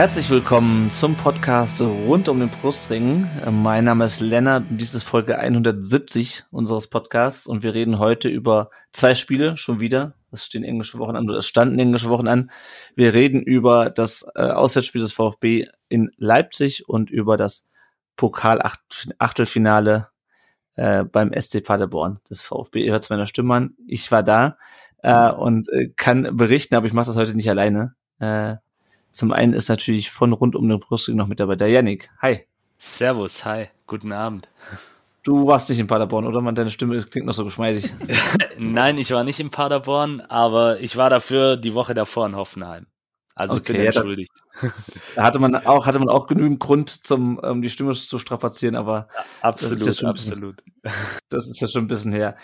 Herzlich willkommen zum Podcast rund um den Brustring. Mein Name ist Lennart und dies ist Folge 170 unseres Podcasts und wir reden heute über zwei Spiele schon wieder. Es stehen englische Wochen an oder es standen englische Wochen an. Wir reden über das äh, Auswärtsspiel des VfB in Leipzig und über das Pokal-Achtelfinale äh, beim SC Paderborn des VfB. Ihr hört es meiner Stimme an. Ich war da äh, und kann berichten, aber ich mache das heute nicht alleine. Zum einen ist natürlich von rund um den Brüssel noch mit dabei der Yannick. Hi. Servus, hi, guten Abend. Du warst nicht in Paderborn, oder? Man, deine Stimme klingt noch so geschmeidig. Nein, ich war nicht in Paderborn, aber ich war dafür die Woche davor in Hoffenheim. Also okay, ich bin entschuldigt. Da hatte man auch, hatte man auch genügend Grund, zum, um die Stimme zu strapazieren, aber absolut, das absolut. das ist ja schon ein bisschen her.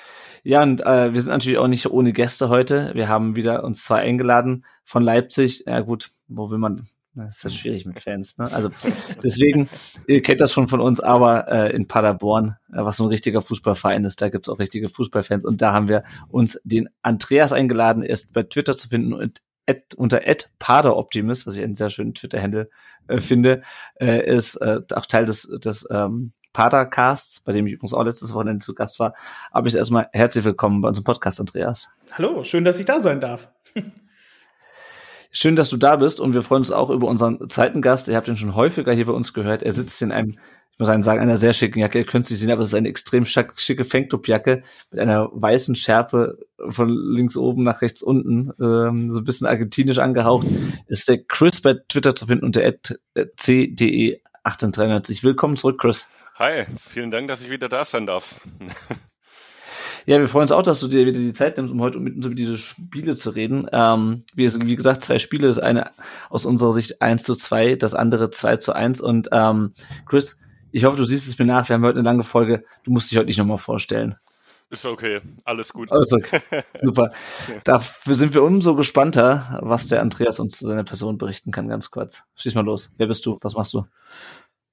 Ja, und äh, wir sind natürlich auch nicht ohne Gäste heute. Wir haben wieder uns zwei eingeladen von Leipzig. Ja gut, wo will man? Das ist ja schwierig mit Fans. Ne? Also deswegen, ihr kennt das schon von uns, aber äh, in Paderborn, äh, was so ein richtiger Fußballverein ist, da gibt's auch richtige Fußballfans. Und da haben wir uns den Andreas eingeladen. Er ist bei Twitter zu finden und at, unter @paderoptimist, was ich einen sehr schönen Twitter-Handle äh, finde, äh, ist äh, auch Teil des, des ähm, Padercasts, bei dem ich übrigens auch letztes Wochenende zu Gast war. Aber ich erstmal herzlich willkommen bei unserem Podcast, Andreas. Hallo, schön, dass ich da sein darf. Schön, dass du da bist und wir freuen uns auch über unseren zweiten Gast. Ihr habt ihn schon häufiger hier bei uns gehört. Er sitzt in einem, ich muss sagen, einer sehr schicken Jacke. Ihr könnt es nicht sehen, aber es ist eine extrem schicke Fanclub-Jacke mit einer weißen Schärpe von links oben nach rechts unten, ähm, so ein bisschen argentinisch angehaucht. Ist der Chris bei Twitter zu finden unter cde1893. Willkommen zurück, Chris. Hi, vielen Dank, dass ich wieder da sein darf. Ja, wir freuen uns auch, dass du dir wieder die Zeit nimmst, um heute mit uns über diese Spiele zu reden. Ähm, wie, wie gesagt, zwei Spiele, das eine aus unserer Sicht eins zu zwei, das andere zwei zu eins. Und ähm, Chris, ich hoffe, du siehst es mir nach. Wir haben heute eine lange Folge. Du musst dich heute nicht nochmal vorstellen. Ist okay, alles gut. Alles okay. Super. Dafür sind wir umso gespannter, was der Andreas uns zu seiner Person berichten kann, ganz kurz. Schieß mal los. Wer bist du? Was machst du?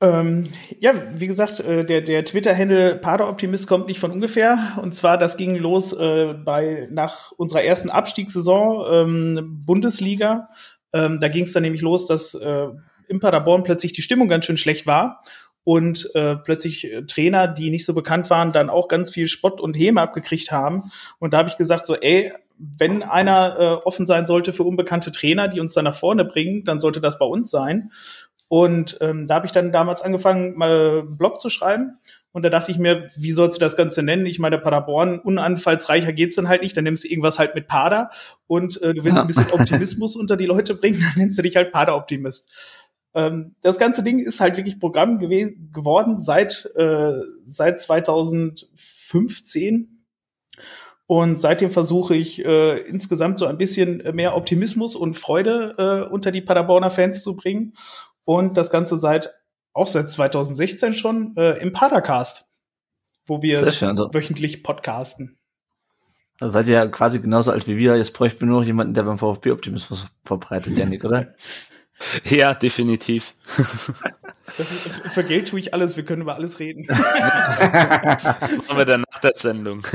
Ähm, ja, wie gesagt, äh, der, der Twitter-Handle Paderoptimist kommt nicht von ungefähr. Und zwar, das ging los äh, bei nach unserer ersten Abstiegssaison ähm, Bundesliga. Ähm, da ging es dann nämlich los, dass äh, im Paderborn plötzlich die Stimmung ganz schön schlecht war und äh, plötzlich äh, Trainer, die nicht so bekannt waren, dann auch ganz viel Spott und Häme abgekriegt haben. Und da habe ich gesagt, so, ey, wenn einer äh, offen sein sollte für unbekannte Trainer, die uns dann nach vorne bringen, dann sollte das bei uns sein. Und ähm, da habe ich dann damals angefangen, mal Blog zu schreiben. Und da dachte ich mir, wie sollst du das Ganze nennen? Ich meine, Paderborn, unanfallsreicher geht's dann halt nicht. Dann nimmst du irgendwas halt mit Pader und äh, du willst ein bisschen Optimismus unter die Leute bringen, dann nennst du dich halt Pader-Optimist. Ähm, das ganze Ding ist halt wirklich Programm gew geworden seit, äh, seit 2015. Und seitdem versuche ich äh, insgesamt so ein bisschen mehr Optimismus und Freude äh, unter die Paderborner Fans zu bringen und das Ganze seit auch seit 2016 schon äh, im Padercast, wo wir also. wöchentlich podcasten. Also seid ihr ja quasi genauso alt wie wir. Jetzt bräuchten wir nur noch jemanden, der beim VfB Optimismus verbreitet, Janik, oder? Ja, definitiv. Ist, für Geld tue ich alles, wir können über alles reden. das machen wir dann nach der Sendung.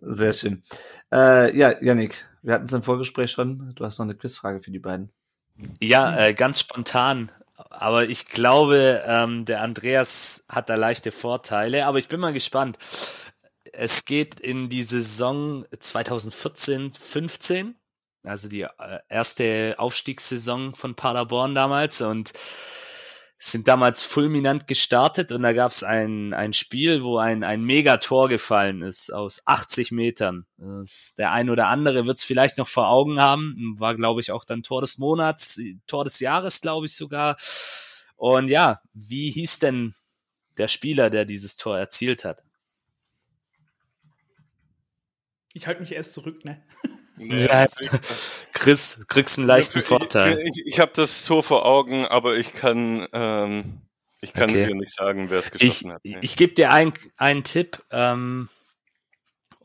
Sehr schön. Äh, ja, Janik, wir hatten es im Vorgespräch schon. Du hast noch eine Quizfrage für die beiden. Ja, äh, ganz spontan. Aber ich glaube, ähm, der Andreas hat da leichte Vorteile. Aber ich bin mal gespannt. Es geht in die Saison 2014, 15. Also die äh, erste Aufstiegssaison von Paderborn damals. Und sind damals fulminant gestartet und da gab es ein, ein Spiel, wo ein, ein Megator gefallen ist aus 80 Metern. Das, der ein oder andere wird es vielleicht noch vor Augen haben. War, glaube ich, auch dann Tor des Monats, Tor des Jahres, glaube ich sogar. Und ja, wie hieß denn der Spieler, der dieses Tor erzielt hat? Ich halte mich erst zurück, ne? Nee, ja, Chris, kriegst einen leichten Vorteil. Ich, ich, ich habe das Tor vor Augen, aber ich kann, ähm, Ich kann Okay. dir nicht sagen, wer es Ich, geschossen hat. ich gebe dir ein, einen Tipp. Ähm,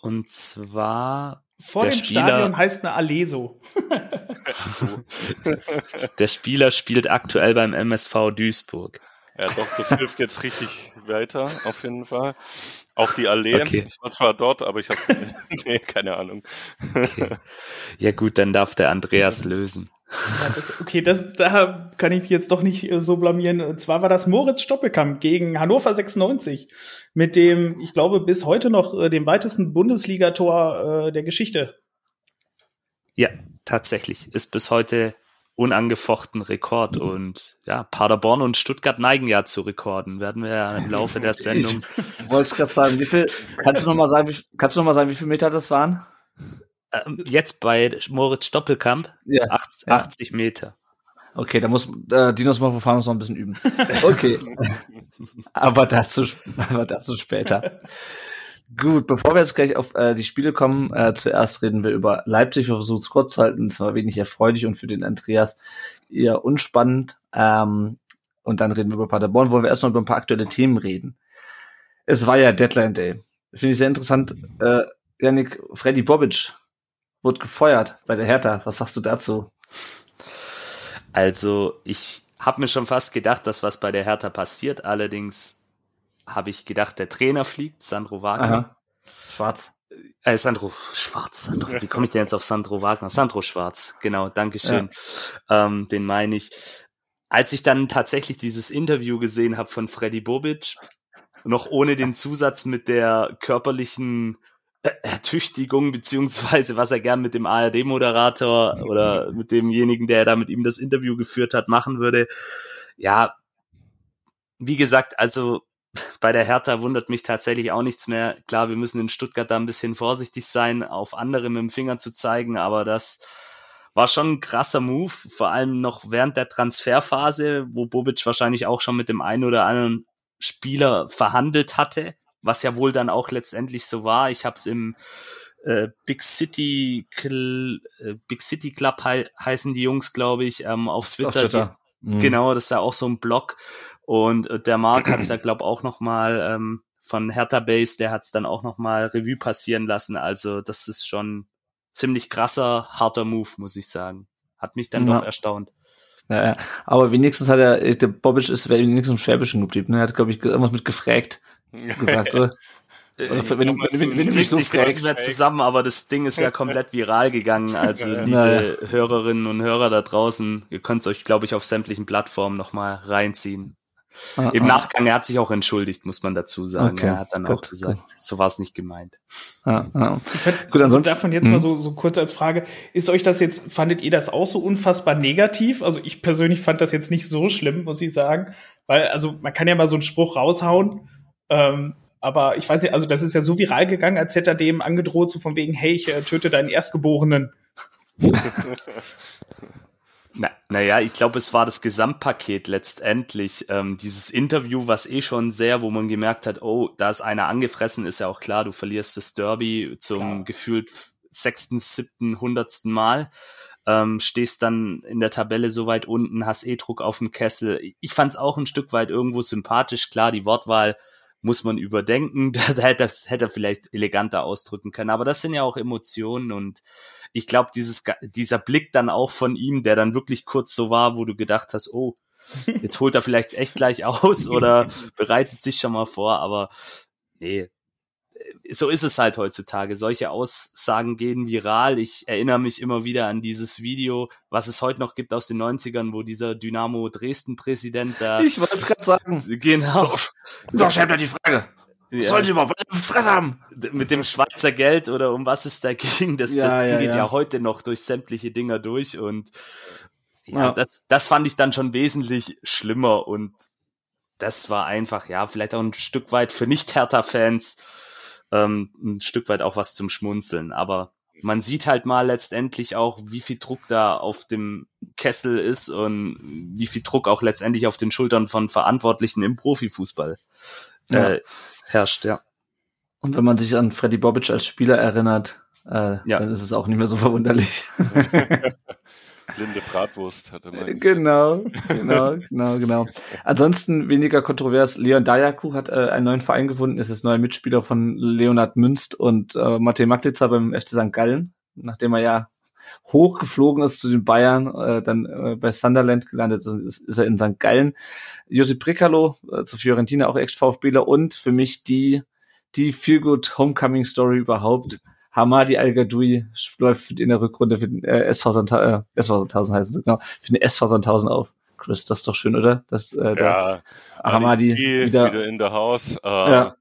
und zwar Vor Der dem Spieler- Stadion heißt eine Allee so. der Spieler spielt aktuell beim MSV Duisburg. Ja, doch, das hilft jetzt richtig weiter, auf jeden Fall. Auch die Allee. Okay. Ich war zwar dort, aber ich habe nee, keine Ahnung. Okay. Ja gut, dann darf der Andreas lösen. Ja, das, okay, das, da kann ich mich jetzt doch nicht äh, so blamieren. Und zwar war das Moritz Stoppelkamp gegen Hannover 96 mit dem, ich glaube, bis heute noch äh, dem weitesten Bundesligator äh, der Geschichte. Ja, tatsächlich. Ist bis heute unangefochten Rekord. Und ja, Paderborn und Stuttgart neigen ja zu Rekorden. Werden wir ja im Laufe der Sendung. Ich wollte es gerade sagen, wie viel, kannst du noch mal sagen, wie, kannst du noch mal sagen, wie viele Meter das waren? Ähm, jetzt bei Moritz Stoppelkamp Ja. 80, Ja. 80 Meter. Okay, da muss äh, Dinos Mavropanos noch ein bisschen üben. Okay. aber dazu, aber dazu später. Gut, bevor wir jetzt gleich auf äh, die Spiele kommen, äh, zuerst reden wir über Leipzig. Wir versuchen es kurz zu halten. Es war wenig erfreulich und für den Andreas eher unspannend. Ähm, und dann reden wir über Paderborn. Wollen wir erst noch über ein paar aktuelle Themen reden. Es war ja Deadline Day. Finde ich sehr interessant. Äh, Janik, Freddy Bobic wurde gefeuert bei der Hertha. Was sagst du dazu? Also ich habe mir schon fast gedacht, dass was bei der Hertha passiert. Allerdings habe ich gedacht, der Trainer fliegt, Sandro Wagner. Aha. Schwarz. Äh, Sandro Schwarz, Sandro, wie komme ich denn jetzt auf Sandro Wagner? Sandro Schwarz, genau, Dankeschön. Ähm, den meine ich. Als ich dann tatsächlich dieses Interview gesehen habe von Freddy Bobic, noch ohne den Zusatz mit der körperlichen äh, Ertüchtigung, beziehungsweise was er gern mit dem ARD-Moderator oder mit demjenigen, der da mit ihm das Interview geführt hat, machen würde. Ja, wie gesagt, also bei der Hertha wundert mich tatsächlich auch nichts mehr. Klar, wir müssen in Stuttgart da ein bisschen vorsichtig sein, auf andere mit dem Finger zu zeigen, aber das war schon ein krasser Move, vor allem noch während der Transferphase, wo Bobic wahrscheinlich auch schon mit dem einen oder anderen Spieler verhandelt hatte, was ja wohl dann auch letztendlich so war. Ich habe es im äh, Big City Cl äh, Big City Club hei heißen die Jungs, glaube ich, ähm, auf Twitter. Auf Twitter. Mhm. Genau, das ist ja auch so ein Blog. Und äh, der Mark hat's ja, glaube auch noch mal ähm, von Hertha Base, der hat's dann auch noch mal Revue passieren lassen. Also das ist schon ziemlich krasser, harter Move, muss ich sagen. Hat mich dann Ja. doch erstaunt. Ja, ja. Aber wenigstens hat er, äh, der Bobic ist wenigstens im Schwäbischen geblieben. Ne? Er hat, glaube ich, irgendwas mit gefragt gesagt, oder? Oder wenn, du- wenn, wenn, wenn du mich so nicht fragst. mehr zusammen, aber das Ding ist ja komplett viral gegangen. Also Ja. liebe Hörerinnen und Hörer da draußen, ihr könnt euch, glaube ich, auf sämtlichen Plattformen nochmal reinziehen. Ah, Im ah, Nachgang, er hat sich auch entschuldigt, muss man dazu sagen. Okay, Er hat dann auch gut, gesagt, so war es nicht gemeint. ah, ah. Ich fand, Gut, ansonsten- Davon jetzt hm. mal so, so kurz als Frage. Ist euch das jetzt, fandet ihr das auch so unfassbar negativ? Also ich persönlich fand das jetzt nicht so schlimm, muss ich sagen. Weil, also man kann ja mal so einen Spruch raushauen. Ähm, aber ich weiß nicht, also das ist ja so viral gegangen, als hätte er dem angedroht, so von wegen, hey, ich äh, töte deinen Erstgeborenen. Na, naja, ich glaube, es war das Gesamtpaket letztendlich. Ähm, dieses Interview, was eh schon sehr, wo man gemerkt hat, oh, da ist einer angefressen, ist ja auch klar, du verlierst das Derby zum Klar. gefühlt sechsten, siebten, hundertsten Mal. Ähm, stehst dann in der Tabelle so weit unten, hast eh Druck auf dem Kessel. Ich fand es auch ein Stück weit irgendwo sympathisch. Klar, die Wortwahl muss man überdenken. Da hätte, hätte er vielleicht eleganter ausdrücken können. Aber das sind ja auch Emotionen und ich glaube, dieses, dieser Blick dann auch von ihm, der dann wirklich kurz so war, wo du gedacht hast, oh, jetzt holt er vielleicht echt gleich aus oder bereitet sich schon mal vor, aber nee, so ist es halt heutzutage. Solche Aussagen gehen viral. Ich erinnere mich immer wieder an dieses Video, was es heute noch gibt aus den 90ern, wo dieser Dynamo Dresden-Präsident da. Ich wollte es gerade sagen. Genau. Doch, stellt mir die Frage. Ja. Sollen Sie überhaupt Fresse haben? mit dem Schweizer Geld oder um was es da ging, das, Ja, das ja, geht ja. heute noch durch sämtliche Dinger durch und ja, Ja. Das, das fand ich dann schon wesentlich schlimmer und das war einfach, ja, vielleicht auch ein Stück weit für Nicht-Hertha-Fans ähm, ein Stück weit auch was zum Schmunzeln, aber man sieht halt mal letztendlich auch, wie viel Druck da auf dem Kessel ist und wie viel Druck auch letztendlich auf den Schultern von Verantwortlichen im Profifußball Ja. äh, herrscht, ja. Und wenn man sich an Freddy Bobic als Spieler erinnert, äh, Ja. dann ist es auch nicht mehr so verwunderlich. Blinde Bratwurst, hat er mal gesagt. Genau, genau, genau, genau. Ansonsten weniger kontrovers. Leon Dayaku hat äh, einen neuen Verein gefunden, ist jetzt neuer Mitspieler von Leonhard Münst und äh, Matej Maklitzer beim FC St. Gallen, nachdem er ja hochgeflogen ist zu den Bayern, äh, dann äh, bei Sunderland gelandet ist, ist, ist er in St. Gallen. Josip Brekalo äh, zu Fiorentina, auch Ex-VfBler und für mich die, die Feel Good Homecoming Story überhaupt. Hamadi Al-Gadoui läuft in der Rückrunde für den äh, SV Sandhausen, äh, SV Sandhausen heißt es, genau, für den SV Sandhausen auf. Chris, das ist doch schön, oder? Das, äh, Ja, Hamadi wieder, wieder, in der Haus. Äh, Ja.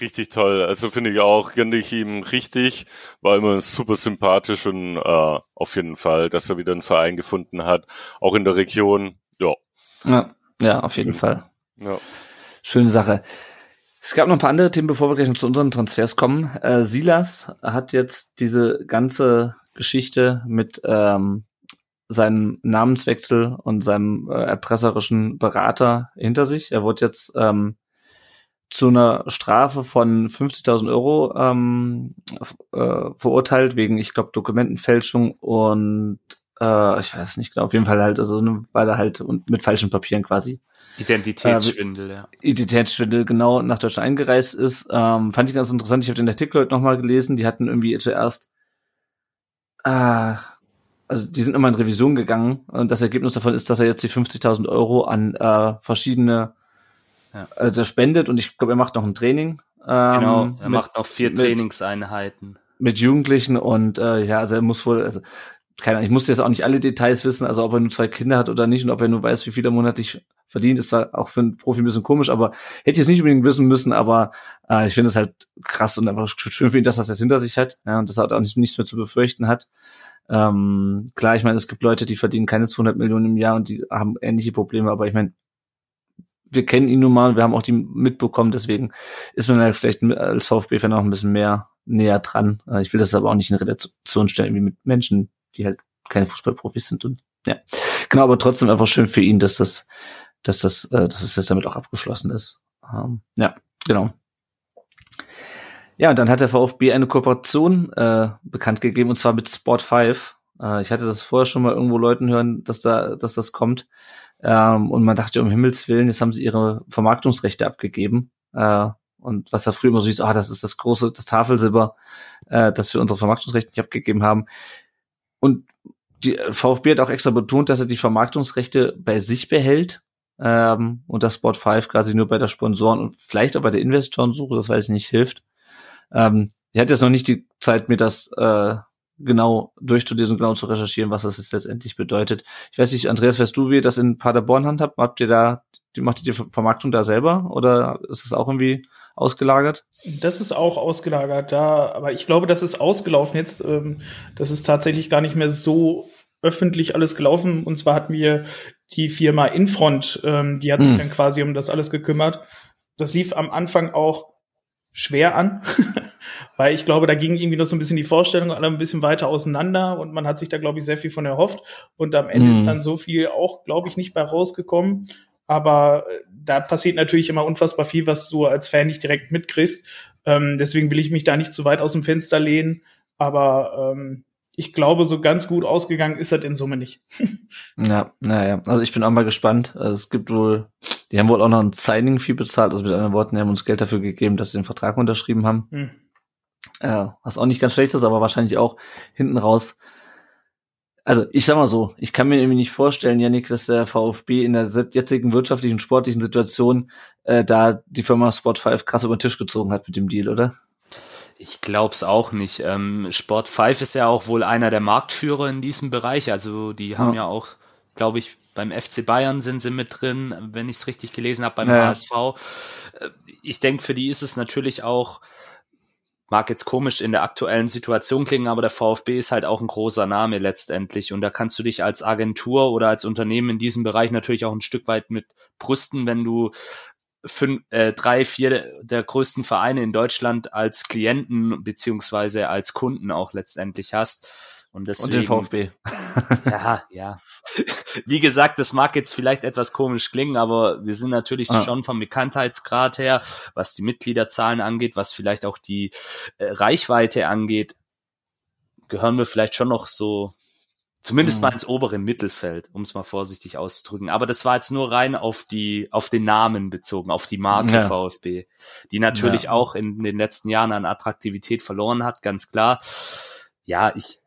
Richtig toll. Also finde ich auch, gönne ich ihm richtig. War immer super sympathisch und äh, auf jeden Fall, dass er wieder einen Verein gefunden hat. Auch in der Region. Ja. ja, ja, auf jeden Fall. ja. Schöne Sache. Es gab noch ein paar andere Themen, bevor wir gleich noch zu unseren Transfers kommen. Äh, Silas hat jetzt diese ganze Geschichte mit ähm, seinem Namenswechsel und seinem äh, erpresserischen Berater hinter sich. Er wurde jetzt ähm, zu einer Strafe von 50.000 Euro ähm, äh, verurteilt wegen, ich glaube, Dokumentenfälschung und äh, ich weiß nicht genau, auf jeden Fall halt, also weil er halt und mit falschen Papieren quasi Identitätsschwindel, ja. Identitätsschwindel genau nach Deutschland eingereist ist. Ähm, fand ich ganz interessant. Ich habe den Artikel heute nochmal gelesen. Die hatten irgendwie zuerst, äh, also die sind immer in Revision gegangen und das Ergebnis davon ist, dass er jetzt die 50.000 Euro an äh, verschiedene Ja. also spendet und ich glaube, er macht noch ein Training. Ähm, Genau, er mit- macht noch vier mit- Trainingseinheiten. mit Jugendlichen und äh, ja, also er muss wohl, also keine Ahnung, ich musste jetzt auch nicht alle Details wissen, also ob er nur zwei Kinder hat oder nicht und ob er nur weiß, wie viel er monatlich verdient, ist da auch für einen Profi ein bisschen komisch, aber hätte ich jetzt nicht unbedingt wissen müssen, aber äh, ich finde es halt krass und einfach schön für ihn, dass er das hinter sich hat ja, und dass er auch nicht, nichts mehr zu befürchten hat. Ähm, klar, ich meine, es gibt Leute, die verdienen keine 200 Millionen im Jahr und die haben ähnliche Probleme, aber ich meine, wir kennen ihn nun mal, wir haben auch die mitbekommen, deswegen ist man halt vielleicht als VfB-Fan auch ein bisschen mehr näher dran. Äh, Ich will das aber auch nicht in Relation stellen wie mit Menschen, die halt keine Fußballprofis sind und ja. Genau, aber trotzdem einfach schön für ihn, dass das, dass das, äh, dass es jetzt damit auch abgeschlossen ist. Ähm, ja, genau. Ja, und dann hat der VfB eine Kooperation äh, bekannt gegeben und zwar mit Sport 5. Äh, ich hatte das vorher schon mal irgendwo Leuten hören, dass da, dass das kommt. Ähm, und man dachte, um Himmels Willen, jetzt haben sie ihre Vermarktungsrechte abgegeben. Äh, und was da früher immer so hieß, ah, das ist das große, das Tafelsilber, äh, das wir unsere Vermarktungsrechte nicht abgegeben haben. Und die VfB hat auch extra betont, dass er die Vermarktungsrechte bei sich behält ähm, und das Sport 5 quasi nur bei der Sponsoren und vielleicht auch bei der Investorensuche, das weiß ich nicht, hilft. Ähm, ich hatte jetzt noch nicht die Zeit, mir das äh, genau durchzulesen und genau zu recherchieren, was das jetzt letztendlich bedeutet. Ich weiß nicht, Andreas, weißt du, wie ihr das in Paderborn handhabt? Habt ihr da, die macht ihr die Vermarktung da selber oder ist es auch irgendwie ausgelagert? Das ist auch ausgelagert, da, aber ich glaube, das ist ausgelaufen jetzt. Ähm, das ist tatsächlich gar nicht mehr so öffentlich alles gelaufen. Und zwar hatten wir die Firma Infront, ähm, die hat sich Hm. dann quasi um das alles gekümmert. Das lief am Anfang auch schwer an, weil ich glaube, da ging irgendwie noch so ein bisschen die Vorstellung alle ein bisschen weiter auseinander und man hat sich da, glaube ich, sehr viel von erhofft. Und am Ende Mhm. ist dann so viel auch, glaube ich, nicht bei rausgekommen. Aber äh, da passiert natürlich immer unfassbar viel, was du als Fan nicht direkt mitkriegst. Ähm, deswegen will ich mich da nicht zu weit aus dem Fenster lehnen. Aber ähm, ich glaube, so ganz gut ausgegangen ist das in Summe nicht. Ja, naja, also ich bin auch mal gespannt. Also es gibt wohl, die haben wohl auch noch ein Signing-Fee bezahlt, also mit anderen Worten, die haben uns Geld dafür gegeben, dass sie den Vertrag unterschrieben haben. Hm. Äh, was auch nicht ganz schlecht ist, aber wahrscheinlich auch hinten raus. Also ich sag mal so, ich kann mir irgendwie nicht vorstellen, Janik, dass der VfB in der jetzigen wirtschaftlichen, sportlichen Situation äh, da die Firma Sport 5 krass über den Tisch gezogen hat mit dem Deal, oder? Ich glaub's auch nicht. Ähm, Sport 5 ist ja auch wohl einer der Marktführer in diesem Bereich. Also die haben Ja. ja, auch, glaube ich, beim FC Bayern sind sie mit drin, wenn ich es richtig gelesen habe, beim Ja. HSV. Äh, Ich denke, für die ist es natürlich auch, mag jetzt komisch in der aktuellen Situation klingen, aber der VfB ist halt auch ein großer Name letztendlich. Und da kannst du dich als Agentur oder als Unternehmen in diesem Bereich natürlich auch ein Stück weit mit brüsten, wenn du fünf, äh, drei, vier der größten Vereine in Deutschland als Klienten beziehungsweise als Kunden auch letztendlich hast. Und Und deswegen, den VfB. ja, ja. Wie gesagt, das mag jetzt vielleicht etwas komisch klingen, aber wir sind natürlich Ah. schon vom Bekanntheitsgrad her, was die Mitgliederzahlen angeht, was vielleicht auch die äh, Reichweite angeht, gehören wir vielleicht schon noch so Zumindest mal ins obere Mittelfeld, um es mal vorsichtig auszudrücken. Aber das war jetzt nur rein auf die, auf den Namen bezogen, auf die Marke Ja. VfB, die natürlich Ja. auch in den letzten Jahren an Attraktivität verloren hat, ganz klar. Ja, ich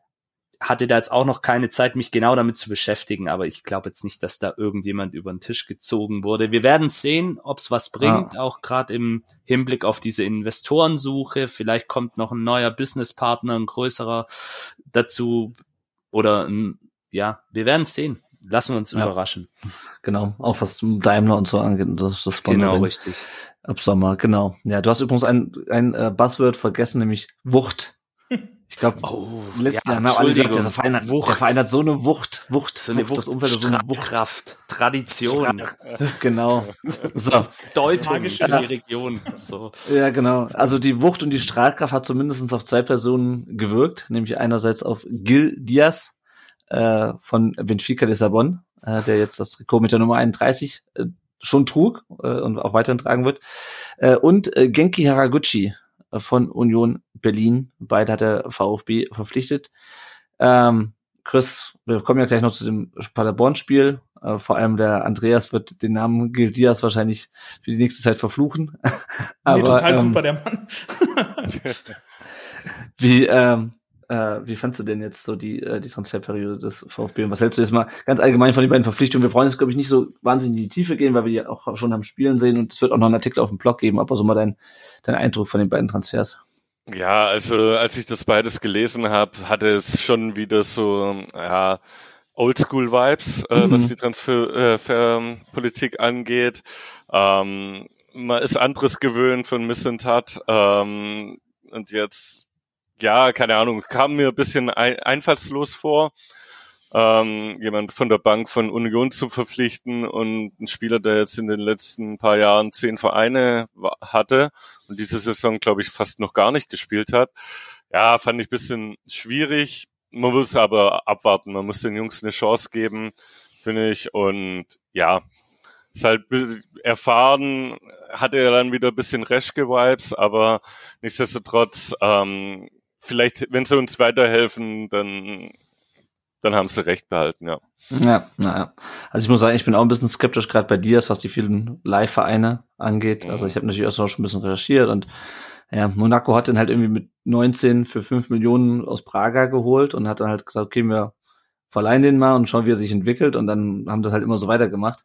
hatte da jetzt auch noch keine Zeit, mich genau damit zu beschäftigen, aber ich glaube jetzt nicht, dass da irgendjemand über den Tisch gezogen wurde. Wir werden sehen, ob es was bringt, auch gerade im Hinblick auf diese Investorensuche. Vielleicht kommt noch ein neuer Businesspartner, ein größerer dazu oder ja, wir werden sehen. Lassen wir uns Ja. überraschen. Genau, auch was Daimler und so angeht, das, das Genau, richtig. ab Sommer, genau. Ja, du hast übrigens ein, ein äh, Buzzword vergessen, nämlich Wucht. Ich glaube, Oh, im letzten ja, Jahr haben alle gesagt, der Verein, hat, Wucht. der Verein hat so eine Wucht, Wucht, So eine Wucht, das Umfeld hat so eine Wucht, Strahlkraft, Tradition, genau. So. Deutung Magisch. für die Region. So. Ja, genau. Also die Wucht und die Strahlkraft hat zumindest auf zwei Personen gewirkt, nämlich einerseits auf Gil Diaz äh, von Benfica Lissabon, äh, der jetzt das Trikot mit der Nummer 31 äh, schon trug äh, und auch weiterhin tragen wird, äh, und äh, Genki Haraguchi von Union Berlin. Beide hat der VfB verpflichtet. Ähm, Chris, wir kommen ja gleich noch zu dem Paderborn-Spiel. Äh, vor allem der Andreas wird den Namen Gil Diaz wahrscheinlich für die nächste Zeit verfluchen. nee, total ähm, super, der Mann. Wie, ähm, äh, wie fandst du denn jetzt so die, äh, die Transferperiode des VfB? Und was hältst du jetzt mal ganz allgemein von den beiden Verpflichtungen? Wir wollen jetzt, glaube ich, nicht so wahnsinnig in die Tiefe gehen, weil wir die auch schon am Spielen sehen und es wird auch noch einen Artikel auf dem Blog geben, aber so mal dein, dein Eindruck von den beiden Transfers. Ja, also als ich das beides gelesen habe, hatte es schon wieder so ja, Oldschool-Vibes, äh, Mhm. was die Transferpolitik angeht. Ähm, man ist anderes gewöhnt von Missentat ähm, und jetzt, ja, keine Ahnung, kam mir ein bisschen ein einfallslos vor, ähm, jemand von der Bank von Union zu verpflichten und ein Spieler, der jetzt in den letzten paar Jahren zehn Vereine hatte und diese Saison, glaube ich, fast noch gar nicht gespielt hat. Ja, fand ich bisschen schwierig. Man muss aber abwarten. Man muss den Jungs eine Chance geben, finde ich. Und ja, ist halt erfahren, hatte er dann wieder ein bisschen Reschke-Vibes, aber nichtsdestotrotz, ähm, vielleicht, wenn sie uns weiterhelfen, dann, dann haben sie recht behalten, ja. Ja, naja. Also ich muss sagen, ich bin auch ein bisschen skeptisch, gerade bei dir, was die vielen Live-Vereine angeht. Also Mhm. ich habe natürlich auch schon ein bisschen recherchiert und ja, Monaco hat den halt irgendwie mit 19 für 5 Millionen aus Praga geholt und hat dann halt gesagt, okay, wir verleihen den mal und schauen, wie er sich entwickelt und dann haben das halt immer so weitergemacht.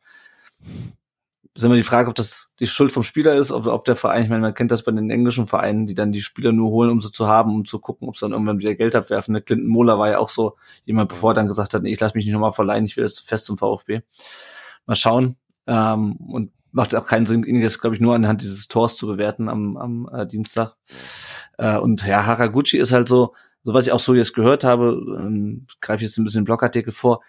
Ist immer die Frage, ob das die Schuld vom Spieler ist, ob, ob der Verein, ich meine, man kennt das bei den englischen Vereinen, die dann die Spieler nur holen, um sie zu haben, um zu gucken, ob sie dann irgendwann wieder Geld abwerfen. Der Clinton Mohler war ja auch so jemand, bevor er dann gesagt hat, nee, ich lasse mich nicht nochmal verleihen, ich will jetzt fest zum VfB. Mal schauen. Ähm, und macht auch keinen Sinn, ihn jetzt, glaube ich, nur anhand dieses Tors zu bewerten am, am äh, Dienstag. Äh, und ja, Haraguchi ist halt so, so was ich auch so jetzt gehört habe, ähm, greife jetzt ein bisschen Blogartikel vor,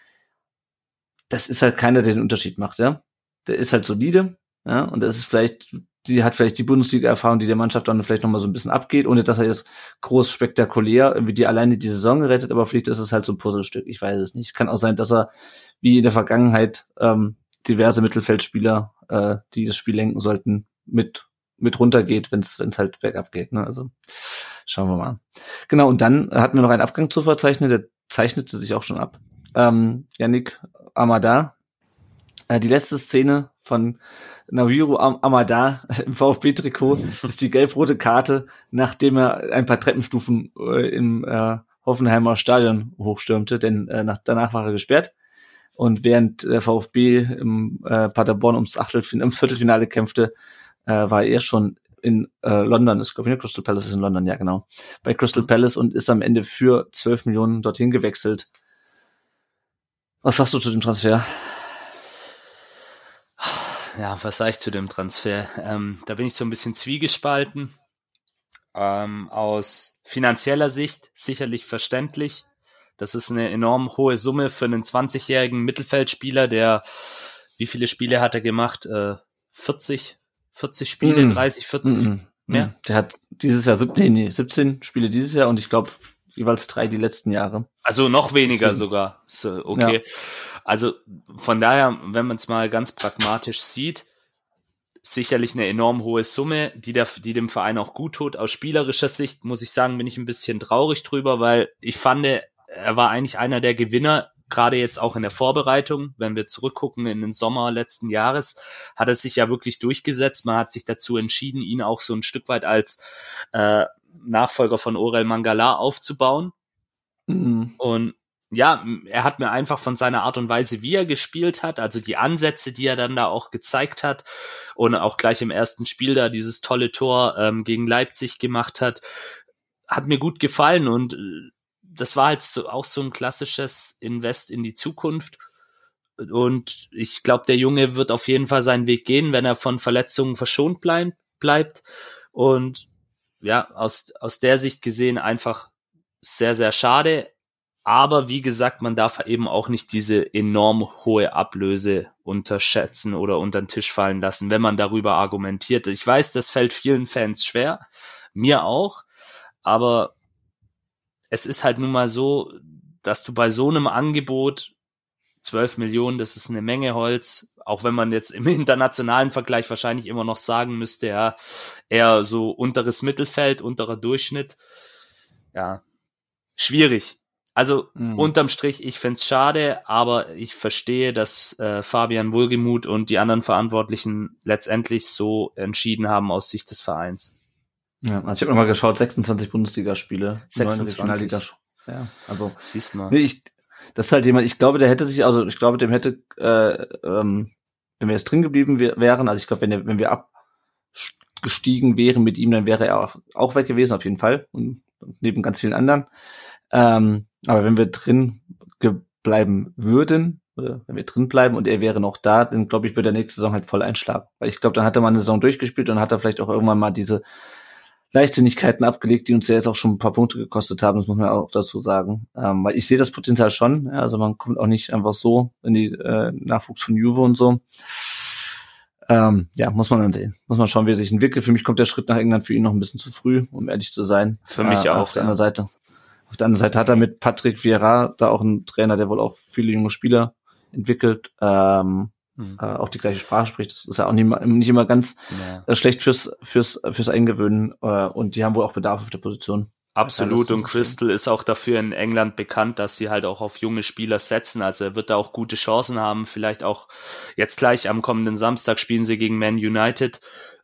das ist halt keiner, der den Unterschied macht, ja. Der ist halt solide, ja, und das ist vielleicht, die hat vielleicht die Bundesliga-Erfahrung, die der Mannschaft dann vielleicht nochmal so ein bisschen abgeht, ohne dass er jetzt groß spektakulär irgendwie die alleine die Saison rettet, aber vielleicht ist es halt so ein Puzzlestück, ich weiß es nicht. Kann auch sein, dass er wie in der Vergangenheit ähm, diverse Mittelfeldspieler, äh, die das Spiel lenken sollten, mit mit runtergeht, wenn es wenn es halt bergab geht. Ne? Also schauen wir mal. Genau, und dann hatten wir noch einen Abgang zu verzeichnen, der zeichnete sich auch schon ab. Ähm, Yannick Amada, äh, die letzte Szene von Naviru Am Amada im VfB-Trikot ist die gelb-rote Karte, nachdem er ein paar Treppenstufen äh, im äh, Hoffenheimer Stadion hochstürmte, denn äh, nach, danach war er gesperrt. Und während der VfB im äh, Paderborn ums Achtelfinale, ums Viertelfinale kämpfte, äh, war er schon in äh, London, ist glaube ich? Crystal Palace ist in London, ja genau, bei Crystal Palace und ist am Ende für 12 Millionen dorthin gewechselt. Was sagst du zu dem Transfer? Ja, was sage ich zu dem Transfer? Ähm, da bin ich so ein bisschen zwiegespalten. Ähm, aus finanzieller Sicht sicherlich verständlich. Das ist eine enorm hohe Summe für einen 20-jährigen Mittelfeldspieler, der, wie viele Spiele hat er gemacht? Äh, 40, 40 Spiele, Mm. 30, 40? Mhm. Mehr? Mhm. Der hat dieses Jahr 17, nee, nee, 17 Spiele dieses Jahr und ich glaube jeweils drei die letzten Jahre. Also noch weniger Deswegen. sogar. So, okay. Also von daher, wenn man es mal ganz pragmatisch sieht, sicherlich eine enorm hohe Summe, die, der, die dem Verein auch gut tut. Aus spielerischer Sicht muss ich sagen, bin ich ein bisschen traurig drüber, weil ich fand, er war eigentlich einer der Gewinner, gerade jetzt auch in der Vorbereitung. Wenn wir zurückgucken in den Sommer letzten Jahres, hat er sich ja wirklich durchgesetzt. Man hat sich dazu entschieden, ihn auch so ein Stück weit als äh, Nachfolger von Orel Mangala aufzubauen. Mhm. Und ja, er hat mir einfach von seiner Art und Weise, wie er gespielt hat, also die Ansätze, die er dann da auch gezeigt hat und auch gleich im ersten Spiel da dieses tolle Tor ähm, gegen Leipzig gemacht hat, hat mir gut gefallen und äh, das war jetzt so, auch so ein klassisches Invest in die Zukunft. Und ich glaube, der Junge wird auf jeden Fall seinen Weg gehen, wenn er von Verletzungen verschont bleib, bleibt. Und ja, aus, aus der Sicht gesehen einfach sehr, sehr schade. Aber wie gesagt, man darf eben auch nicht diese enorm hohe Ablöse unterschätzen oder unter den Tisch fallen lassen, wenn man darüber argumentiert. Ich weiß, das fällt vielen Fans schwer, mir auch, aber es ist halt nun mal so, dass du bei so einem Angebot 12 Millionen, das ist eine Menge Holz, auch wenn man jetzt im internationalen Vergleich wahrscheinlich immer noch sagen müsste, ja, eher so unteres Mittelfeld, unterer Durchschnitt. Ja, schwierig. Also mhm. unterm Strich, ich find's schade, aber ich verstehe, dass äh, Fabian Wohlgemuth und die anderen Verantwortlichen letztendlich so entschieden haben aus Sicht des Vereins. Ja, also ich habe nochmal geschaut, 26 Bundesligaspiele, 26. Ja, also siehst mal. Nee, ich, das ist halt jemand, ich glaube, der hätte sich, also ich glaube, dem hätte, äh, ähm, wenn wir jetzt drin geblieben wären, also ich glaube, wenn, der, wenn wir abgestiegen wären mit ihm, dann wäre er auch, auch weg gewesen, auf jeden Fall. Und neben ganz vielen anderen. Ähm, aber wenn wir drin bleiben würden, oder wenn wir drin bleiben und er wäre noch da, dann glaube ich, würde der nächste Saison halt voll einschlagen. Weil ich glaube, dann hat er mal eine Saison durchgespielt und hat er vielleicht auch irgendwann mal diese Leichtsinnigkeiten abgelegt, die uns ja jetzt auch schon ein paar Punkte gekostet haben, das muss man auch dazu sagen. Ähm, weil ich sehe das Potenzial schon, ja, also man kommt auch nicht einfach so in die äh, Nachwuchs von Juve und so. Ähm, ja, muss man dann sehen. Muss man schauen, wie er sich entwickelt. Für mich kommt der Schritt nach England für ihn noch ein bisschen zu früh, um ehrlich zu sein. Für mich äh, auch. Auf der ja. anderen Seite. Auf der anderen Seite hat er mit Patrick Vieira da auch einen Trainer, der wohl auch viele junge Spieler entwickelt, ähm, mhm. äh, auch die gleiche Sprache spricht. Das ist ja auch nicht, nicht immer ganz ja. äh, schlecht fürs, fürs, fürs Eingewöhnen. Äh, und die haben wohl auch Bedarf auf der Position. Absolut. Und Crystal ist auch dafür in England bekannt, dass sie halt auch auf junge Spieler setzen. Also er wird da auch gute Chancen haben. Vielleicht auch jetzt gleich am kommenden Samstag spielen sie gegen Man United.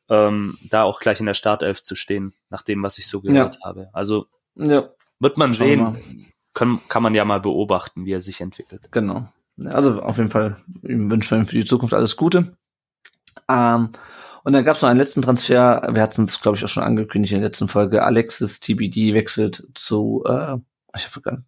Ähm, da auch gleich in der Startelf zu stehen, nach dem, was ich so gehört ja. habe. Also ja. Wird man sehen. Kann, kann man ja mal beobachten, wie er sich entwickelt. Genau. Also auf jeden Fall ihm wünschen wir für die Zukunft alles Gute. Ähm, und dann gab es noch einen letzten Transfer, wir hatten es, glaube ich, auch schon angekündigt in der letzten Folge. Alexis TBD wechselt zu, äh, ich weiß gar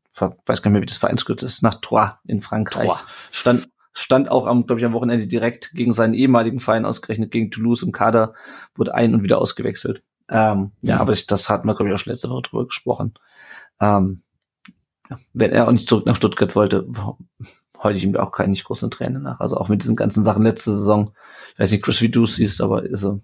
nicht mehr, wie das Vereinskürz ist, nach Troyes in Frankreich. Troyes. Stand, stand auch am, glaube ich, am Wochenende direkt gegen seinen ehemaligen Verein ausgerechnet, gegen Toulouse im Kader, wurde ein- und wieder ausgewechselt. Ähm, ja, aber ich, das hatten wir, glaube ich, auch schon letzte Woche drüber gesprochen. Ähm, wenn er auch nicht zurück nach Stuttgart wollte, heule ich ihm auch keine nicht großen Tränen nach. Also auch mit diesen ganzen Sachen letzte Saison. Ich weiß nicht, Chris, wie du siehst, aber ist so.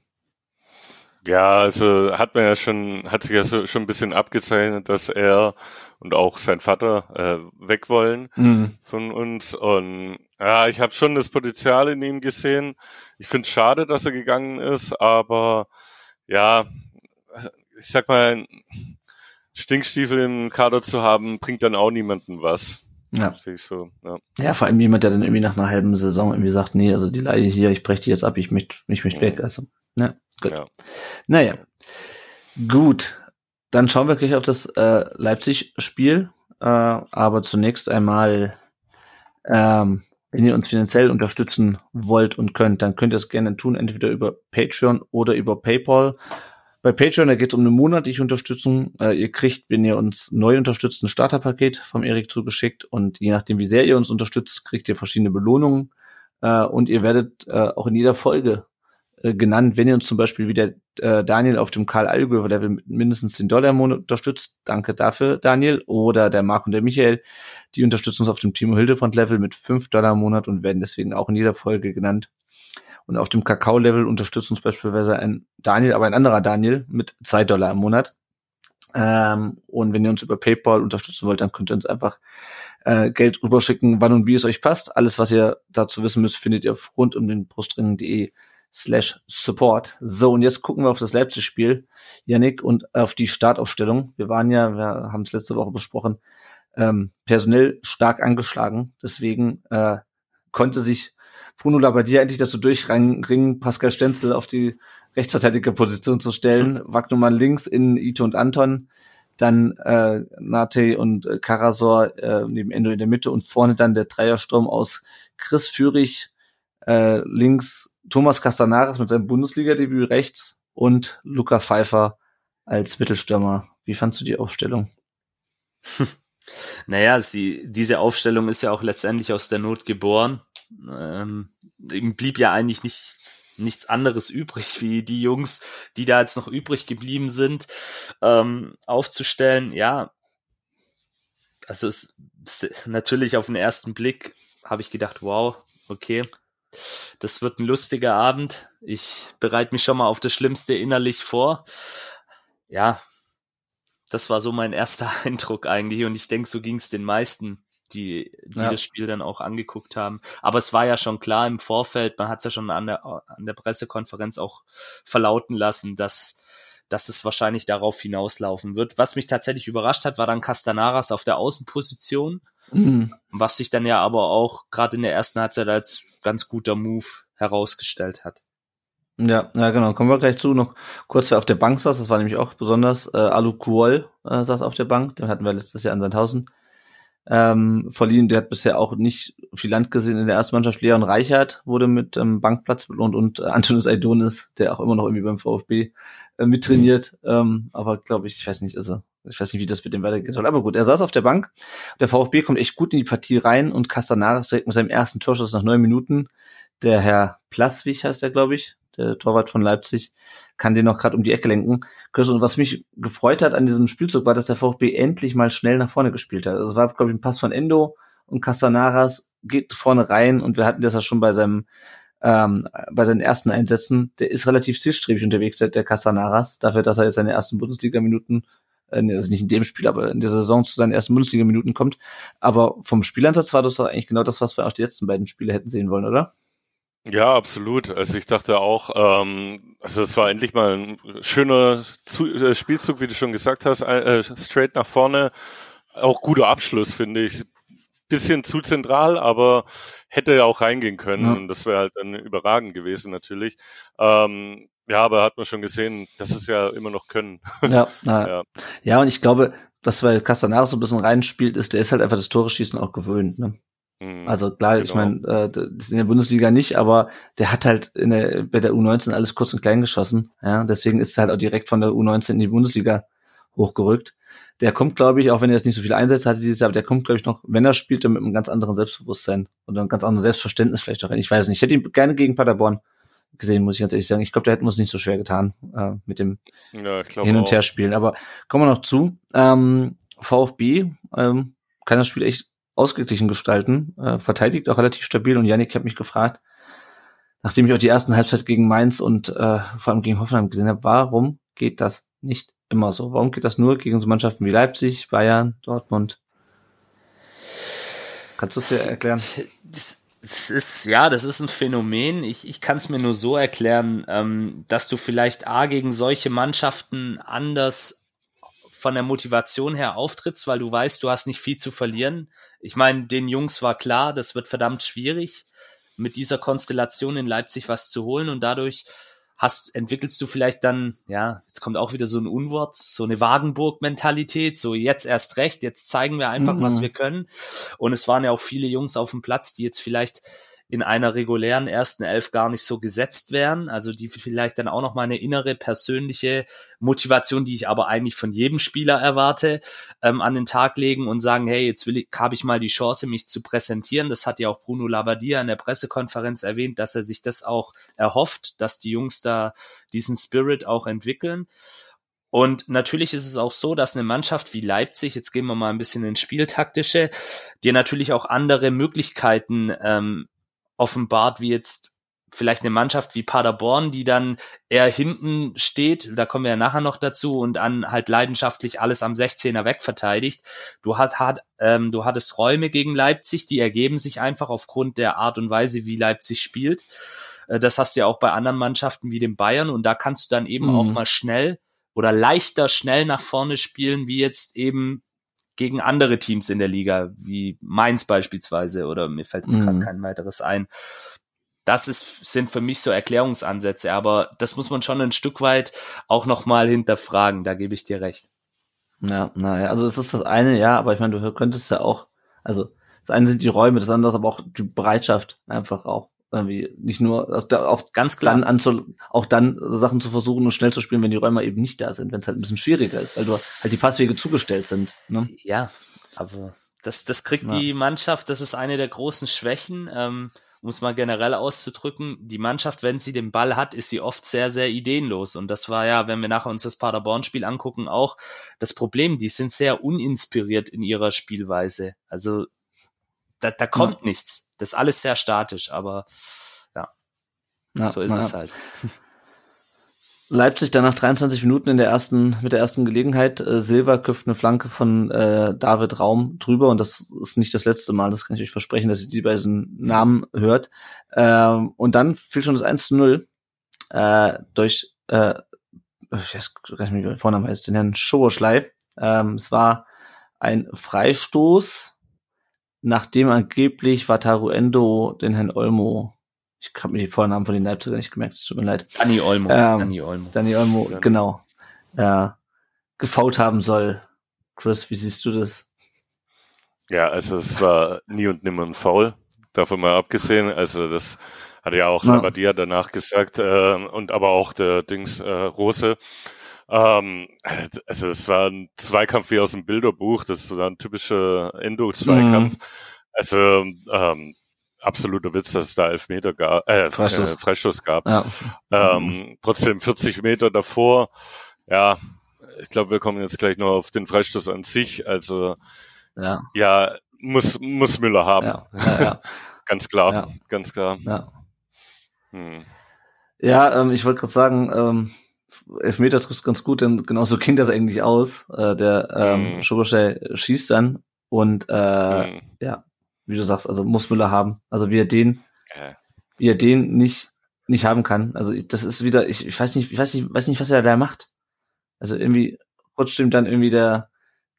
Ja, also hat man ja schon, hat sich ja so, schon ein bisschen abgezeichnet, dass er und auch sein Vater äh, weg wollen mhm. von uns. Und ja, ich habe schon das Potenzial in ihm gesehen. Ich finde es schade, dass er gegangen ist, aber ja, ich sag mal, Stinkstiefel im Kader zu haben, bringt dann auch niemanden was. Ja. So, ja. ja, vor allem jemand, der dann irgendwie nach einer halben Saison irgendwie sagt, nee, also die Leihe hier, ich breche die jetzt ab, ich möchte mich möchte weg. Also, ne, gut. Ja. Naja. Gut. Dann schauen wir gleich auf das äh, Leipzig-Spiel. Äh, aber zunächst einmal, ähm, wenn ihr uns finanziell unterstützen wollt und könnt, dann könnt ihr es gerne tun, entweder über Patreon oder über PayPal. Bei Patreon, da geht es um eine monatliche Unterstützung. Äh, ihr kriegt, wenn ihr uns neu unterstützt, ein Starterpaket vom Erik zugeschickt und je nachdem, wie sehr ihr uns unterstützt, kriegt ihr verschiedene Belohnungen äh, und ihr werdet äh, auch in jeder Folge äh, genannt, wenn ihr uns zum Beispiel wie der äh, Daniel auf dem Karl Allgöwer Level mit mindestens 10 Dollar im Monat unterstützt. Danke dafür, Daniel. Oder der Marc und der Michael, die unterstützen uns auf dem Timo Hildebrand Level mit 5 Dollar im Monat und werden deswegen auch in jeder Folge genannt. Und auf dem Kakao-Level unterstützt uns beispielsweise ein Daniel, aber ein anderer Daniel mit zwei Dollar im Monat. Ähm, und wenn ihr uns über PayPal unterstützen wollt, dann könnt ihr uns einfach äh, Geld rüberschicken, wann und wie es euch passt. Alles, was ihr dazu wissen müsst, findet ihr auf rund um den Brustringen.de slash support. So, und jetzt gucken wir auf das Leipzig-Spiel, Yannick, und auf die Startaufstellung. Wir waren ja, wir haben es letzte Woche besprochen, ähm, personell stark angeschlagen. Deswegen äh, konnte sich Bruno Labbadia endlich dazu durchringen, Pascal Stenzel auf die Rechtsverteidigerposition zu stellen. Wagnumann links in Ito und Anton, dann äh, Nate und äh, Karasor äh, neben Endo in der Mitte und vorne dann der Dreiersturm aus Chris Führig äh, links, Thomas Castanares mit seinem Bundesliga-Debüt rechts und Luca Pfeiffer als Mittelstürmer. Wie fandst du die Aufstellung? naja, sie, diese Aufstellung ist ja auch letztendlich aus der Not geboren. Ähm, ihm blieb ja eigentlich nichts, nichts anderes übrig, wie die Jungs, die da jetzt noch übrig geblieben sind, ähm, aufzustellen. Ja, also es, natürlich auf den ersten Blick habe ich gedacht, wow, okay, das wird ein lustiger Abend. Ich bereite mich schon mal auf das Schlimmste innerlich vor. Ja, das war so mein erster Eindruck eigentlich und ich denke, so ging es den meisten, die, die ja. das Spiel dann auch angeguckt haben. Aber es war ja schon klar im Vorfeld, man hat es ja schon an der, an der Pressekonferenz auch verlauten lassen, dass dass es wahrscheinlich darauf hinauslaufen wird. Was mich tatsächlich überrascht hat, war dann Castanaras auf der Außenposition, mhm. was sich dann ja aber auch gerade in der ersten Halbzeit als ganz guter Move herausgestellt hat. Ja, ja, genau. Kommen wir gleich zu. Noch kurz, wer auf der Bank saß, das war nämlich auch besonders. Äh, Alu Kuol äh, saß auf der Bank, den hatten wir letztes Jahr in Sandhausen ähm, verliehen. Der hat bisher auch nicht viel Land gesehen in der ersten Mannschaft. Leon Reichert wurde mit ähm, Bankplatz belohnt und äh, Antonis Aidonis, der auch immer noch irgendwie beim VfB äh, mittrainiert. Ähm, aber glaube ich, ich weiß nicht, ist er. Ich weiß nicht, wie das mit dem weitergehen soll. Aber gut, er saß auf der Bank. Der VfB kommt echt gut in die Partie rein und Castanares direkt mit seinem ersten Torschuss nach neun Minuten. Der Herr Plaswig heißt er, glaube ich, der Torwart von Leipzig, kann den noch gerade um die Ecke lenken. Und was mich gefreut hat an diesem Spielzug war, dass der VfB endlich mal schnell nach vorne gespielt hat. Also war, glaube ich, ein Pass von Endo und Castanaras geht vorne rein und wir hatten das ja schon bei seinem ähm, bei seinen ersten Einsätzen. Der ist relativ zielstrebig unterwegs, der, der Castanaras, dafür, dass er jetzt seine ersten Bundesliga-Minuten äh, also nicht in dem Spiel, aber in der Saison zu seinen ersten Bundesliga-Minuten kommt. Aber vom Spielansatz war das doch eigentlich genau das, was wir auch die letzten beiden Spiele hätten sehen wollen, oder? Ja, absolut. Also ich dachte auch, ähm, also es war endlich mal ein schöner Zu äh, Spielzug, wie du schon gesagt hast, äh, straight nach vorne. Auch guter Abschluss, finde ich. Bisschen zu zentral, aber hätte ja auch reingehen können ja. und das wäre halt dann überragend gewesen natürlich. Ähm, ja, aber hat man schon gesehen, dass es ja immer noch können. Ja, ja. ja. und ich glaube, was bei Castanares so ein bisschen reinspielt, ist, der ist halt einfach das Tore schießen auch gewöhnt. Ne? Mhm. Also klar, genau. ich meine, äh, das ist in der Bundesliga nicht, aber der hat halt in der, bei der U19 alles kurz und klein geschossen. Ja, deswegen ist er halt auch direkt von der U19 in die Bundesliga hochgerückt. Der kommt, glaube ich, auch wenn er jetzt nicht so viele Einsätze hatte dieses Jahr, aber der kommt, glaube ich, noch, wenn er spielt, dann mit einem ganz anderen Selbstbewusstsein und einem ganz anderen Selbstverständnis vielleicht auch. Ich weiß nicht. Ich hätte ihn gerne gegen Paderborn gesehen, muss ich ganz ehrlich sagen. Ich glaube, der hätte uns nicht so schwer getan äh, mit dem ja, Hin- und Her-Spielen. Aber kommen wir noch zu. Ähm, VfB ähm, kann das Spiel echt ausgeglichen gestalten, äh, verteidigt auch relativ stabil und Yannick hat mich gefragt, nachdem ich auch die ersten Halbzeit gegen Mainz und äh, vor allem gegen Hoffenheim gesehen habe, warum geht das nicht immer so? Warum geht das nur gegen so Mannschaften wie Leipzig, Bayern, Dortmund? Kannst du es dir erklären? Das, das, ist, ja, das ist ein Phänomen. Ich, ich kann es mir nur so erklären, ähm, dass du vielleicht A gegen solche Mannschaften anders von der Motivation her auftrittst, weil du weißt, du hast nicht viel zu verlieren. Ich meine, den Jungs war klar, das wird verdammt schwierig, mit dieser Konstellation in Leipzig was zu holen und dadurch hast, entwickelst du vielleicht dann, ja, jetzt kommt auch wieder so ein Unwort, so eine Wagenburg-Mentalität, so jetzt erst recht, jetzt zeigen wir einfach, mhm. was wir können. Und es waren ja auch viele Jungs auf dem Platz, die jetzt vielleicht in einer regulären ersten Elf gar nicht so gesetzt wären, also die vielleicht dann auch noch mal eine innere persönliche Motivation, die ich aber eigentlich von jedem Spieler erwarte, ähm, an den Tag legen und sagen, hey, jetzt will ich, habe ich mal die Chance, mich zu präsentieren. Das hat ja auch Bruno Labbadia in der Pressekonferenz erwähnt, dass er sich das auch erhofft, dass die Jungs da diesen Spirit auch entwickeln. Und natürlich ist es auch so, dass eine Mannschaft wie Leipzig, jetzt gehen wir mal ein bisschen ins Spieltaktische, dir natürlich auch andere Möglichkeiten ähm, offenbart, wie jetzt vielleicht eine Mannschaft wie Paderborn, die dann eher hinten steht, da kommen wir ja nachher noch dazu, und an halt leidenschaftlich alles am 16er wegverteidigt. Du, hat, hat, ähm, du hattest Räume gegen Leipzig, die ergeben sich einfach aufgrund der Art und Weise, wie Leipzig spielt. Äh, das hast du ja auch bei anderen Mannschaften wie dem Bayern und da kannst du dann eben mhm. auch mal schnell oder leichter schnell nach vorne spielen, wie jetzt eben gegen andere Teams in der Liga, wie Mainz beispielsweise, oder mir fällt jetzt mhm. gerade kein weiteres ein. Das ist, sind für mich so Erklärungsansätze, aber das muss man schon ein Stück weit auch nochmal hinterfragen, da gebe ich dir recht. Ja, naja, also es ist das eine, ja, aber ich meine, du könntest ja auch, also das eine sind die Räume, das andere ist aber auch die Bereitschaft, einfach auch irgendwie nicht nur auch ganz klar dann anzu, auch dann Sachen zu versuchen und schnell zu spielen, wenn die Räume eben nicht da sind, wenn es halt ein bisschen schwieriger ist, weil du halt die Passwege zugestellt sind. Ne? Ja, aber das das kriegt ja. die Mannschaft, das ist eine der großen Schwächen. Ähm, um es mal generell auszudrücken, die Mannschaft, wenn sie den Ball hat, ist sie oft sehr, sehr ideenlos. Und das war ja, wenn wir nachher uns das Paderborn-Spiel angucken, auch das Problem. Die sind sehr uninspiriert in ihrer Spielweise. Also da, da kommt ja. nichts. Das ist alles sehr statisch, aber ja, ja so ist ja. es halt. Leipzig dann nach 23 Minuten in der ersten, mit der ersten Gelegenheit. Äh, Silva köpft eine Flanke von äh, David Raum drüber und das ist nicht das letzte Mal, das kann ich euch versprechen, dass ihr die beiden Namen hört. Ähm, und dann fiel schon das 1 zu 0 äh, durch, äh, ich weiß gar nicht, wie der Vorname heißt, den Herrn Schoberschlei. Ähm, es war ein Freistoß nachdem angeblich Wataru Endo den Herrn Olmo, ich habe mir die Vornamen von den Leipziger nicht gemerkt, es tut mir leid. Dani Olmo. Ähm, Dani Olmo. Dani Olmo, genau. Äh, gefault haben soll. Chris, wie siehst du das? Ja, also es war nie und nimmer ein Foul, davon mal abgesehen. Also das hat ja auch ja. Labadia danach gesagt äh, und aber auch der Dings äh, Rose. Ähm, also es war ein Zweikampf wie aus dem Bilderbuch, das war ein typischer Endo-Zweikampf. Mhm. Also ähm, absoluter Witz, dass es da Elfmeter gab, äh, Freistoß, äh, Freistoß gab. Ja. Ähm, trotzdem 40 Meter davor, ja, ich glaube, wir kommen jetzt gleich noch auf den Freistoß an sich. Also ja, ja muss, muss Müller haben. Ja, ja, ganz klar, ja. ganz klar. Ja, hm. ähm, ich wollte gerade sagen, ähm, Elfmeter trifft ganz gut, denn genauso ging das eigentlich aus. Äh, der ähm, mm. Schoboschei schießt dann und äh, mm. ja, wie du sagst, also muss Müller haben. Also wie er den, ja. wie er den nicht nicht haben kann. Also das ist wieder, ich, ich weiß nicht, ich weiß nicht, weiß nicht, was er da macht. Also irgendwie rutscht ihm dann irgendwie der,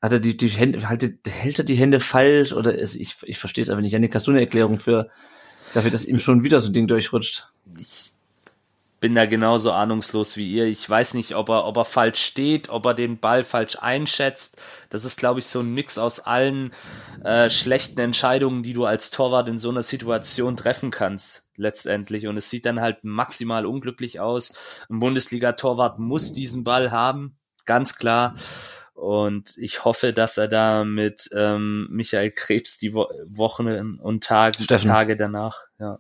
hat er die, die Hände, haltet, hält er die Hände falsch oder ist, ich, ich verstehe es einfach nicht. Janik, hast du eine Erklärung für dafür, dass ihm schon wieder so ein Ding durchrutscht? Ich bin da genauso ahnungslos wie ihr. Ich weiß nicht, ob er, ob er falsch steht, ob er den Ball falsch einschätzt. Das ist, glaube ich, so ein Mix aus allen äh, schlechten Entscheidungen, die du als Torwart in so einer Situation treffen kannst, letztendlich. Und es sieht dann halt maximal unglücklich aus. Ein Bundesliga-Torwart muss diesen Ball haben, ganz klar. Und ich hoffe, dass er da mit ähm, Michael Krebs die Wo Wochen und Tage, Tage danach, ja,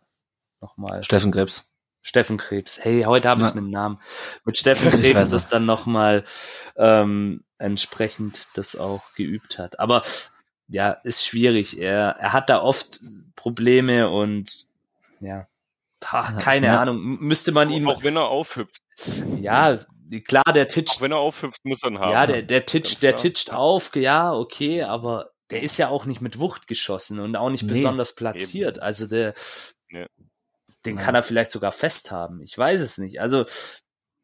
nochmal. Steffen Krebs. Steffen Krebs. Hey, heute habe ich es mit dem Namen. Mit Steffen Krebs das dann nochmal ähm, entsprechend das auch geübt hat. Aber ja, ist schwierig. Er, er hat da oft Probleme und ja, ach, keine ja. Ahnung. Müsste man ihn. Auch wenn er aufhüpft. Ja, klar, der titscht. Auch wenn er aufhüpft, muss er ihn haben. Ja, der, der titscht, der titscht auf, ja, okay, aber der ist ja auch nicht mit Wucht geschossen und auch nicht nee, besonders platziert. Eben. Also der, ja den ja. kann er vielleicht sogar festhaben. Ich weiß es nicht. Also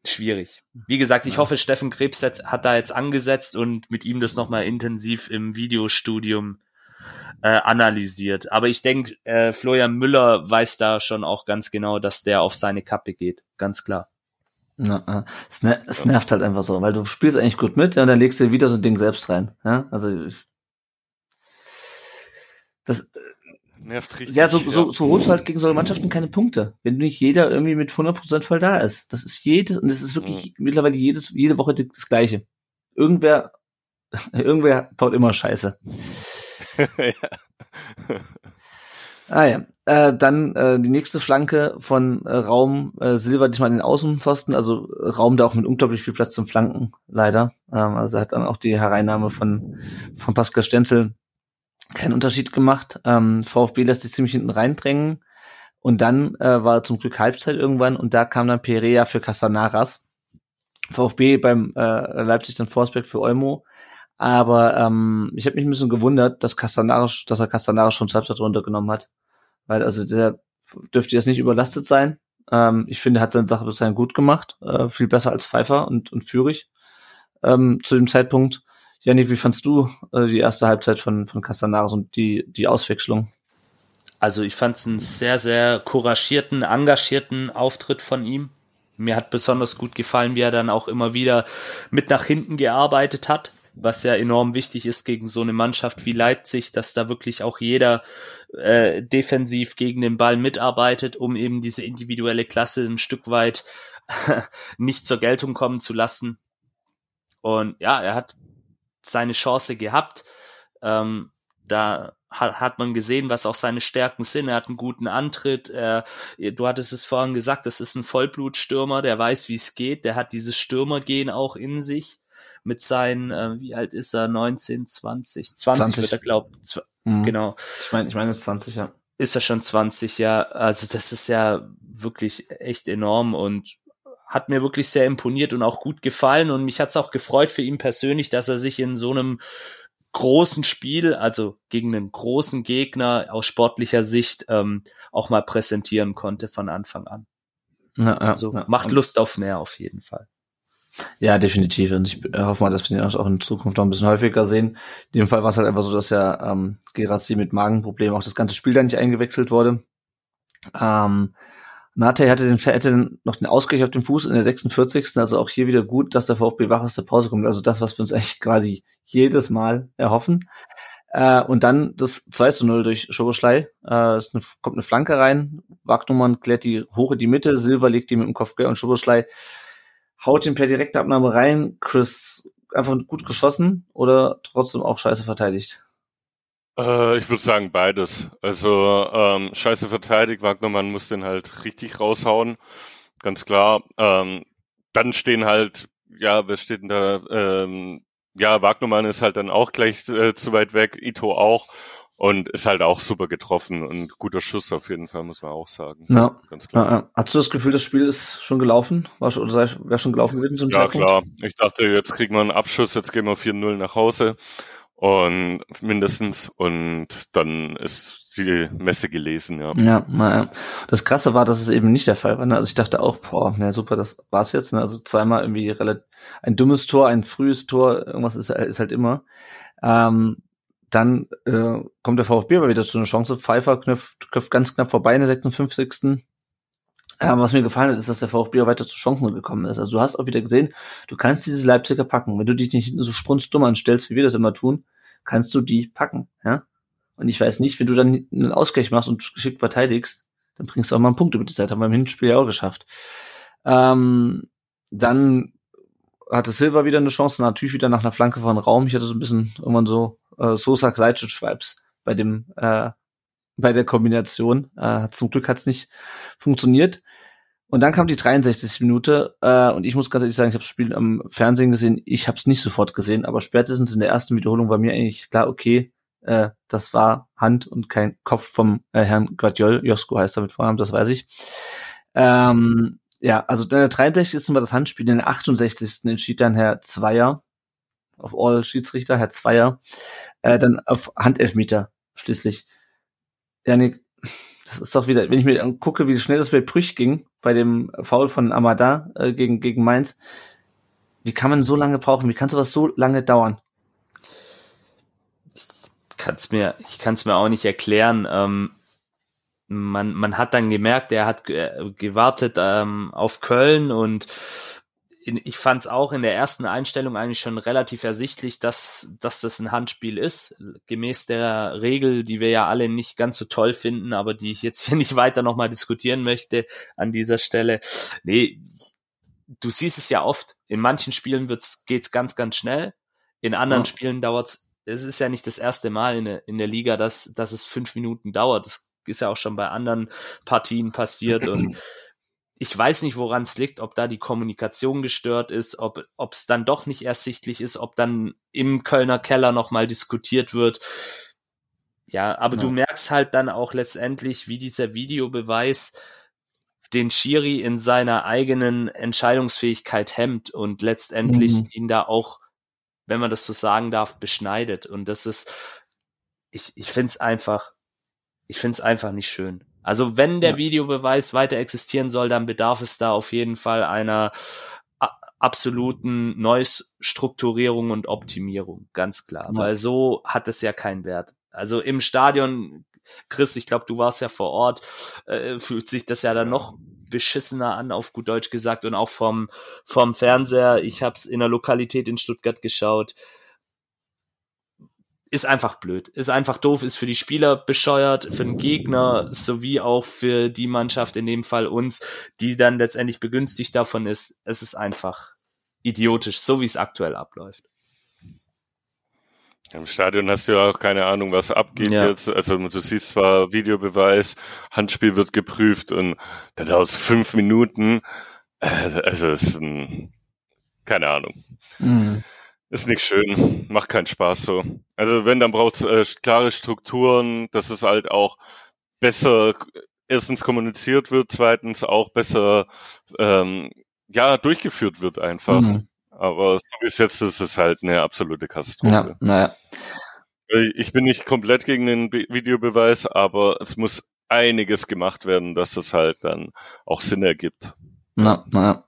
schwierig. Wie gesagt, ich ja. hoffe, Steffen Krebs hat da jetzt angesetzt und mit ihm das nochmal intensiv im Videostudium äh, analysiert. Aber ich denke, äh, Florian Müller weiß da schon auch ganz genau, dass der auf seine Kappe geht. Ganz klar. Na, es, ner es nervt halt einfach so, weil du spielst eigentlich gut mit ja, und dann legst du wieder so ein Ding selbst rein. Ja? Also das Nervt richtig. Ja, so, so, so holst du halt gegen so Mannschaften keine Punkte, wenn nicht jeder irgendwie mit 100% voll da ist. Das ist jedes, und es ist wirklich mhm. mittlerweile jedes, jede Woche das Gleiche. Irgendwer, irgendwer baut immer Scheiße. ja. Ah ja, äh, dann äh, die nächste Flanke von äh, Raum äh, Silber, diesmal in den Außenpfosten, also Raum da auch mit unglaublich viel Platz zum Flanken, leider. Ähm, also hat dann auch die Hereinnahme von, von Pascal Stenzel keinen Unterschied gemacht. Ähm, VfB lässt sich ziemlich hinten reindrängen. Und dann äh, war zum Glück Halbzeit irgendwann und da kam dann Perea für Casanaras. VfB beim äh, Leipzig dann Forsberg für Olmo. Aber ähm, ich habe mich ein bisschen gewundert, dass Castanaras, dass er Castanaras schon zur Halbzeit runtergenommen hat. Weil also der dürfte jetzt nicht überlastet sein. Ähm, ich finde, er hat seine Sache bisher gut gemacht. Äh, viel besser als Pfeiffer und, und Führig ähm, zu dem Zeitpunkt Janik, wie fandst du äh, die erste Halbzeit von, von Castanares und die, die Auswechslung? Also ich fand es einen sehr, sehr couragierten, engagierten Auftritt von ihm. Mir hat besonders gut gefallen, wie er dann auch immer wieder mit nach hinten gearbeitet hat, was ja enorm wichtig ist gegen so eine Mannschaft wie Leipzig, dass da wirklich auch jeder äh, defensiv gegen den Ball mitarbeitet, um eben diese individuelle Klasse ein Stück weit nicht zur Geltung kommen zu lassen. Und ja, er hat seine Chance gehabt. Ähm, da hat, hat man gesehen, was auch seine Stärken sind. Er hat einen guten Antritt. Er, du hattest es vorhin gesagt, das ist ein Vollblutstürmer, der weiß, wie es geht. Der hat dieses Stürmergehen auch in sich. Mit seinen, äh, wie alt ist er? 19, 20? 20, 20. wird er, glaubt. Mhm. Genau. Ich meine, ich meine, es ist 20, ja. Ist er schon 20, ja. Also das ist ja wirklich echt enorm und hat mir wirklich sehr imponiert und auch gut gefallen und mich hat es auch gefreut für ihn persönlich, dass er sich in so einem großen Spiel, also gegen einen großen Gegner aus sportlicher Sicht ähm, auch mal präsentieren konnte von Anfang an. Ja, ja, also ja. macht Lust auf mehr auf jeden Fall. Ja, definitiv. Und ich hoffe mal, dass wir ihn auch in Zukunft noch ein bisschen häufiger sehen. In dem Fall war es halt einfach so, dass ja ähm, Gerassi mit Magenproblemen auch das ganze Spiel da nicht eingewechselt wurde. Ähm, Nate hatte den hätte noch den Ausgleich auf dem Fuß in der 46. Also auch hier wieder gut, dass der VfB wach aus der Pause kommt. Also das, was wir uns eigentlich quasi jedes Mal erhoffen. Äh, und dann das 2 zu 0 durch Schoboschlei. Äh, es kommt eine Flanke rein. Wagnumann klärt die hoch in die Mitte. Silver legt die mit dem Kopf und Schoboschlei haut den per direkte Abnahme rein. Chris einfach gut geschossen oder trotzdem auch scheiße verteidigt. Äh, ich würde sagen beides. Also ähm, scheiße verteidigt, Wagnermann muss den halt richtig raushauen, ganz klar. Ähm, dann stehen halt, ja, wer steht denn da? Ähm, ja, Wagnermann ist halt dann auch gleich äh, zu weit weg, Ito auch und ist halt auch super getroffen und guter Schuss auf jeden Fall, muss man auch sagen. Ja, ganz klar. Ja. Hast du das Gefühl, das Spiel ist schon gelaufen? War schon, oder wäre schon gelaufen gewesen zum ja, Zeitpunkt? Ja, klar. Ich dachte, jetzt kriegen wir einen Abschuss, jetzt gehen wir 4-0 nach Hause und mindestens und dann ist die Messe gelesen, ja. Ja, naja. Das Krasse war, dass es eben nicht der Fall war. Ne? Also ich dachte auch, boah, na super, das war's jetzt. Ne? Also zweimal irgendwie relativ ein dummes Tor, ein frühes Tor, irgendwas ist, ist halt immer. Ähm, dann äh, kommt der VfB aber wieder zu einer Chance. Pfeiffer knüpft, knüpft ganz knapp vorbei in der 56. Ja, was mir gefallen hat, ist, dass der VfB auch weiter zu Chancen gekommen ist. Also du hast auch wieder gesehen, du kannst diese Leipziger packen. Wenn du dich nicht so strunzdumm anstellst, wie wir das immer tun, kannst du die packen, ja. Und ich weiß nicht, wenn du dann einen Ausgleich machst und geschickt verteidigst, dann bringst du auch mal einen Punkt über die Seite. Haben wir im Hinspiel ja auch geschafft. Ähm, dann hatte Silva wieder eine Chance, natürlich wieder nach einer Flanke von Raum. Ich hatte so ein bisschen irgendwann so äh, Sosa Kleitschitsch Vibes bei dem äh, bei der Kombination. Äh, zum Glück hat es nicht funktioniert. Und dann kam die 63. Minute äh, und ich muss ganz ehrlich sagen, ich habe das Spiel am Fernsehen gesehen. Ich habe es nicht sofort gesehen, aber spätestens in der ersten Wiederholung war mir eigentlich klar, okay, äh, das war Hand und kein Kopf vom äh, Herrn Guardiol. Josko heißt damit Vornamen, das weiß ich. Ähm, ja, also in der 63. war das Handspiel, in der 68. entschied dann Herr Zweier, auf All Schiedsrichter, Herr Zweier, äh, dann auf Handelfmeter schließlich. Janik, das ist doch wieder, wenn ich mir gucke, wie schnell das bei Brüch ging, bei dem Foul von Amada äh, gegen, gegen Mainz, wie kann man so lange brauchen? Wie kann sowas so lange dauern? Ich kann's mir, ich kann's mir auch nicht erklären. Ähm, man, man hat dann gemerkt, er hat gewartet ähm, auf Köln und in, ich fand es auch in der ersten Einstellung eigentlich schon relativ ersichtlich, dass, dass das ein Handspiel ist, gemäß der Regel, die wir ja alle nicht ganz so toll finden, aber die ich jetzt hier nicht weiter nochmal diskutieren möchte an dieser Stelle. Nee, du siehst es ja oft. In manchen Spielen wird's, geht's ganz, ganz schnell. In anderen ja. Spielen dauert's, es ist ja nicht das erste Mal in der, in der Liga, dass, dass es fünf Minuten dauert. Das ist ja auch schon bei anderen Partien passiert und ich weiß nicht, woran es liegt, ob da die Kommunikation gestört ist, ob es dann doch nicht ersichtlich ist, ob dann im Kölner Keller nochmal diskutiert wird. Ja, aber ja. du merkst halt dann auch letztendlich, wie dieser Videobeweis den Schiri in seiner eigenen Entscheidungsfähigkeit hemmt und letztendlich mhm. ihn da auch, wenn man das so sagen darf, beschneidet. Und das ist, ich, ich finde es einfach, ich finde es einfach nicht schön. Also wenn der ja. Videobeweis weiter existieren soll, dann bedarf es da auf jeden Fall einer absoluten Neustrukturierung und Optimierung, ganz klar. Ja. Weil so hat es ja keinen Wert. Also im Stadion, Chris, ich glaube, du warst ja vor Ort, äh, fühlt sich das ja dann noch beschissener an, auf gut Deutsch gesagt, und auch vom, vom Fernseher. Ich habe es in der Lokalität in Stuttgart geschaut ist einfach blöd, ist einfach doof, ist für die Spieler bescheuert, für den Gegner sowie auch für die Mannschaft, in dem Fall uns, die dann letztendlich begünstigt davon ist. Es ist einfach idiotisch, so wie es aktuell abläuft. Im Stadion hast du ja auch keine Ahnung, was abgeht ja. jetzt. Also du siehst zwar Videobeweis, Handspiel wird geprüft und dann dauert es fünf Minuten. Also es ist ein, keine Ahnung. Mhm. Ist nicht schön, macht keinen Spaß so. Also wenn, dann braucht es äh, klare Strukturen, dass es halt auch besser erstens kommuniziert wird, zweitens auch besser ähm, ja durchgeführt wird einfach. Mhm. Aber so wie es jetzt ist, ist es halt eine absolute Katastrophe. Ja, naja. Ich, ich bin nicht komplett gegen den Be Videobeweis, aber es muss einiges gemacht werden, dass es halt dann auch Sinn ergibt. Na, naja.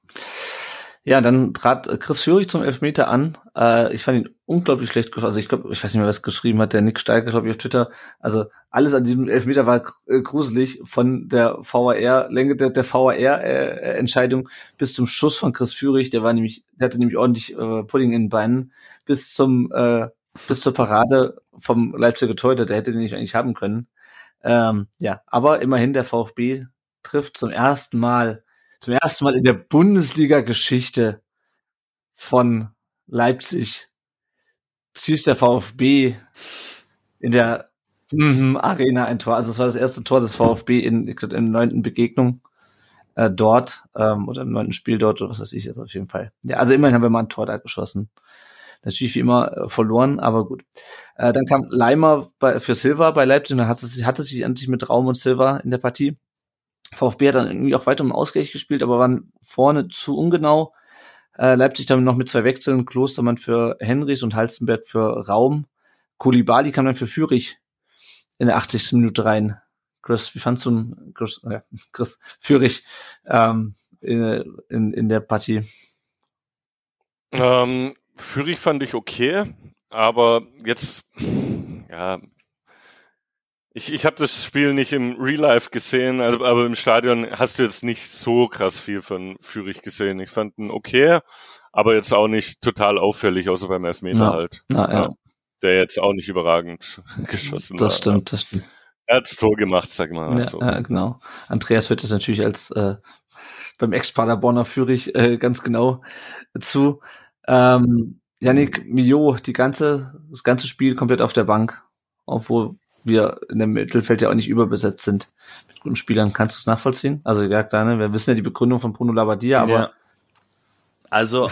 Ja, dann trat Chris Führig zum Elfmeter an. Äh, ich fand ihn unglaublich schlecht. Also ich glaube, ich weiß nicht mehr, was geschrieben hat, der Nick Steiger, glaube ich, auf Twitter. Also alles an diesem Elfmeter war äh, gruselig, von der VAR-Länge der, der VAR-Entscheidung äh, bis zum Schuss von Chris Führig. Der war nämlich, der hatte nämlich ordentlich äh, Pudding in den Beinen, bis zum äh, bis zur Parade vom Leipziger Torhüter, der hätte den nicht eigentlich haben können. Ähm, ja, aber immerhin der VfB trifft zum ersten Mal zum ersten Mal in der Bundesliga-Geschichte von Leipzig schießt der VfB in der mm, Arena ein Tor. Also es war das erste Tor des VfB in, in der neunten Begegnung äh, dort ähm, oder im neunten Spiel dort oder was weiß ich jetzt auf jeden Fall. Ja, also immerhin haben wir mal ein Tor da geschossen. Natürlich wie immer äh, verloren, aber gut. Äh, dann kam Leimer bei, für Silva bei Leipzig und dann hatte, hatte sich endlich mit Raum und Silva in der Partie. VfB hat dann irgendwie auch weiter um Ausgleich gespielt, aber waren vorne zu ungenau. Äh, Leipzig dann noch mit zwei Wechseln, Klostermann für Henrys und Halstenberg für Raum. Kulibali kam dann für Fürich in der 80. Minute rein. Chris, wie fandst du Chris, ja, Chris Fürich ähm, in, in, in der Partie? Ähm, Fürich fand ich okay, aber jetzt, ja, ich, ich habe das Spiel nicht im Real Life gesehen, also, aber im Stadion hast du jetzt nicht so krass viel von Fürich gesehen. Ich fand ihn okay, aber jetzt auch nicht total auffällig, außer beim Elfmeter ja. halt. Na, ja. Der jetzt auch nicht überragend geschossen das war. Das stimmt, das stimmt. Er hat das Tor gemacht, sag mal. Ja, so. ja genau. Andreas hört das natürlich als äh, beim Ex-Paderborner Fürich äh, ganz genau zu. Ähm, Yannick Mio, die ganze, das ganze Spiel komplett auf der Bank, obwohl wir in dem Mittelfeld ja auch nicht überbesetzt sind mit guten Spielern. Kannst du es nachvollziehen? Also ja, klar, ne? wir wissen ja die Begründung von Bruno Labbadia, aber ja. Also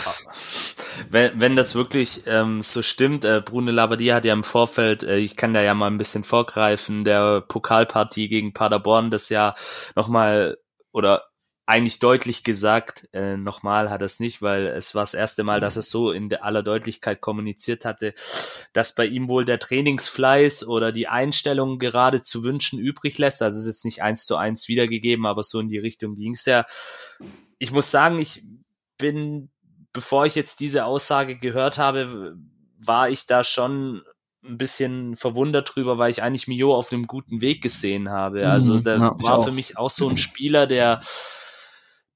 wenn, wenn das wirklich ähm, so stimmt, äh, Bruno Labbadia hat ja im Vorfeld, äh, ich kann da ja mal ein bisschen vorgreifen, der Pokalpartie gegen Paderborn das ja nochmal oder eigentlich deutlich gesagt. Äh, nochmal hat er es nicht, weil es war das erste Mal, dass er so in aller Deutlichkeit kommuniziert hatte, dass bei ihm wohl der Trainingsfleiß oder die Einstellung gerade zu wünschen übrig lässt. Also es ist jetzt nicht eins zu eins wiedergegeben, aber so in die Richtung ging es ja. Ich muss sagen, ich bin, bevor ich jetzt diese Aussage gehört habe, war ich da schon ein bisschen verwundert drüber, weil ich eigentlich Mio auf einem guten Weg gesehen habe. Also mhm. da ja, war für mich auch so ein Spieler, der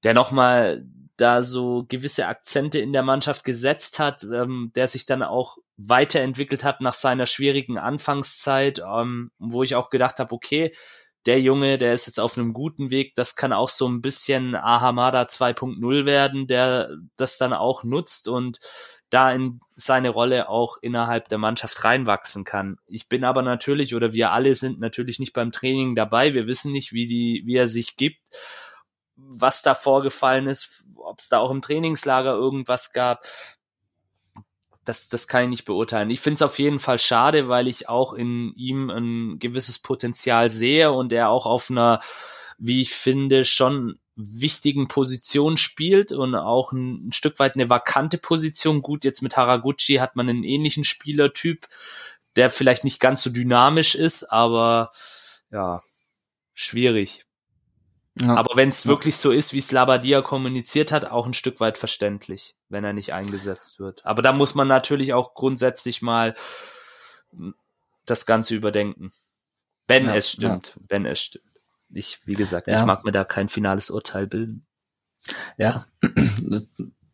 der nochmal da so gewisse Akzente in der Mannschaft gesetzt hat, ähm, der sich dann auch weiterentwickelt hat nach seiner schwierigen Anfangszeit, ähm, wo ich auch gedacht habe, okay, der Junge, der ist jetzt auf einem guten Weg, das kann auch so ein bisschen Ahamada 2.0 werden, der das dann auch nutzt und da in seine Rolle auch innerhalb der Mannschaft reinwachsen kann. Ich bin aber natürlich oder wir alle sind natürlich nicht beim Training dabei. Wir wissen nicht, wie die, wie er sich gibt was da vorgefallen ist, ob es da auch im Trainingslager irgendwas gab, das, das kann ich nicht beurteilen. Ich finde es auf jeden Fall schade, weil ich auch in ihm ein gewisses Potenzial sehe und er auch auf einer, wie ich finde, schon wichtigen Position spielt und auch ein, ein Stück weit eine vakante Position. Gut, jetzt mit Haraguchi hat man einen ähnlichen Spielertyp, der vielleicht nicht ganz so dynamisch ist, aber ja, schwierig. Ja. Aber wenn es wirklich so ist, wie es Labadia kommuniziert hat, auch ein Stück weit verständlich, wenn er nicht eingesetzt wird. Aber da muss man natürlich auch grundsätzlich mal das Ganze überdenken. Wenn ja, es stimmt, ja. wenn es stimmt. Ich, wie gesagt, ich mag mir da kein finales Urteil bilden. Ja,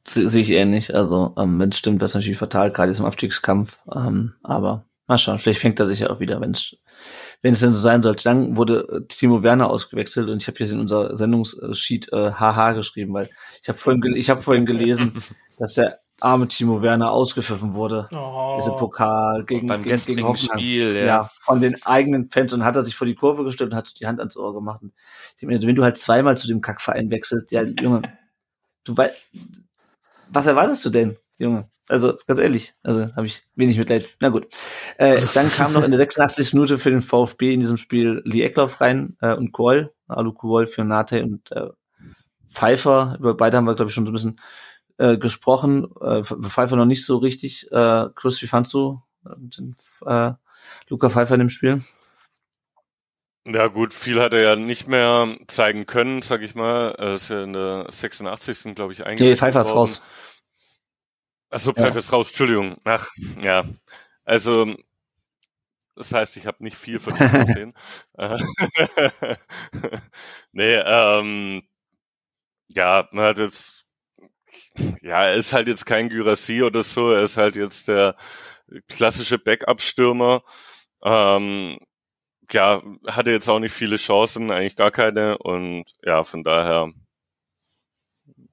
sehe ich ähnlich. Also, ähm, wenn es stimmt, wäre es natürlich fatal, gerade im Abstiegskampf. Ähm, aber mal schauen, vielleicht fängt er sich ja auch wieder, wenn es wenn es denn so sein sollte. Dann wurde äh, Timo Werner ausgewechselt und ich habe jetzt in unser Sendungssheet äh, haha geschrieben, weil ich habe vorhin, ich habe vorhin gelesen, dass der arme Timo Werner ausgepfiffen wurde. Oh. Diese Pokal gegen, beim gegen, gestrigen gegen Spiel, ja. ja. Von den eigenen Fans und hat er sich vor die Kurve gestellt und hat die Hand ans Ohr gemacht. Und ich meine, wenn du halt zweimal zu dem Kackverein wechselst, ja, Junge, du weißt, was erwartest du denn, Junge? Also ganz ehrlich, also habe ich wenig Mitleid. Na gut. Äh, dann kam noch in der 86. Minute für den VfB in diesem Spiel Lee Eckloff rein äh, und Kohl, Alu Kohl für Nate und äh, Pfeiffer. Über beide haben wir, glaube ich, schon so ein bisschen äh, gesprochen. Äh, Pfeiffer noch nicht so richtig. Äh, Chris, wie fandst du äh, den, äh, Luca Pfeiffer in dem Spiel? Ja gut, viel hat er ja nicht mehr zeigen können, sag ich mal. Er ist ja in der 86. glaube ich eingewechselt Nee, Pfeiffer ist raus. Achso, Pfeife ja. ist raus, Entschuldigung. Ach, ja. Also, das heißt, ich habe nicht viel von ihm gesehen. nee, ähm, ja, man hat jetzt, ja, er ist halt jetzt kein Gyrassi oder so, er ist halt jetzt der klassische Backup-Stürmer. Ähm, ja, hatte jetzt auch nicht viele Chancen, eigentlich gar keine und ja, von daher,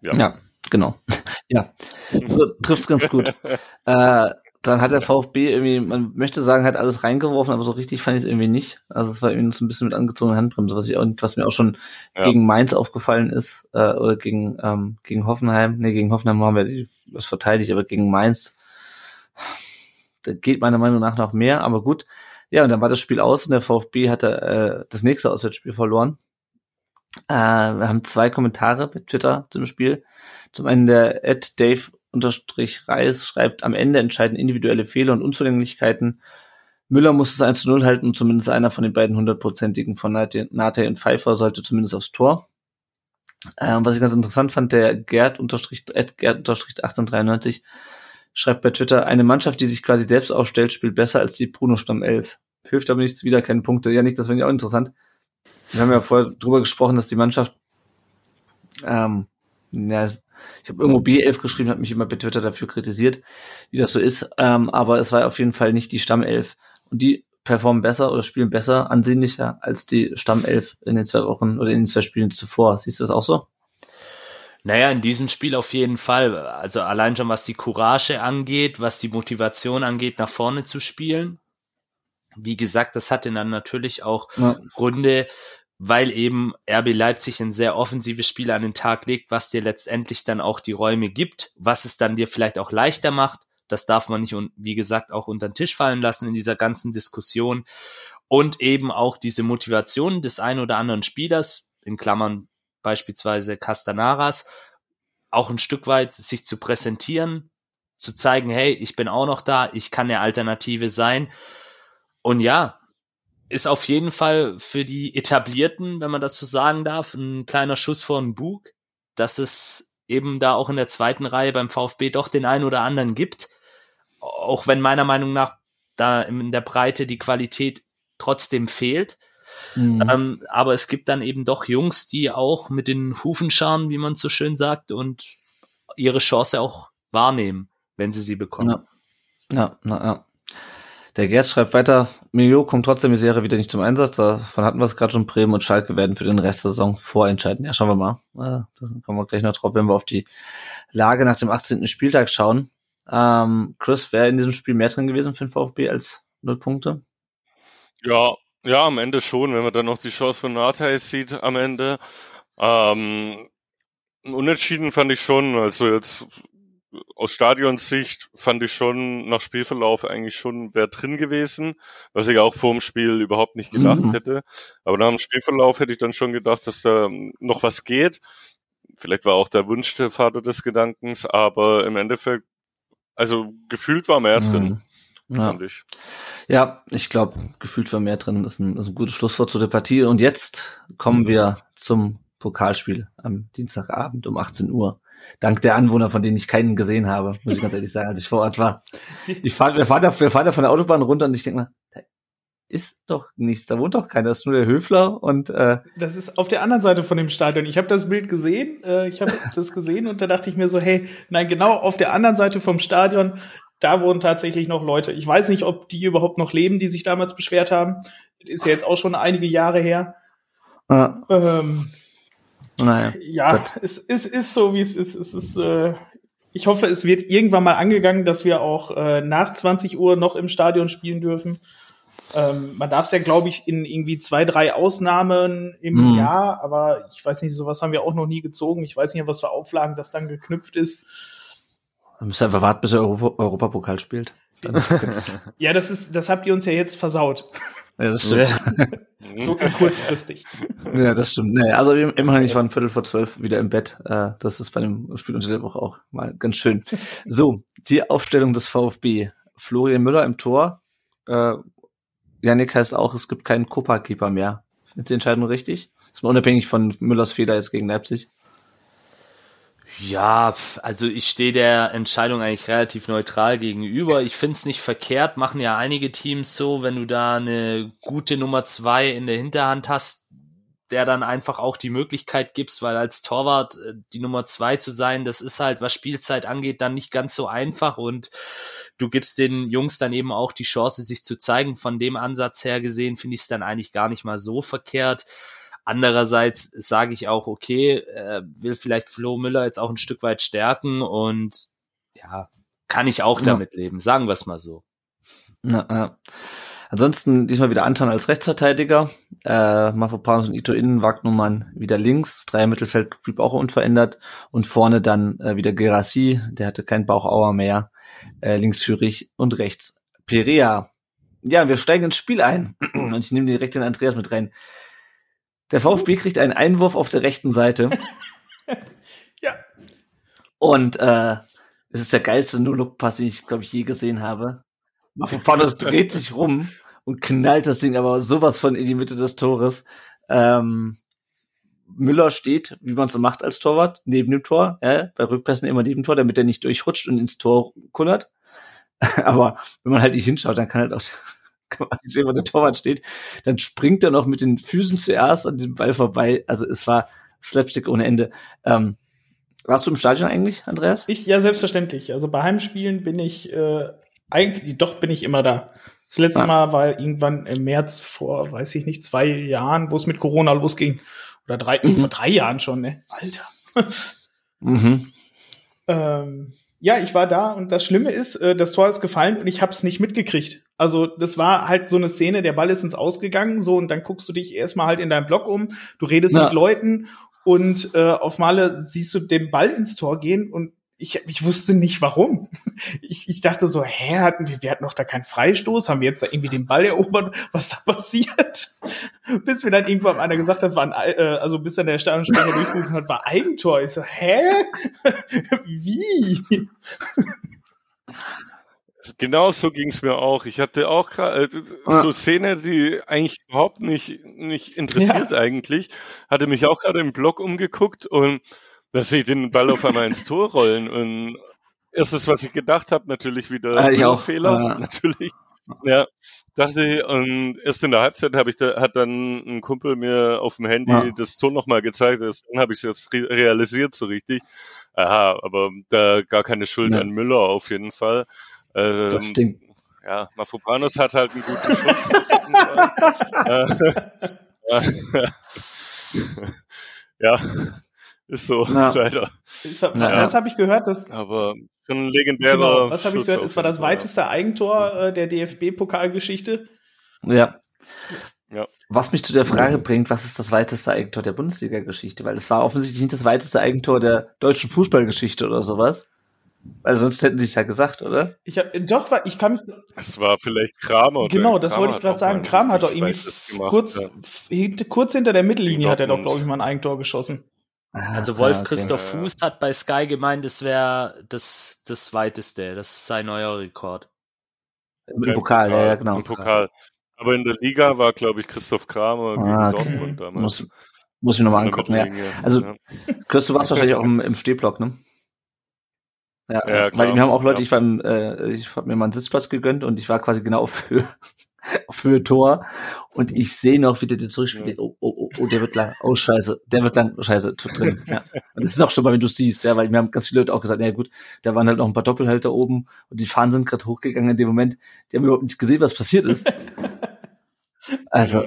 ja. ja genau. ja, so, trifft's ganz gut. äh, dann hat der VfB irgendwie, man möchte sagen, hat alles reingeworfen, aber so richtig fand ich es irgendwie nicht. Also es war irgendwie so ein bisschen mit angezogener Handbremse, was ich auch, was mir auch schon ja. gegen Mainz aufgefallen ist, äh, oder gegen, ähm, gegen Hoffenheim. Nee, gegen Hoffenheim haben wir die, was verteidigt, aber gegen Mainz, da geht meiner Meinung nach noch mehr, aber gut. Ja, und dann war das Spiel aus und der VfB hatte äh, das nächste Auswärtsspiel verloren. Äh, wir haben zwei Kommentare bei Twitter zum Spiel. Zum einen der Ed Dave Reis schreibt, am Ende entscheiden individuelle Fehler und Unzulänglichkeiten. Müller muss es 1 zu 0 halten und zumindest einer von den beiden hundertprozentigen von Nate, und Pfeiffer sollte zumindest aufs Tor. Ähm, was ich ganz interessant fand, der Gerd unterstrich, Gerd unterstrich 1893 schreibt bei Twitter, eine Mannschaft, die sich quasi selbst aufstellt, spielt besser als die Bruno Stamm 11. Hilft aber nichts, wieder keine Punkte. Ja, nicht, das finde ich auch interessant. Wir haben ja vorher drüber gesprochen, dass die Mannschaft ähm, ja, ich habe irgendwo B11 geschrieben, hat mich immer bei Twitter dafür kritisiert, wie das so ist. Ähm, aber es war auf jeden Fall nicht die Stammelf. Und die performen besser oder spielen besser, ansehnlicher als die Stammelf in den zwei Wochen oder in den zwei Spielen zuvor. Siehst du das auch so? Naja, in diesem Spiel auf jeden Fall. Also allein schon was die Courage angeht, was die Motivation angeht, nach vorne zu spielen. Wie gesagt, das hatte dann natürlich auch ja. Gründe, weil eben RB Leipzig ein sehr offensives Spiel an den Tag legt, was dir letztendlich dann auch die Räume gibt, was es dann dir vielleicht auch leichter macht. Das darf man nicht, und wie gesagt, auch unter den Tisch fallen lassen in dieser ganzen Diskussion. Und eben auch diese Motivation des einen oder anderen Spielers, in Klammern beispielsweise Castanaras, auch ein Stück weit sich zu präsentieren, zu zeigen, hey, ich bin auch noch da, ich kann eine Alternative sein. Und ja, ist auf jeden Fall für die Etablierten, wenn man das so sagen darf, ein kleiner Schuss vor den Bug, dass es eben da auch in der zweiten Reihe beim VfB doch den einen oder anderen gibt. Auch wenn meiner Meinung nach da in der Breite die Qualität trotzdem fehlt. Mhm. Ähm, aber es gibt dann eben doch Jungs, die auch mit den Hufen scharen, wie man so schön sagt, und ihre Chance auch wahrnehmen, wenn sie sie bekommen. Ja, ja, na, ja. Der Gerd schreibt weiter, Milio kommt trotzdem die Serie wieder nicht zum Einsatz. Davon hatten wir es gerade schon. Bremen und Schalke werden für den Rest der Saison vorentscheiden. Ja, schauen wir mal. Da kommen wir gleich noch drauf, wenn wir auf die Lage nach dem 18. Spieltag schauen. Ähm, Chris, wäre in diesem Spiel mehr drin gewesen für den VfB als null Punkte? Ja, ja, am Ende schon, wenn man dann noch die Chance von Nathai sieht am Ende. Ähm, Unentschieden fand ich schon, also jetzt aus Stadionsicht fand ich schon nach Spielverlauf eigentlich schon wer drin gewesen, was ich auch vor dem Spiel überhaupt nicht gedacht mhm. hätte. Aber nach dem Spielverlauf hätte ich dann schon gedacht, dass da noch was geht. Vielleicht war auch der Wunsch der Vater des Gedankens, aber im Endeffekt, also gefühlt war mehr drin. Mhm. Ja. Fand ich. Ja, ich glaube, gefühlt war mehr drin. Das ist ein, das ist ein gutes Schlusswort zu der Partie. Und jetzt kommen wir zum Pokalspiel am Dienstagabend um 18 Uhr. Dank der Anwohner, von denen ich keinen gesehen habe, muss ich ganz ehrlich sagen, als ich vor Ort war. Ich fahr, wir, fahren da, wir fahren da von der Autobahn runter und ich denke mal, da ist doch nichts, da wohnt doch keiner, das ist nur der Höfler und äh, Das ist auf der anderen Seite von dem Stadion. Ich habe das Bild gesehen, äh, ich habe das gesehen und da dachte ich mir so, hey, nein, genau auf der anderen Seite vom Stadion, da wohnen tatsächlich noch Leute. Ich weiß nicht, ob die überhaupt noch leben, die sich damals beschwert haben. Ist ja jetzt auch schon einige Jahre her. äh, Ähm, naja. ja, es, es ist so, wie es ist. Es ist äh, ich hoffe, es wird irgendwann mal angegangen, dass wir auch äh, nach 20 Uhr noch im Stadion spielen dürfen. Ähm, man darf es ja, glaube ich, in irgendwie zwei, drei Ausnahmen im Mhm. Jahr, aber ich weiß nicht, sowas haben wir auch noch nie gezogen. Ich weiß nicht, was für Auflagen das dann geknüpft ist. Dann müsst ihr einfach warten, bis er Europa Europapokal spielt. Ja, das ist, das habt ihr uns ja jetzt versaut. Ja, das stimmt. So äh, kurzfristig. Ja, das stimmt. Nee, also im- immerhin, ich war ein Viertel vor zwölf wieder im Bett. Äh, das ist bei dem Spiel unter der Woche auch mal ganz schön. So, die Aufstellung des VfB. Florian Müller im Tor. Äh, Yannick heißt auch, es gibt keinen Copa-Keeper mehr. Ist die Entscheidung richtig? Ist mal unabhängig von Müllers Fehler jetzt gegen Leipzig. Ja, also ich stehe der Entscheidung eigentlich relativ neutral gegenüber. Ich find's nicht verkehrt, machen ja einige Teams so, wenn du da eine gute Nummer zwei in der Hinterhand hast, der dann einfach auch die Möglichkeit gibst, weil als Torwart äh, die Nummer zwei zu sein, das ist halt, was Spielzeit angeht, dann nicht ganz so einfach und du gibst den Jungs dann eben auch die Chance, sich zu zeigen. Von dem Ansatz her gesehen finde ich es dann eigentlich gar nicht mal so verkehrt. Andererseits sage ich auch, okay, äh, will vielleicht Flo Müller jetzt auch ein Stück weit stärken und ja, kann ich auch Ja. damit leben, sagen wir es mal so. Na, ja. Ansonsten diesmal wieder Anton als Rechtsverteidiger, äh, Mafropanos und Ito innen, Wagnumann wieder links, Dreier Mittelfeld blieb auch unverändert und vorne dann äh, wieder Gerassi, der hatte keinen Bauchauer mehr, äh, links Fürich und rechts Perea. Ja, wir steigen ins Spiel ein und ich nehme direkt den Andreas mit rein. Der VfB kriegt einen Einwurf auf der rechten Seite Ja. und äh, es ist der geilste No-Look-Pass, den ich, glaube ich, je gesehen habe. Mafropanos dreht sich rum und knallt das Ding aber sowas von in die Mitte des Tores. Ähm, Müller steht, wie man so macht als Torwart, neben dem Tor, ja, bei Rückpässen immer neben dem Tor, damit er nicht durchrutscht und ins Tor kullert. aber wenn man halt nicht hinschaut, dann kann halt auch kann man nicht sehen, wo der Torwart steht. Dann springt er noch mit den Füßen zuerst an dem Ball vorbei. Also es war Slapstick ohne Ende. Ähm, warst du im Stadion eigentlich, Andreas? Ich, ja, selbstverständlich. Also bei Heimspielen bin ich äh, eigentlich, doch bin ich immer da. Das letzte Ah. Mal war irgendwann im März vor, weiß ich nicht, zwei Jahren, wo es mit Corona losging. Oder drei, Mhm. vor drei Jahren schon, ne? Alter. Mhm. Ähm, ja, ich war da und das Schlimme ist, äh, das Tor ist gefallen und ich habe es nicht mitgekriegt. Also das war halt so eine Szene, der Ball ist ins Ausgegangen, so und dann guckst du dich erstmal halt in deinem Block um, du redest Ja. mit Leuten und äh, auf Male siehst du den Ball ins Tor gehen und ich, ich wusste nicht warum. Ich, ich dachte so, hä, hatten wir, wir hatten doch da keinen Freistoß, haben wir jetzt da irgendwie den Ball erobert, was da passiert? Bis mir dann irgendwann einer gesagt hat, war ein, Ei- äh, also bis dann der Stadionsprecher durchgerufen hat, war Eigentor. Ich so, hä? Wie? Genau so ging's mir auch. Ich hatte auch gerade äh, Ja. so Szene, die eigentlich überhaupt nicht nicht interessiert eigentlich. Hatte mich auch gerade im Blog umgeguckt und da sehe ich den Ball auf einmal ins Tor rollen und erstes, was ich gedacht habe, natürlich wieder Ah, ich auch. Fehler, Ja. natürlich. Ja, dachte ich, und erst in der Halbzeit habe ich da, hat dann ein Kumpel mir auf dem Handy Ja. das Tor nochmal gezeigt, erst dann habe ich es jetzt re realisiert so richtig. Aha, aber da gar keine Schuld Ja. an Müller auf jeden Fall. Ähm, Das Ding. ja, Mafropanos hat halt einen guten Schuss. Äh, ja, ist so, Ja. leider. Das, war, Ja. das habe ich gehört, dass Aber schon ein legendärer genau, was habe ich gehört, es war das weiteste Eigentor äh, der DFB-Pokalgeschichte. Ja. Ja. Was mich zu der Frage bringt, was ist das weiteste Eigentor der Bundesliga-Geschichte? Weil es war offensichtlich nicht das weiteste Eigentor der deutschen Fußballgeschichte oder sowas. Weil sonst hätten sie es ja gesagt, oder? Ich habe doch, war- ich kann mich Es war vielleicht Kramer. genau, das Kramer wollte ich gerade sagen. mal Kram hat doch irgendwie kurz, ja. kurz hinter der Mittellinie hat er doch, glaube ich, mal ein Eigentor geschossen. Also Ah, Wolf okay. Christoph Ja. Fuß hat bei Sky gemeint, es wäre das, das weiteste, das ist sein neuer Rekord. Im Pokal, ja, ja, genau. Im Pokal. Aber in der Liga war, glaube ich, Christoph Kramer gegen Ah, okay. Dortmund damals. Muss, Muss ich mir nochmal angucken, ja. Also, ja. Chris, du warst wahrscheinlich auch im, im Stehblock, ne? Ja, Ja, klar. weil wir haben auch Leute, Ja. ich war im, äh, ich habe mir mal einen Sitzplatz gegönnt und ich war quasi genau auf Höhe, Höhe Tor und ich sehe noch, wie der den zurückspielt. Oh, oh, oh, oh, der wird lang. Oh, scheiße, der wird lang. Scheiße, tut drin. Ja. Und das ist noch schon mal, wenn du es siehst, ja, weil mir haben ganz viele Leute auch gesagt, ja gut, da waren halt noch ein paar Doppelhalter oben und die Fahnen sind gerade hochgegangen in dem Moment. Die haben überhaupt nicht gesehen, was passiert ist. Also,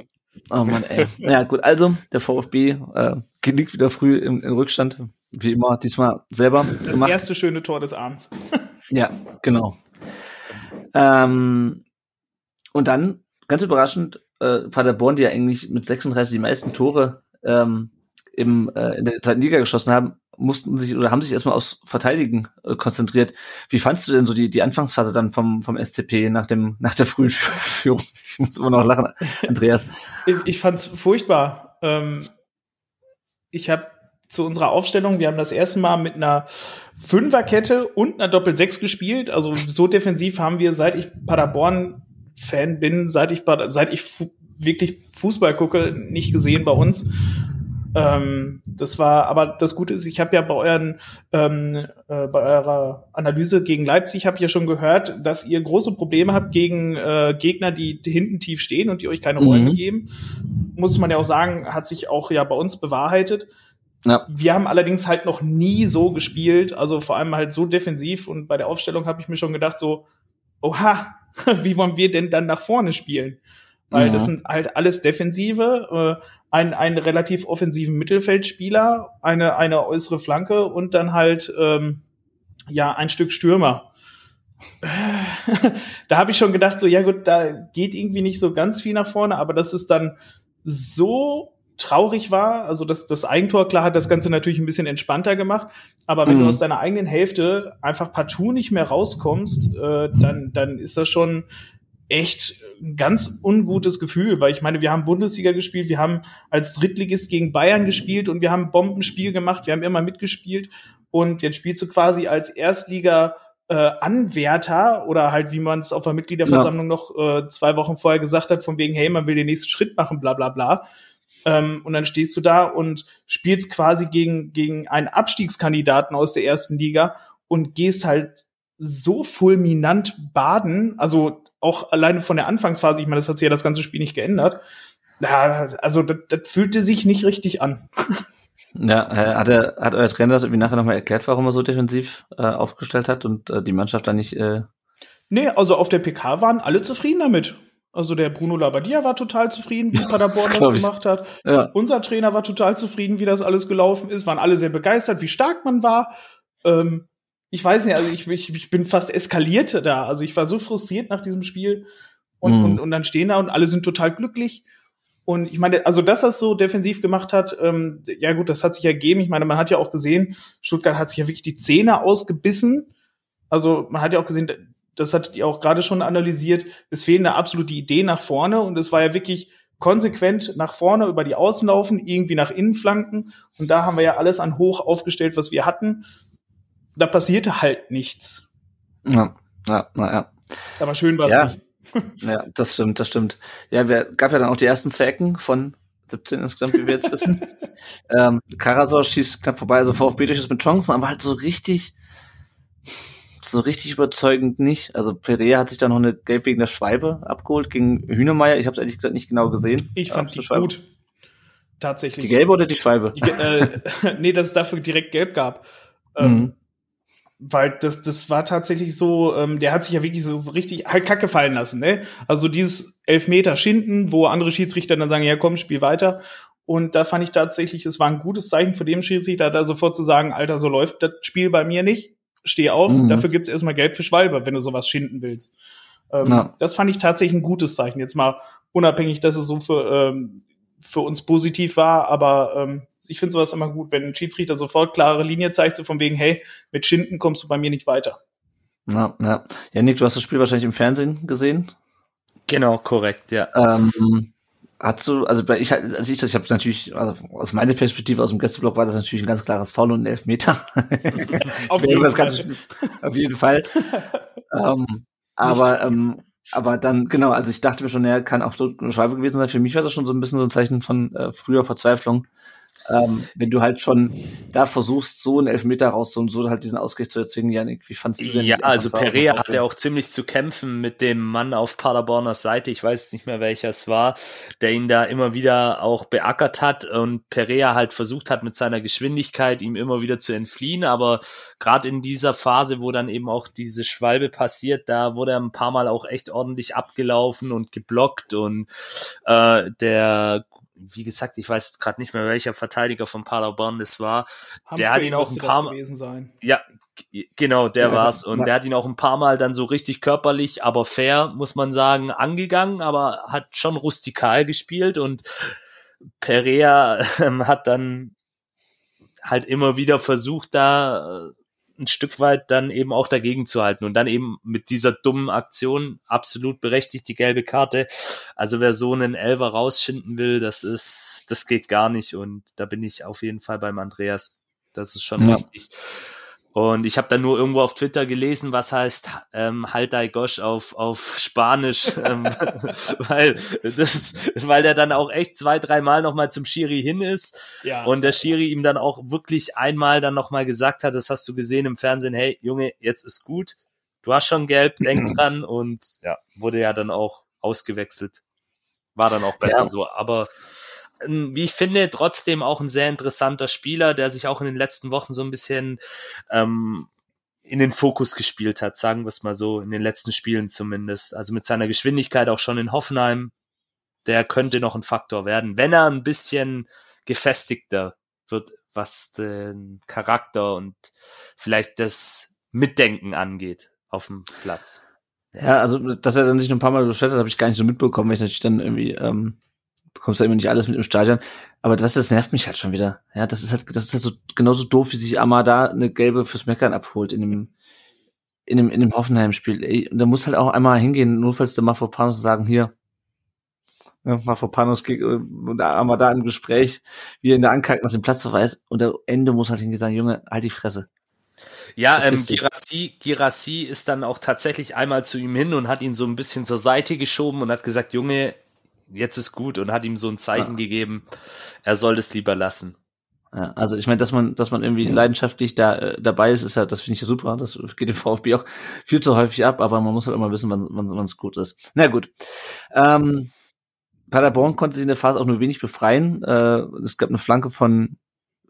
oh Mann, ey. Ja, gut, also der VfB äh, liegt wieder früh im, im Rückstand, wie immer, diesmal selber Das gemacht. erste schöne Tor des Abends. Ja, genau. Ähm, und dann, ganz überraschend, äh, Paderborn, die ja eigentlich mit 36 die meisten Tore ähm, im, äh, in der zweiten Liga geschossen haben, mussten sich oder haben sich erstmal aufs Verteidigen äh, konzentriert. Wie fandst du denn so die, die Anfangsphase dann vom, vom SCP nach dem, nach der frühen Führung? Ich muss immer noch lachen, Andreas. Ich, ich fand's furchtbar. Ähm, ich habe zu unserer Aufstellung, wir haben das erste Mal mit einer Fünferkette und einer Doppel-Sechs gespielt. Also so defensiv haben wir, seit ich Paderborn-Fan bin, seit ich, seit ich fu wirklich Fußball gucke, nicht gesehen bei uns. Ähm, das war, aber das Gute ist, ich habe ja bei euren, ähm, äh, bei eurer Analyse gegen Leipzig habe ich ja schon gehört, dass ihr große Probleme habt gegen äh, Gegner, die hinten tief stehen und die euch keine Räume Mhm. geben. Muss man ja auch sagen, hat sich auch ja bei uns bewahrheitet. Ja. Wir haben allerdings halt noch nie so gespielt, also vor allem halt so defensiv und bei der Aufstellung habe ich mir schon gedacht so, oha, wie wollen wir denn dann nach vorne spielen? Weil Mhm. das sind halt alles Defensive, äh, ein, einen relativ offensiven Mittelfeldspieler, eine, eine äußere Flanke und dann halt ähm, ja ein Stück Stürmer. da habe ich schon gedacht, so ja gut, da geht irgendwie nicht so ganz viel nach vorne, aber dass es dann so traurig war, also das, das Eigentor, klar hat das Ganze natürlich ein bisschen entspannter gemacht, aber wenn Mhm. du aus deiner eigenen Hälfte einfach partout nicht mehr rauskommst, äh, dann, dann ist das schon echt ein ganz ungutes Gefühl, weil ich meine, wir haben Bundesliga gespielt, wir haben als Drittligist gegen Bayern gespielt und wir haben Bombenspiel gemacht, wir haben immer mitgespielt. Und jetzt spielst du quasi als Erstliga äh, Anwärter oder halt, wie man es auf der Mitgliederversammlung noch äh, zwei Wochen vorher gesagt hat, von wegen, hey, man will den nächsten Schritt machen, bla bla bla. Ähm, und dann stehst du da und spielst quasi gegen, gegen einen Abstiegskandidaten aus der ersten Liga und gehst halt so fulminant baden, also auch alleine von der Anfangsphase, ich meine, das hat sich ja das ganze Spiel nicht geändert. Ja, also das, das fühlte sich nicht richtig an. Ja, äh, hat, er, hat euer Trainer das irgendwie nachher nochmal erklärt, warum er so defensiv äh, aufgestellt hat und äh, die Mannschaft da nicht äh, Nee, also auf der PK waren alle zufrieden damit. Also der Bruno Labbadia war total zufrieden, wie Paderborn Das das gemacht hat. ja. Unser Trainer war total zufrieden, wie das alles gelaufen ist. Waren alle sehr begeistert, wie stark man war. Ähm, ich weiß nicht, also ich, ich, ich bin fast eskaliert da. Also ich war so frustriert nach diesem Spiel. Und, Mhm. und, und dann stehen da und alle sind total glücklich. Und ich meine, also dass das so defensiv gemacht hat, ähm, ja gut, das hat sich ergeben. Ich meine, man hat ja auch gesehen, Stuttgart hat sich ja wirklich die Zähne ausgebissen. Also man hat ja auch gesehen, das hattet ihr auch gerade schon analysiert, es fehlen da absolut die Idee nach vorne und es war ja wirklich konsequent nach vorne über die Außen laufen, irgendwie nach innen flanken und da haben wir ja alles an hoch aufgestellt, was wir hatten. Da passierte halt nichts. Ja, ja, na ja. Aber schön war es Ja. nicht. Ja, das stimmt, das stimmt. Ja, wir gab ja dann auch die ersten zwei Ecken von 17 insgesamt, wie wir jetzt wissen. ähm, Karasor schießt knapp vorbei, also VfB durch mit Chancen, aber halt so richtig, so richtig überzeugend nicht. Also Perea hat sich da noch eine Gelb wegen der Schwalbe abgeholt gegen Hühnemeier. Ich habe es ehrlich gesagt nicht genau gesehen. Ich fand die es eine Schwalbe- gut. Tatsächlich. Die gelbe oder die Schwalbe? Die, äh, nee, dass es dafür direkt gelb gab. Ähm, Mhm. Weil das, das war tatsächlich so, ähm, der hat sich ja wirklich so, so richtig halt Kacke fallen lassen, ne? Also dieses Elfmeter Schinden, wo andere Schiedsrichter dann sagen, ja komm, spiel weiter. Und da fand ich tatsächlich, es war ein gutes Zeichen für den Schiedsrichter, da sofort zu sagen, Alter, so läuft das Spiel bei mir nicht. Steh auf, Mhm. dafür gibt's erstmal Gelb für Schwalbe, wenn du sowas schinden willst. Ähm, Ja. Das fand ich tatsächlich ein gutes Zeichen. Jetzt mal unabhängig, dass es so für, ähm, für uns positiv war, aber ähm, ich finde sowas immer gut, wenn ein Schiedsrichter sofort klare Linie zeigt, so von wegen, hey, mit Schinden kommst du bei mir nicht weiter. Ja, ja. Ja, Nick, du hast das Spiel wahrscheinlich im Fernsehen gesehen. Genau, korrekt, ja. Ähm, hast du, also bei ich, als ich das, ich habe natürlich, also aus meiner Perspektive aus dem Gästeblock war das natürlich ein ganz klares Foul und ein Elfmeter. Auf jeden das Fall. ganze. Auf jeden Fall. ähm, aber, ähm, aber dann, genau, also ich dachte mir schon, er kann auch so eine Schwalbe gewesen sein. Für mich war das schon so ein bisschen so ein Zeichen von äh, früher Verzweiflung. Ähm, wenn du halt schon da versuchst, so einen Elfmeter rauszuholen, so halt diesen Ausgleich zu erzwingen, Janik, wie fandst du denn? Ja, also Perea hatte auch ziemlich zu kämpfen mit dem Mann auf Paderborner Seite, ich weiß nicht mehr welcher es war, der ihn da immer wieder auch beackert hat und Perea halt versucht hat mit seiner Geschwindigkeit ihm immer wieder zu entfliehen, aber gerade in dieser Phase, wo dann eben auch diese Schwalbe passiert, da wurde er ein paar Mal auch echt ordentlich abgelaufen und geblockt. Und äh, der wie gesagt, ich weiß gerade nicht mehr, welcher Verteidiger von Paderborn das war. Humphrey der hat ihn auch ein paar Mal. Ja, genau, der ja, war's. Und ja. der hat ihn auch ein paar Mal dann so richtig körperlich, aber fair, muss man sagen, angegangen, aber hat schon rustikal gespielt und Perea äh, hat dann halt immer wieder versucht, da äh, ein Stück weit dann eben auch dagegen zu halten und dann eben mit dieser dummen Aktion absolut berechtigt die gelbe Karte. Also wer so einen Elver rausschinden will, das ist, das geht gar nicht und da bin ich auf jeden Fall beim Andreas. Das ist schon ja. richtig. Und ich habe dann nur irgendwo auf Twitter gelesen, was heißt ähm, halt dein Gosh auf, auf Spanisch, ähm, weil das, weil der dann auch echt zwei, dreimal nochmal zum Schiri hin ist ja. und der Schiri ihm dann auch wirklich einmal dann nochmal gesagt hat, das hast du gesehen im Fernsehen, hey Junge, jetzt ist gut, du hast schon gelb, denk dran und ja, wurde ja dann auch ausgewechselt. War dann auch besser ja. so, aber wie ich finde, trotzdem auch ein sehr interessanter Spieler, der sich auch in den letzten Wochen so ein bisschen ähm, in den Fokus gespielt hat, sagen wir es mal so, in den letzten Spielen zumindest. Also mit seiner Geschwindigkeit auch schon in Hoffenheim, der könnte noch ein Faktor werden, wenn er ein bisschen gefestigter wird, was den Charakter und vielleicht das Mitdenken angeht auf dem Platz. Ja, also dass er dann sich noch ein paar Mal beschwert hat, habe ich gar nicht so mitbekommen, weil ich natürlich dann irgendwie ähm, bekommst ja immer nicht alles mit im Stadion. Aber das, das nervt mich halt schon wieder. Ja, das ist halt, das ist halt so genauso doof, wie sich Amada eine gelbe fürs Meckern abholt in dem, in dem, in dem Hoffenheim-Spiel. Und da muss halt auch einmal hingehen, nur falls der Mafropanos sagen, hier, ja, Mafropanos und der Amada im Gespräch, wie er in der Ankackt nach dem Platzverweis und der Ende muss halt hingehen sagen, Junge, halt die Fresse. Ja, ähm, Girassi, Girassi ist dann auch tatsächlich einmal zu ihm hin und hat ihn so ein bisschen zur Seite geschoben und hat gesagt, Junge, jetzt ist gut und hat ihm so ein Zeichen ja. gegeben, er soll es lieber lassen. Ja, also ich meine, dass man, dass man irgendwie leidenschaftlich da äh, dabei ist, ist ja, das finde ich ja super. Das geht dem VfB auch viel zu häufig ab, aber man muss halt immer wissen, wann wann es gut ist. Na gut. Ähm, Paderborn konnte sich in der Phase auch nur wenig befreien. Äh, es gab eine Flanke von,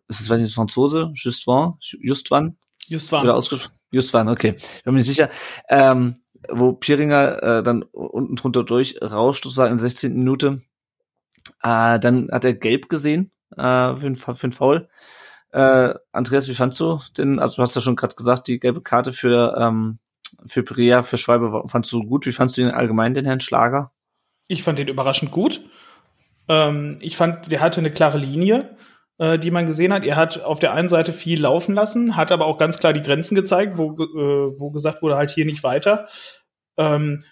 ist das weiß nicht, Franzose, Justwan, Justwan? Justwan. Oder ausgesprochen. Justwan, okay. Ich bin mir nicht sicher. Ähm, wo Pieringer äh, dann unten drunter durchrauscht, sozusagen in 16. Minute. Äh, dann hat er gelb gesehen äh, für, den, für den Foul. Äh, Andreas, wie fandst du denn, also du hast ja schon gerade gesagt, die gelbe Karte für, ähm, für Perea, für Schwalbe, fandst du gut? Wie fandst du den allgemein, den Herrn Schlager? Ich fand den überraschend gut. Ähm, ich fand, der hatte eine klare Linie, äh, die man gesehen hat. Er hat auf der einen Seite viel laufen lassen, hat aber auch ganz klar die Grenzen gezeigt, wo, äh, wo gesagt wurde, halt hier nicht weiter. Ähm,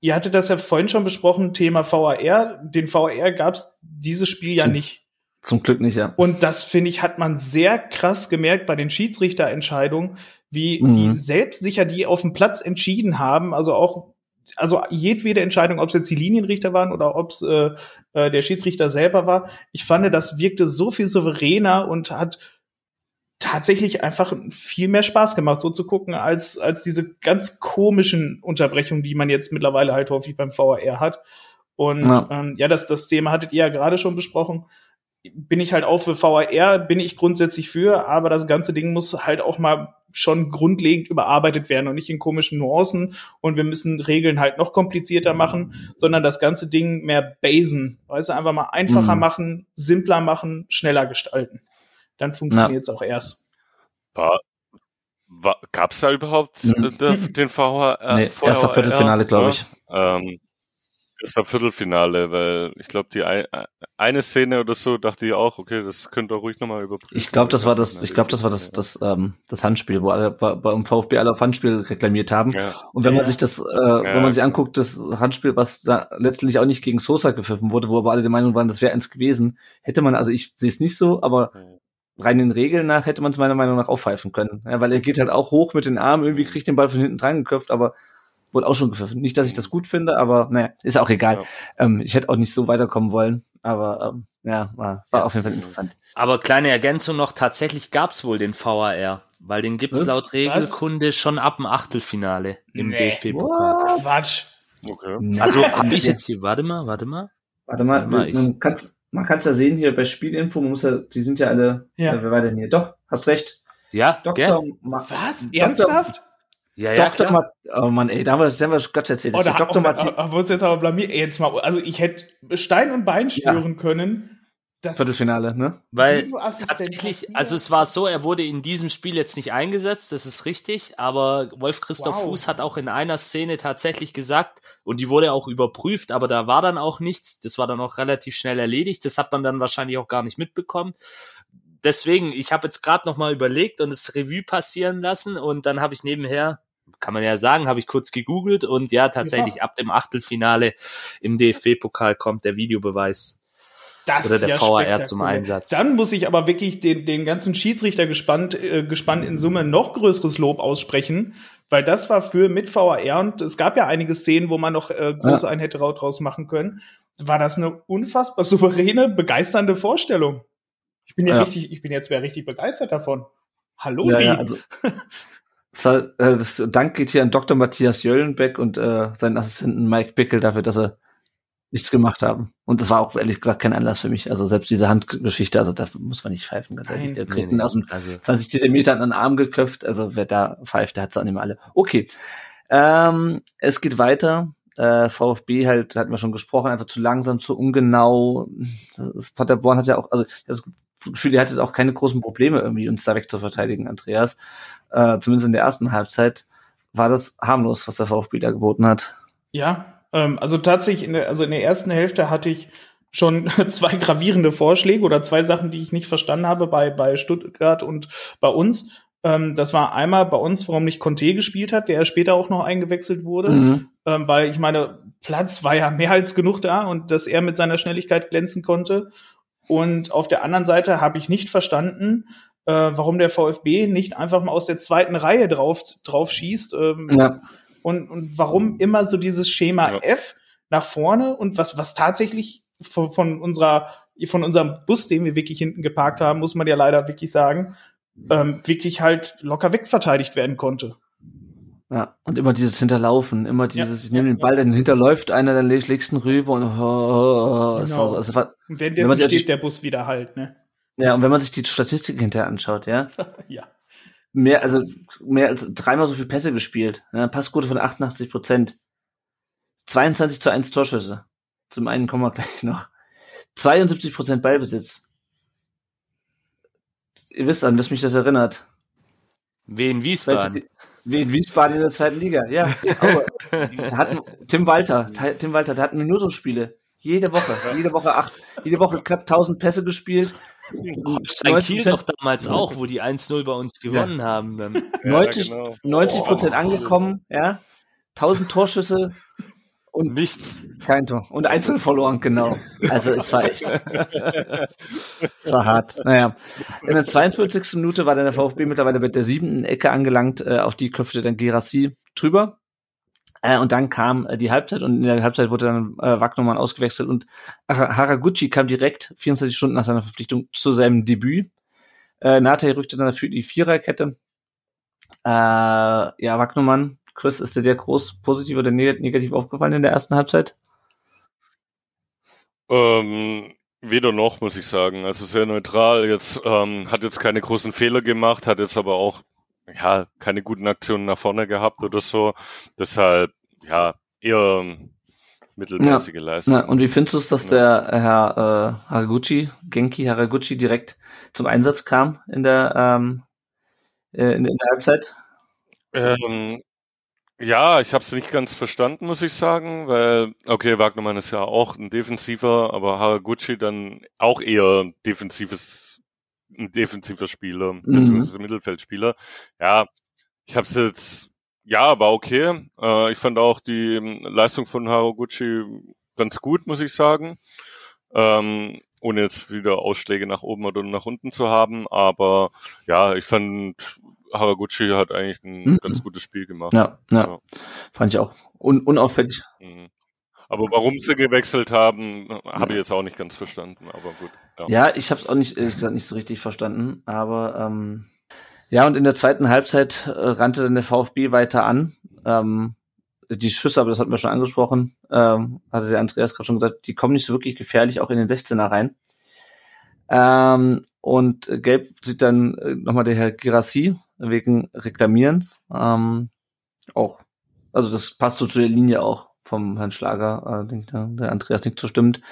ihr hattet das ja vorhin schon besprochen, Thema VAR. Den VAR gab es dieses Spiel ja nicht. Zum Glück nicht, ja. Und das, finde ich, hat man sehr krass gemerkt bei den Schiedsrichterentscheidungen, wie, mhm. wie selbstsicher die auf dem Platz entschieden haben. Also auch also jedwede Entscheidung, ob es jetzt die Linienrichter waren oder ob es äh, äh, der Schiedsrichter selber war, ich fand, das wirkte so viel souveräner und hat tatsächlich einfach viel mehr Spaß gemacht, so zu gucken, als, als diese ganz komischen Unterbrechungen, die man jetzt mittlerweile halt häufig beim VAR hat. Und ja, ähm, ja das, das Thema hattet ihr ja gerade schon besprochen. Bin ich halt auch für VAR, bin ich grundsätzlich für, aber das ganze Ding muss halt auch mal schon grundlegend überarbeitet werden und nicht in komischen Nuancen und wir müssen Regeln halt noch komplizierter machen, sondern das ganze Ding mehr basen, weißt du, einfach mal einfacher mhm. machen, simpler machen, schneller gestalten dann funktioniert es auch erst. War, war, Gab es da überhaupt mhm. den VR? Äh, nee, erster Viertelfinale, glaube ich. Ähm, erster Viertelfinale, weil ich glaube, die ein, eine Szene oder so dachte ich auch, okay, das könnt ihr ruhig nochmal überprüfen. Ich glaube, das war das, ich glaube, das war das, das, ähm, das Handspiel, wo alle beim VfB alle auf Handspiel reklamiert haben. Ja. Und wenn man sich das, äh, ja. wenn man sich anguckt, das Handspiel, was da letztendlich auch nicht gegen Sosa gepfiffen wurde, wo aber alle der Meinung waren, das wäre eins gewesen, hätte man, also ich sehe es nicht so, aber rein den Regeln nach hätte man es meiner Meinung nach aufpfeifen können. Ja, weil er geht halt auch hoch mit den Armen, irgendwie kriegt den Ball von hinten dran geköpft, aber wurde auch schon gepfiffen. Nicht, dass ich das gut finde, aber naja, ist auch egal. Ja. Ähm, ich hätte auch nicht so weiterkommen wollen. Aber ähm, ja, war, war auf jeden Fall interessant. Aber kleine Ergänzung noch, tatsächlich gab's wohl den VAR, weil den gibt's Was? laut Regelkunde schon ab dem Achtelfinale im Nee. DFB-Pokal. Quatsch. Okay. Also hab ich jetzt hier, warte mal, warte mal. Warte mal, Warte mal, ich- man kann's, man kann's ja sehen hier bei Spielinfo, man muss ja, die sind ja alle, Ja. Äh, wer war denn hier? Doch, hast recht. Ja, Dr. gell? Ma Was? Dr. Ernsthaft? Ja, ja, Dr. klar. Ma oh Mann, ey, da haben wir, da haben wir Gott erzählt. Oh, da Dr. Martin, haben wir uns jetzt aber blamiert. Jetzt mal, also ich hätte Stein und Bein schwören können, dass Viertelfinale, ne? Weil tatsächlich, also es war so, er wurde in diesem Spiel jetzt nicht eingesetzt, das ist richtig, aber Wolf Christoph Wow. Fuß hat auch in einer Szene tatsächlich gesagt, und die wurde auch überprüft, aber da war dann auch nichts, das war dann auch relativ schnell erledigt, das hat man dann wahrscheinlich auch gar nicht mitbekommen. Deswegen, ich habe jetzt gerade noch mal überlegt und das Revue passieren lassen und dann habe ich nebenher, kann man ja sagen, habe ich kurz gegoogelt und ja, tatsächlich ab dem Achtelfinale im DFB-Pokal kommt der Videobeweis. Das Oder der ist VAR zum. Einsatz. Dann muss ich aber wirklich den, den ganzen Schiedsrichter gespannt, äh, gespannt in Summe noch größeres Lob aussprechen, weil das war für mit VAR und es gab ja einige Szenen, wo man noch äh, groß einen hätte raut draus machen können. War das eine unfassbar souveräne, begeisternde Vorstellung. Ich bin ja, Ja. richtig, ich bin jetzt wer richtig begeistert davon. Hallo, Ja, ja, also. Das, äh, das Dank geht hier an Dr. Matthias Jöllenbeck und äh, seinen Assistenten Mike Bickel dafür, dass sie nichts gemacht haben. Und das war auch ehrlich gesagt kein Anlass für mich. Also selbst diese Handgeschichte, also da muss man nicht pfeifen, ganz ehrlich. Der kriegt nee, aus dem also 20 Zentimeter an den Arm geköpft. Also wer da pfeift, der hat's auch nicht mehr alle. Okay. Ähm, es geht weiter. Äh, VfB halt, hatten wir schon gesprochen, einfach zu langsam, zu ungenau. Das, Paderborn hat ja auch, also ich ihr hattet auch keine großen Probleme irgendwie, uns da weg zu verteidigen, Andreas. Äh, zumindest in der ersten Halbzeit war das harmlos, was der VfB da geboten hat. Ja, ähm, also tatsächlich, in der, also in der ersten Hälfte hatte ich schon zwei gravierende Vorschläge oder zwei Sachen, die ich nicht verstanden habe bei, bei Stuttgart und bei uns. Ähm, das war einmal bei uns, warum nicht Conte gespielt hat, der später auch noch eingewechselt wurde. Mhm. Ähm, weil ich meine, Platz war ja mehr als genug da und dass er mit seiner Schnelligkeit glänzen konnte. Und auf der anderen Seite habe ich nicht verstanden, äh, warum der VfB nicht einfach mal aus der zweiten Reihe drauf, drauf schießt. Ähm, Ja. und, und warum immer so dieses Schema Ja. F nach vorne und was, was tatsächlich von, von unserer, von unserem Bus, den wir wirklich hinten geparkt haben, muss man ja leider wirklich sagen, ähm, wirklich halt locker wegverteidigt werden konnte. Ja, und immer dieses Hinterlaufen, immer dieses, Ja, ich nehme ja, den Ball, dann hinterläuft einer, dann leg- legst ihn rüber und oh, oh, oh, so, Genau. also war, Und Wenn währenddessen man sich- steht der Bus wieder halt, ne? ja, und wenn man sich die Statistik hinterher anschaut, ja, Ja. mehr, also mehr als dreimal so viel Pässe gespielt, ja, Passquote von 88 Prozent, 22 zu 1 Torschüsse, zum einen kommen wir gleich noch, 72 Prozent Ballbesitz. Ihr wisst an, was mich das erinnert. Wen Wiesbaden? Wie in Wiesbaden in der zweiten Liga, ja. Hatten, Tim Walter, Tim Walter, da hatten Minusspiele. Jede Woche, jede Woche acht, jede Woche knapp 1000 Pässe gespielt. Holstein Kiel doch damals auch, wo die 1-0 bei uns gewonnen haben. Dann. 90, genau. 90 Prozent angekommen, ja. 1000 Torschüsse und Nichts. kein Tor. Und einzeln verloren, genau. Also es war echt. Es war hart. Naja. In der 42. Minute war dann der VfB mittlerweile mit der siebten Ecke angelangt, äh, auf die köpfte dann Gerassi drüber. Äh, und dann kam äh, die Halbzeit und in der Halbzeit wurde dann äh, Wagnermann ausgewechselt und Har- Haraguchi kam direkt 24 Stunden nach seiner Verpflichtung zu seinem Debüt. Äh, Nate rückte dann für die Viererkette. Äh, ja, Wagnermann, Chris, ist dir der groß positiv oder neg- negativ aufgefallen in der ersten Halbzeit? Ähm, weder noch, muss ich sagen. Also sehr neutral. Jetzt ähm, hat jetzt keine großen Fehler gemacht, hat jetzt aber auch ja keine guten Aktionen nach vorne gehabt oder so. Deshalb ja eher ähm, mittelmäßige Leistung. Na, und wie findest du es, dass der äh, Herr äh, Haraguchi, Genki Haraguchi, direkt zum Einsatz kam in der, ähm, äh, in, in der Halbzeit? Ähm, ja, ich habe es nicht ganz verstanden, muss ich sagen, weil, okay, Wagnermann ist ja auch ein Defensiver, aber Haraguchi dann auch eher ein defensives, ein defensiver Spieler, Mhm. beziehungsweise Mittelfeldspieler. Ja, ich habe es jetzt, ja, war okay. Äh, ich fand auch die Leistung von Haraguchi ganz gut, muss ich sagen. Ähm, ohne jetzt wieder Ausschläge nach oben oder nach unten zu haben, aber ja, ich fand Haraguchi hat eigentlich ein Mhm. ganz gutes Spiel gemacht. Ja, ja, Ja. fand ich auch un unauffällig. Mhm. Aber warum sie gewechselt haben, habe ich jetzt auch nicht ganz verstanden. Aber gut. Ja, ja ich habe es auch nicht, ehrlich gesagt, nicht so richtig verstanden. Aber ähm, ja, und in der zweiten Halbzeit äh, rannte dann der VfB weiter an. Ähm, die Schüsse, aber das hatten wir schon angesprochen, ähm, hatte der Andreas gerade schon gesagt, die kommen nicht so wirklich gefährlich auch in den 16er rein. Ähm, und gelb sieht dann äh, nochmal der Herr Girassi wegen Reklamierens. Ähm, auch, also das passt so zu der Linie auch vom Herrn Schlager, äh, denkt der, der Andreas nicht zustimmt.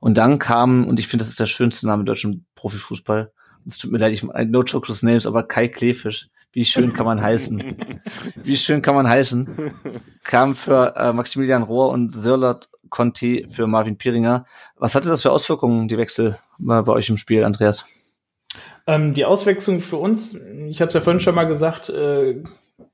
Und dann kam, und ich finde, das ist der schönste Name im deutschen Profifußball. Es tut mir leid, ich no chocolates names, aber Kai Klefisch. Wie schön kann man heißen? Wie schön kann man heißen? Kam für äh, Maximilian Rohr und Sirlot Conti für Marvin Piringer. Was hatte das für Auswirkungen, die Wechsel äh, bei euch im Spiel, Andreas? Ähm, die Auswechslung für uns, ich habe es ja vorhin schon mal gesagt, äh,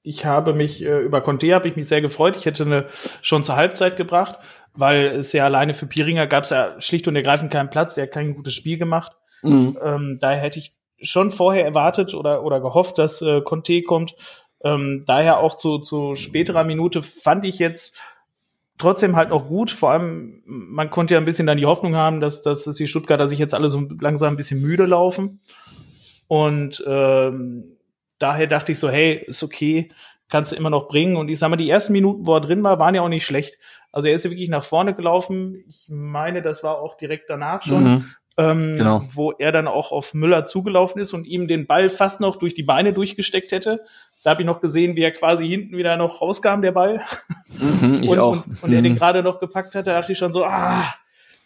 ich habe mich äh, über Conte habe ich mich sehr gefreut. Ich hätte eine schon zur Halbzeit gebracht, weil es ja alleine für Piringer gab es ja schlicht und ergreifend keinen Platz. Der hat kein gutes Spiel gemacht. Mhm. Ähm, daher hätte ich schon vorher erwartet oder oder gehofft, dass äh, Conte kommt. Ähm, daher auch zu, zu späterer Minute fand ich jetzt trotzdem halt noch gut. Vor allem, man konnte ja ein bisschen dann die Hoffnung haben, dass, dass die Stuttgarter sich jetzt alle so langsam ein bisschen müde laufen. Und ähm, daher dachte ich so, hey, ist okay, kannst du immer noch bringen. Und ich sag mal, die ersten Minuten, wo er drin war, waren ja auch nicht schlecht. Also er ist ja wirklich nach vorne gelaufen. Ich meine, das war auch direkt danach schon. Mhm. Ähm, genau. wo er dann auch auf Müller zugelaufen ist und ihm den Ball fast noch durch die Beine durchgesteckt hätte. Da habe ich noch gesehen, wie er quasi hinten wieder noch rauskam, der Ball. Mhm, ich und, auch. Und, und mhm. er den mhm. gerade noch gepackt hat, da dachte ich schon so, ah,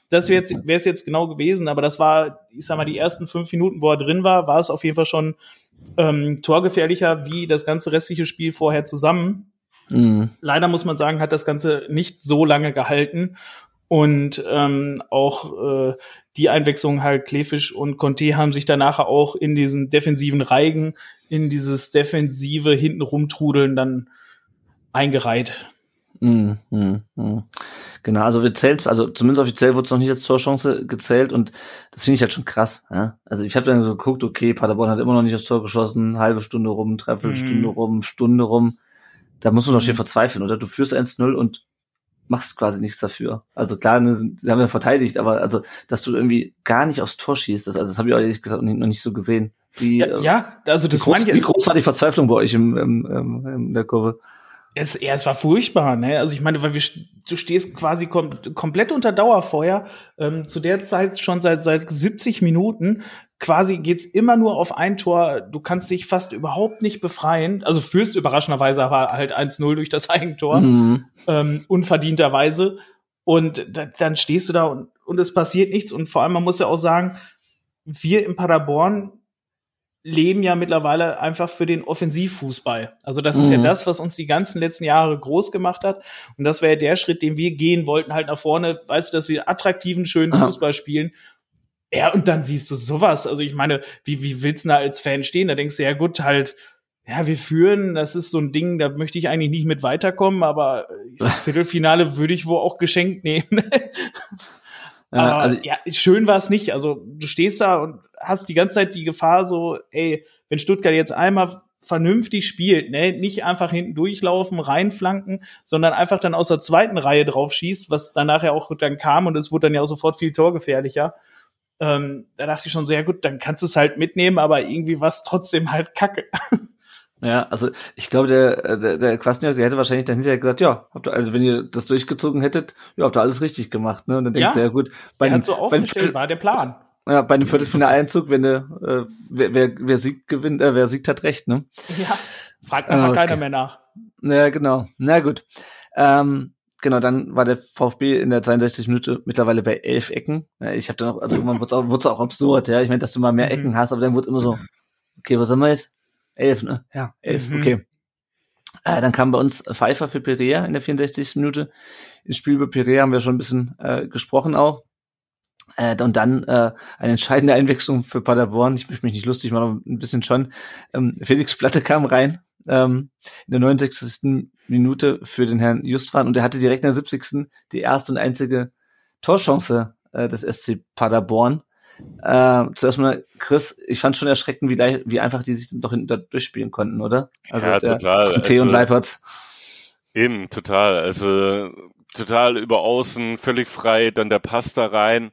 das wäre es jetzt genau gewesen, aber das war, ich sag mal, die ersten fünf Minuten, wo er drin war, war es auf jeden Fall schon ähm, torgefährlicher wie das ganze restliche Spiel vorher zusammen. Mhm. Leider muss man sagen, hat das Ganze nicht so lange gehalten. Und ähm, auch äh, die Einwechslung halt Klefisch und Conte haben sich danach auch in diesen defensiven Reigen, in dieses defensive hinten rumtrudeln dann eingereiht. Mm, mm, mm. Genau, also wir zählt, also zumindest offiziell wurde es noch nicht als Torchance gezählt und das finde ich halt schon krass. Ja? Also ich habe dann so geguckt, okay, Paderborn hat immer noch nicht das Tor geschossen, halbe Stunde rum, dreiviertel Stunde rum, Stunde rum. Da muss man doch schon mhm. verzweifeln, oder? Du führst 1-0 und machst quasi nichts dafür. Also klar, ne, sie haben ja verteidigt, aber also, dass du irgendwie gar nicht aufs Tor schießt, das, also das habe ich ehrlich gesagt noch nicht so gesehen. Wie, ja, ja, also das wie groß, wie groß war die Verzweiflung bei euch im, im, im, in der Kurve? Es, ja, es war furchtbar, ne? Also ich meine, weil wir, du stehst quasi kom komplett unter Dauerfeuer. Ähm, zu der Zeit schon seit seit 70 Minuten. Quasi geht's immer nur auf ein Tor. Du kannst dich fast überhaupt nicht befreien. Also führst überraschenderweise aber halt 1-0 durch das Eigentor. Mhm. Ähm, unverdienterweise. Und da, dann stehst du da und, und es passiert nichts. Und vor allem, man muss ja auch sagen, wir in Paderborn leben ja mittlerweile einfach für den Offensivfußball. Also das mhm. ist ja mhm. das, was uns die ganzen letzten Jahre groß gemacht hat. Und das wäre ja der Schritt, den wir gehen wollten, halt nach vorne, weißt du, dass wir attraktiven, schönen Aha. Fußball spielen. Ja, und dann siehst du sowas. Also ich meine, wie, wie willst du da als Fan stehen? Da denkst du, ja gut, halt, ja, wir führen, das ist so ein Ding, da möchte ich eigentlich nicht mit weiterkommen, aber das Viertelfinale würde ich wohl auch geschenkt nehmen. Aber also, ja, schön war es nicht. Also du stehst da und hast die ganze Zeit die Gefahr so, ey, wenn Stuttgart jetzt einmal vernünftig spielt, ne, nicht einfach hinten durchlaufen, reinflanken, sondern einfach dann aus der zweiten Reihe drauf schießt, was dann nachher auch dann kam und es wurde dann ja auch sofort viel torgefährlicher. Ähm, da dachte ich schon so, ja gut, dann kannst du es halt mitnehmen, aber irgendwie war es trotzdem halt kacke. Ja, also ich glaube, der, der, der Kwasniok, der hätte wahrscheinlich dann hinterher gesagt, ja, habt ihr, also wenn ihr das durchgezogen hättet, ja, habt ihr alles richtig gemacht, ne? Und dann denkst ja, du, ja gut, bei dem, so aufgestellt, war der Plan. Ja, bei einem Viertelfinaleinzug, wenn der, äh, wer, wer, wer siegt, gewinnt, äh, wer siegt, hat recht, ne? Ja, fragt einfach okay. keiner mehr nach. Ja, genau. Na gut. Ähm, genau, dann war der VfB in der 62 Minute mittlerweile bei elf Ecken. Ich habe dann auch, also irgendwann wurde es auch, auch absurd, ja. Ich meine, dass du mal mehr mhm. Ecken hast, aber dann wurde immer so, okay, was haben wir jetzt? Elf, ne? Ja, elf, mhm. okay. Äh, dann kam bei uns Pfeiffer für Perea in der 64. Minute. Ins Spiel über Perea haben wir schon ein bisschen äh, gesprochen auch. Äh, und dann äh, eine entscheidende Einwechslung für Paderborn. Ich möchte mich nicht lustig machen, aber ein bisschen schon. Ähm, Felix Platte kam rein ähm, in der 69. Minute für den Herrn Justwan und er hatte direkt in der 70. die erste und einzige Torchance äh, des SC Paderborn. Äh, zuerst mal, Chris, ich fand schon erschreckend, wie, wie einfach die sich doch hinten durchspielen konnten, oder? Also ja, total. T also, und Leipertz. Eben, total. Also total über außen, völlig frei, dann der Pass da rein.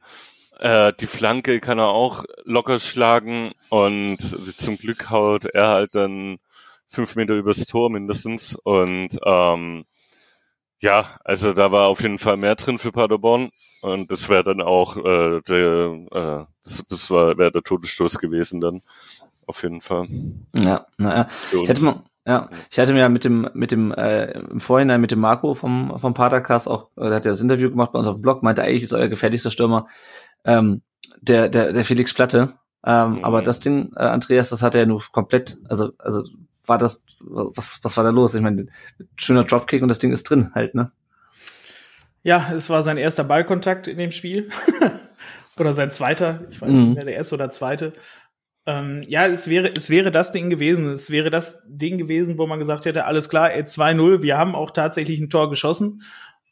Äh, die Flanke kann er auch locker schlagen und zum Glück haut er halt dann fünf Meter übers Tor mindestens. Und ähm, ja, also da war auf jeden Fall mehr drin für Paderborn. Und das wäre dann auch äh, der, äh, das, das war wäre der Todesstoß gewesen dann. Auf jeden Fall. Ja, naja. Ich hätte mal, ja, ich hatte mir mit dem, mit dem, äh, im Vorhinein mit dem Marco vom, vom Patercast auch, äh, der hat ja das Interview gemacht bei uns auf dem Blog, meinte eigentlich ist euer gefährlichster Stürmer, ähm, der, der, der Felix Platte. Ähm, mhm. Aber das Ding, äh, Andreas, das hat er ja nur komplett, also, also war das, was, was war da los? Ich meine, schöner Dropkick und das Ding ist drin halt, ne? Ja, es war sein erster Ballkontakt in dem Spiel. oder sein zweiter, ich weiß mhm. nicht mehr, der erste oder zweite. Ähm, ja, es wäre, es wäre das Ding gewesen. Es wäre das Ding gewesen, wo man gesagt hätte, alles klar, 2-0, wir haben auch tatsächlich ein Tor geschossen.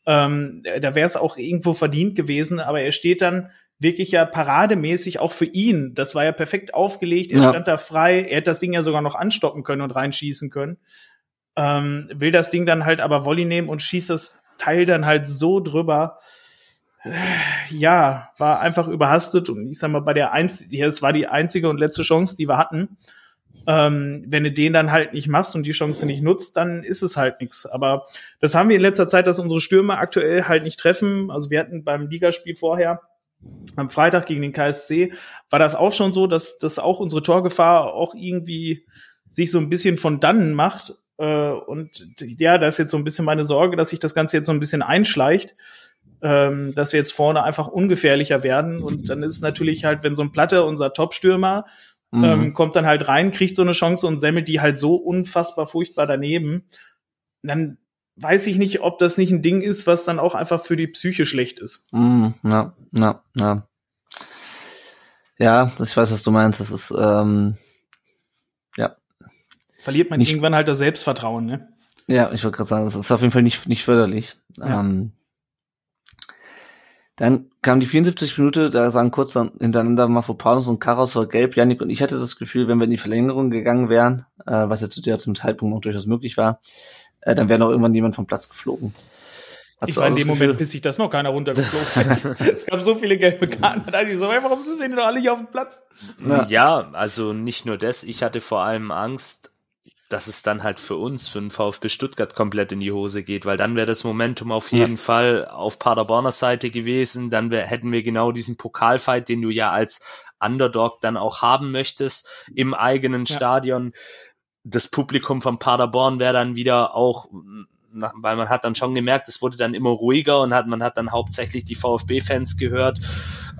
Ähm, da wäre es auch irgendwo verdient gewesen, aber er steht dann wirklich ja parademäßig auch für ihn. Das war ja perfekt aufgelegt, er ja. stand da frei, er hätte das Ding ja sogar noch anstoppen können und reinschießen können. Ähm, will das Ding dann halt aber Volley nehmen und schießt das Teil dann halt so drüber ja, war einfach überhastet und ich sag mal, bei der Einz ja, es war die einzige und letzte Chance, die wir hatten. Ähm, wenn du den dann halt nicht machst und die Chance nicht nutzt, dann ist es halt nichts. Aber das haben wir in letzter Zeit, dass unsere Stürmer aktuell halt nicht treffen. Also wir hatten beim Ligaspiel vorher am Freitag gegen den KSC war das auch schon so, dass, dass auch unsere Torgefahr auch irgendwie sich so ein bisschen von dannen macht. Äh, und ja, da ist jetzt so ein bisschen meine Sorge, dass sich das Ganze jetzt so ein bisschen einschleicht ähm, dass wir jetzt vorne einfach ungefährlicher werden. Und dann ist es natürlich halt, wenn so ein Platte, unser Top-Stürmer, mhm. ähm, kommt dann halt rein, kriegt so eine Chance und semmelt die halt so unfassbar furchtbar daneben, dann weiß ich nicht, ob das nicht ein Ding ist, was dann auch einfach für die Psyche schlecht ist. Mhm, ja, ja, ja. Ja, ich weiß, was du meinst. Das ist, ähm, ja. Verliert man nicht, irgendwann halt das Selbstvertrauen, ne? Ja, ich wollte gerade sagen, das ist auf jeden Fall nicht, nicht förderlich. Ja. Ähm, dann kam die 74 Minute, da sagen kurz dann hintereinander Mafropanos und Karos vor Gelb, Janik und ich hatte das Gefühl, wenn wir in die Verlängerung gegangen wären, äh, was ja zu der zum Zeitpunkt noch durchaus möglich war, äh, dann wäre noch irgendwann jemand vom Platz geflogen. Hat ich war in dem Moment, bis sich das noch keiner runtergeflogen es gab so viele gelbe Karten. So, warum sind die doch alle hier auf dem Platz? Ja. ja, also nicht nur das. Ich hatte vor allem Angst, dass es dann halt für uns, für den VfB Stuttgart komplett in die Hose geht, weil dann wäre das Momentum auf jeden ja. Fall auf Paderborner Seite gewesen, dann wär, hätten wir genau diesen Pokalfight, den du ja als Underdog dann auch haben möchtest, im eigenen ja. Stadion. Das Publikum von Paderborn wäre dann wieder auch weil man hat dann schon gemerkt, es wurde dann immer ruhiger und hat, man hat dann hauptsächlich die VfB-Fans gehört.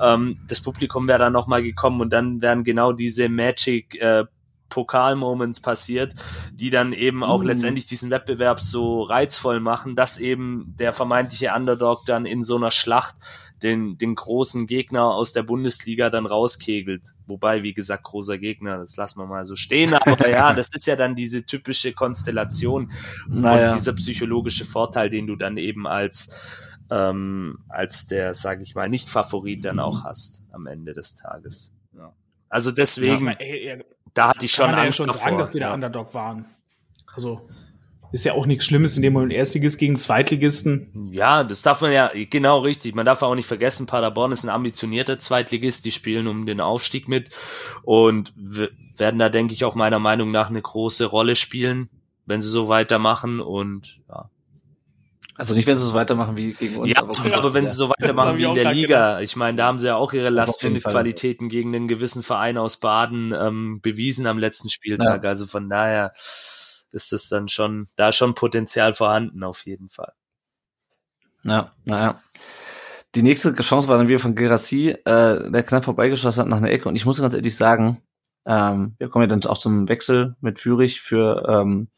Ähm, das Publikum wäre dann nochmal gekommen und dann wären genau diese Magic äh, Pokalmoments passiert, die dann eben auch mm. letztendlich diesen Wettbewerb so reizvoll machen, dass eben der vermeintliche Underdog dann in so einer Schlacht den, den großen Gegner aus der Bundesliga dann rauskegelt. Wobei, wie gesagt, großer Gegner, das lassen wir mal so stehen. Aber ja, das ist ja dann diese typische Konstellation naja. und dieser psychologische Vorteil, den du dann eben als ähm, als der, sag ich mal, Nicht-Favorit dann auch hast am Ende des Tages. Ja. Also deswegen. Ja, ey, da hatte ich schon Angst ja schon davor. Sagen, dass wir der Underdog waren. Also ist ja auch nichts Schlimmes, indem man Erstligist gegen Zweitligisten. Ja, das darf man ja, genau richtig. Man darf auch nicht vergessen, Paderborn ist ein ambitionierter Zweitligist, die spielen um den Aufstieg mit und werden da, denke ich, auch meiner Meinung nach eine große Rolle spielen, wenn sie so weitermachen und ja, also nicht, wenn sie so weitermachen wie gegen uns. Ja, aber, aber wenn sie so weitermachen wie in der Liga. Ich meine, da haben sie ja auch ihre Lastqualitäten gegen einen gewissen Verein aus Baden ähm, bewiesen am letzten Spieltag. Ja. Also von daher ist das dann schon, da schon Potenzial vorhanden auf jeden Fall. Ja, naja. Die nächste Chance war dann wieder von Gerassi, äh, der knapp vorbeigeschossen hat nach einer Ecke. Und ich muss ganz ehrlich sagen, ähm, wir kommen ja dann auch zum Wechsel mit Fürich für ähm,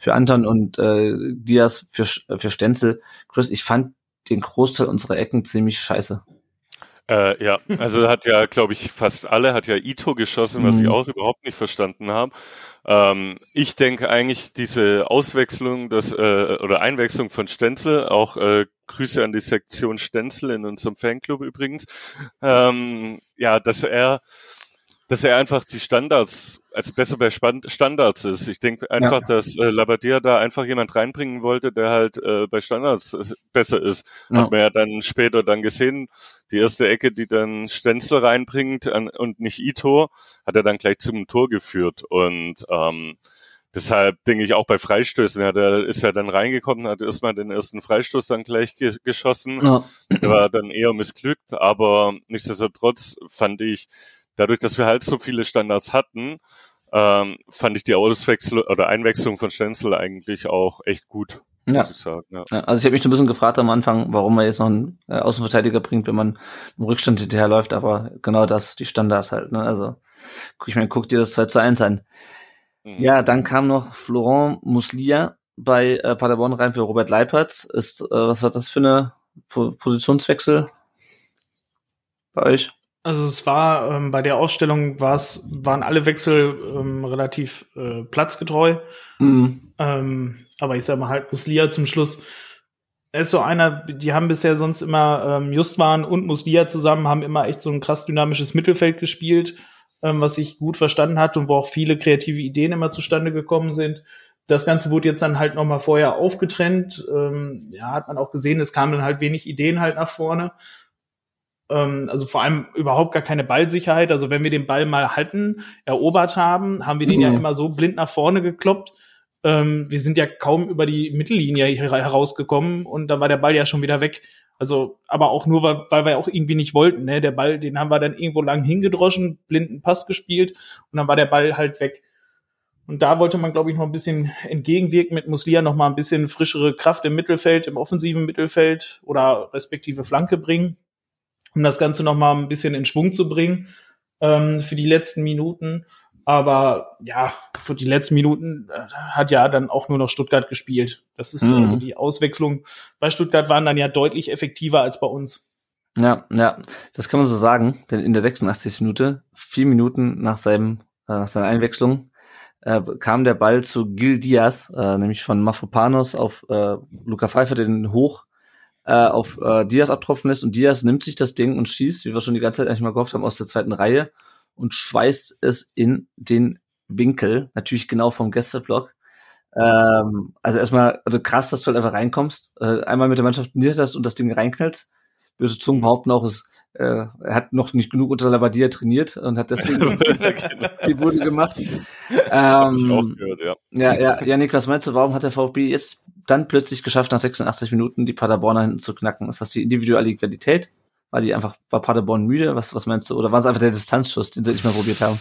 für Anton und äh, Diaz für, für Stenzel. Chris, ich fand den Großteil unserer Ecken ziemlich scheiße. Äh, ja, also hat ja, glaube ich, fast alle, hat ja Ito geschossen, was mhm. ich auch überhaupt nicht verstanden habe. Ähm, ich denke eigentlich diese Auswechslung das, äh, oder Einwechslung von Stenzel, auch äh, Grüße an die Sektion Stenzel in unserem Fanclub übrigens, ähm, ja, dass er dass er einfach die Standards, also besser bei Standards ist. Ich denke einfach, ja. dass äh, Labadia da einfach jemand reinbringen wollte, der halt äh, bei Standards äh, besser ist. Ja. Hat man ja dann später dann gesehen, die erste Ecke, die dann Stenzel reinbringt an, und nicht Ito, hat er dann gleich zum Tor geführt. Und ähm, Deshalb denke ich auch bei Freistößen, ja, der ist ja dann reingekommen, hat erstmal den ersten Freistoß dann gleich ge geschossen. Ja. Der war dann eher missglückt, aber nichtsdestotrotz fand ich, dadurch, dass wir halt so viele Standards hatten, ähm, fand ich die Auswechslung oder Einwechslung von Stenzel eigentlich auch echt gut. Ja. Muss ich sagen, ja. ja. also ich habe mich ein bisschen gefragt am Anfang, warum man jetzt noch einen äh, Außenverteidiger bringt, wenn man im Rückstand hinterherläuft, aber genau das, die Standards halt. Ne? Also guck ich mir, guck dir das 2 zu 1 an. Mhm. Ja, dann kam noch Florent Muslia bei äh, Paderborn rein für Robert Leipertz. Ist, äh, was war das für eine po Positionswechsel bei euch? Also es war ähm, bei der Ausstellung war's, waren alle Wechsel ähm, relativ äh, platzgetreu. Mhm. Ähm, aber ich sag mal halt Muslia zum Schluss. Er ist so einer, die haben bisher sonst immer ähm, Justwan und Muslia zusammen, haben immer echt so ein krass dynamisches Mittelfeld gespielt ähm, was ich gut verstanden hat und wo auch viele kreative Ideen immer zustande gekommen sind. Das Ganze wurde jetzt dann halt nochmal vorher aufgetrennt. Ähm, ja, hat man auch gesehen, es kamen dann halt wenig Ideen halt nach vorne. Ähm, also vor allem überhaupt gar keine Ballsicherheit. Also wenn wir den Ball mal halten, erobert haben, haben wir den mhm. ja immer so blind nach vorne gekloppt. Ähm, wir sind ja kaum über die Mittellinie herausgekommen und dann war der Ball ja schon wieder weg. Also, aber auch nur, weil, weil wir auch irgendwie nicht wollten. Ne? Der Ball, den haben wir dann irgendwo lang hingedroschen, blinden Pass gespielt und dann war der Ball halt weg. Und da wollte man, glaube ich, noch ein bisschen entgegenwirken mit Muslia noch mal ein bisschen frischere Kraft im Mittelfeld, im offensiven Mittelfeld oder respektive Flanke bringen, um das Ganze noch mal ein bisschen in Schwung zu bringen ähm, für die letzten Minuten. Aber ja, für die letzten Minuten äh, hat ja dann auch nur noch Stuttgart gespielt. Das ist mhm. also die Auswechslung bei Stuttgart waren dann ja deutlich effektiver als bei uns. Ja, ja, das kann man so sagen, denn in der 86. Minute, vier Minuten nach seinem, äh, nach seiner Einwechslung, äh, kam der Ball zu Gil Diaz, äh, nämlich von Mafropanos auf äh, Luca Pfeiffer, den hoch äh, auf äh, Diaz abtropfen lässt und Diaz nimmt sich das Ding und schießt, wie wir schon die ganze Zeit eigentlich mal gehofft haben, aus der zweiten Reihe und schweißt es in den Winkel, natürlich genau vom Gästeblock. Ähm, also erstmal, also krass, dass du halt einfach reinkommst, äh, einmal mit der Mannschaft niederst und das Ding reinknallst. Böse Zungen behaupten auch, es, äh, er hat noch nicht genug unter Lavadia trainiert und hat deswegen die Wurde gemacht. Ähm, gehört, ja. ja, ja, Janik, was meinst du, warum hat der VfB jetzt dann plötzlich geschafft, nach 86 Minuten die Paderborner hinten zu knacken? Ist das die individuelle Qualität? War die einfach, war Paderborn müde? Was, was meinst du? Oder war es einfach der Distanzschuss, den sie nicht mehr probiert haben?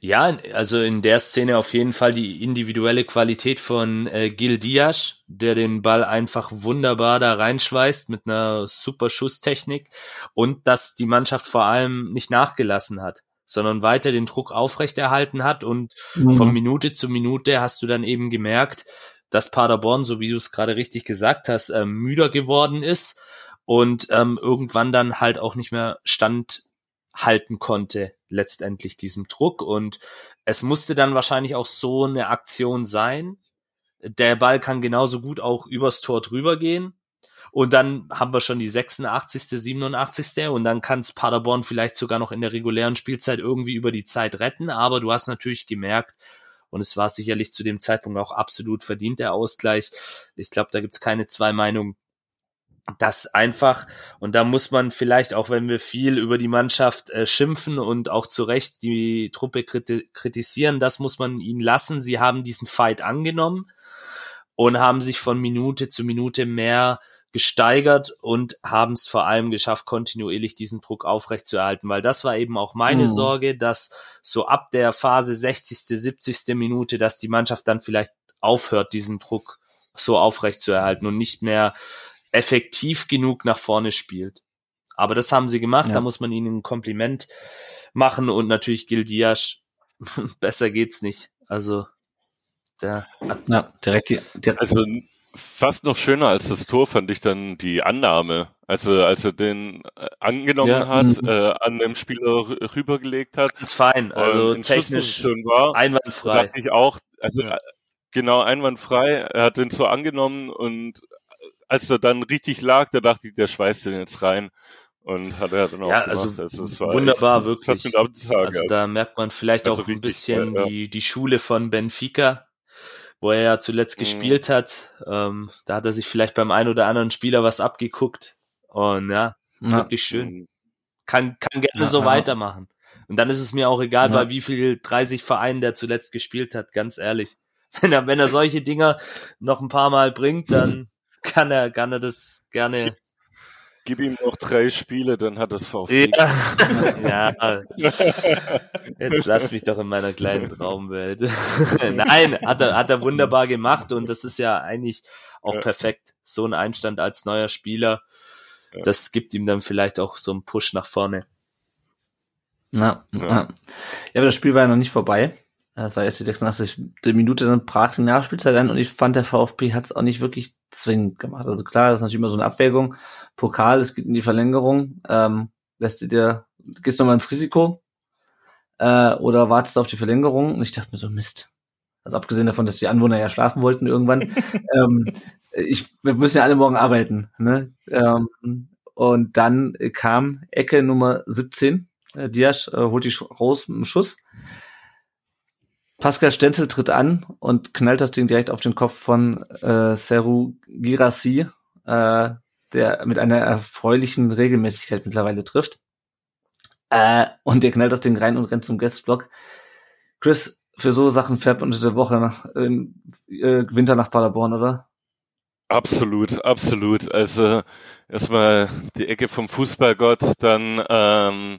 Ja, also in der Szene auf jeden Fall die individuelle Qualität von äh, Gil Diaz, der den Ball einfach wunderbar da reinschweißt mit einer super Schusstechnik und dass die Mannschaft vor allem nicht nachgelassen hat, sondern weiter den Druck aufrechterhalten hat und mhm. von Minute zu Minute hast du dann eben gemerkt, dass Paderborn, so wie du es gerade richtig gesagt hast, äh, müder geworden ist und ähm, irgendwann dann halt auch nicht mehr standhalten konnte, letztendlich diesem Druck. Und es musste dann wahrscheinlich auch so eine Aktion sein. Der Ball kann genauso gut auch übers Tor drüber gehen. Und dann haben wir schon die 86., 87. Und dann kann es Paderborn vielleicht sogar noch in der regulären Spielzeit irgendwie über die Zeit retten. Aber du hast natürlich gemerkt, und es war sicherlich zu dem Zeitpunkt auch absolut verdient, der Ausgleich. Ich glaube, da gibt's keine zwei Meinungen das einfach, und da muss man vielleicht, auch wenn wir viel über die Mannschaft äh, schimpfen und auch zu Recht die Truppe kriti kritisieren, das muss man ihnen lassen. Sie haben diesen Fight angenommen und haben sich von Minute zu Minute mehr gesteigert und haben es vor allem geschafft, kontinuierlich diesen Druck aufrechtzuerhalten, weil das war eben auch meine mhm. Sorge, dass so ab der Phase 60., 70. Minute, dass die Mannschaft dann vielleicht aufhört, diesen Druck so aufrechtzuerhalten und nicht mehr effektiv genug nach vorne spielt. Aber das haben sie gemacht, ja. da muss man ihnen ein Kompliment machen und natürlich Gil Diaz, besser geht's nicht. Also der ja, direkt die, direkt. Also fast noch schöner als das Tor fand ich dann die Annahme. Also als er den äh, angenommen ja. hat, mhm. äh, an dem Spieler rübergelegt hat. Ist fein, also technisch war, einwandfrei. Dachte ich auch, also ja. Äh, genau einwandfrei. Er hat den so angenommen und als er dann richtig lag, da dachte ich, der schweißt den jetzt rein. Und hat er dann auch Ja, gemacht. also es war wunderbar, echt, wirklich. Also da merkt man vielleicht Also auch ein bisschen geil, ja. die, die Schule von Benfica, wo er ja zuletzt Mhm. gespielt hat. Ähm, da hat er sich vielleicht beim einen oder anderen Spieler was abgeguckt. Und ja, Ja. wirklich schön. Mhm. Kann, kann gerne Ja, so ja. weitermachen. Und dann ist es mir auch egal, Ja. bei wie viel 30 Vereinen der zuletzt gespielt hat, ganz ehrlich. Wenn er, wenn er solche Dinger noch ein paar Mal bringt, dann kann er, kann er das gerne Gib ihm noch drei Spiele, dann hat das VfB. Ja. ja. Jetzt lass mich doch in meiner kleinen Traumwelt. Nein, hat er, hat er wunderbar gemacht und das ist ja eigentlich auch Ja. perfekt. So ein Einstand als neuer Spieler, Ja. das gibt ihm dann vielleicht auch so einen Push nach vorne. Ja, Ja. ja. ja, aber das Spiel war ja noch nicht vorbei. Das war erst die 86. Minute, dann brach die Nachspielzeit an und ich fand, der VfB hat es auch nicht wirklich zwingend gemacht. Also klar, das ist natürlich immer so eine Abwägung. Pokal, es geht in die Verlängerung. Ähm, lässt du dir, gehst du nochmal ins Risiko äh, oder wartest du auf die Verlängerung? Und ich dachte mir so, Mist. Also abgesehen davon, dass die Anwohner ja schlafen wollten irgendwann. ähm, ich, wir müssen ja alle morgen arbeiten. Ne? Ähm, und dann kam Ecke Nummer 17. Äh, Diaz äh, holt die raus mit dem Schuss. Pascal Stenzel tritt an und knallt das Ding direkt auf den Kopf von äh, Seru Girassi, äh, der mit einer erfreulichen Regelmäßigkeit mittlerweile trifft. Äh, und der knallt das Ding rein und rennt zum Guestblock. Chris, für so Sachen fährt man unter der Woche nach, im äh, Winter nach Paderborn, oder? Absolut, absolut. Also erstmal die Ecke vom Fußballgott, dann ähm,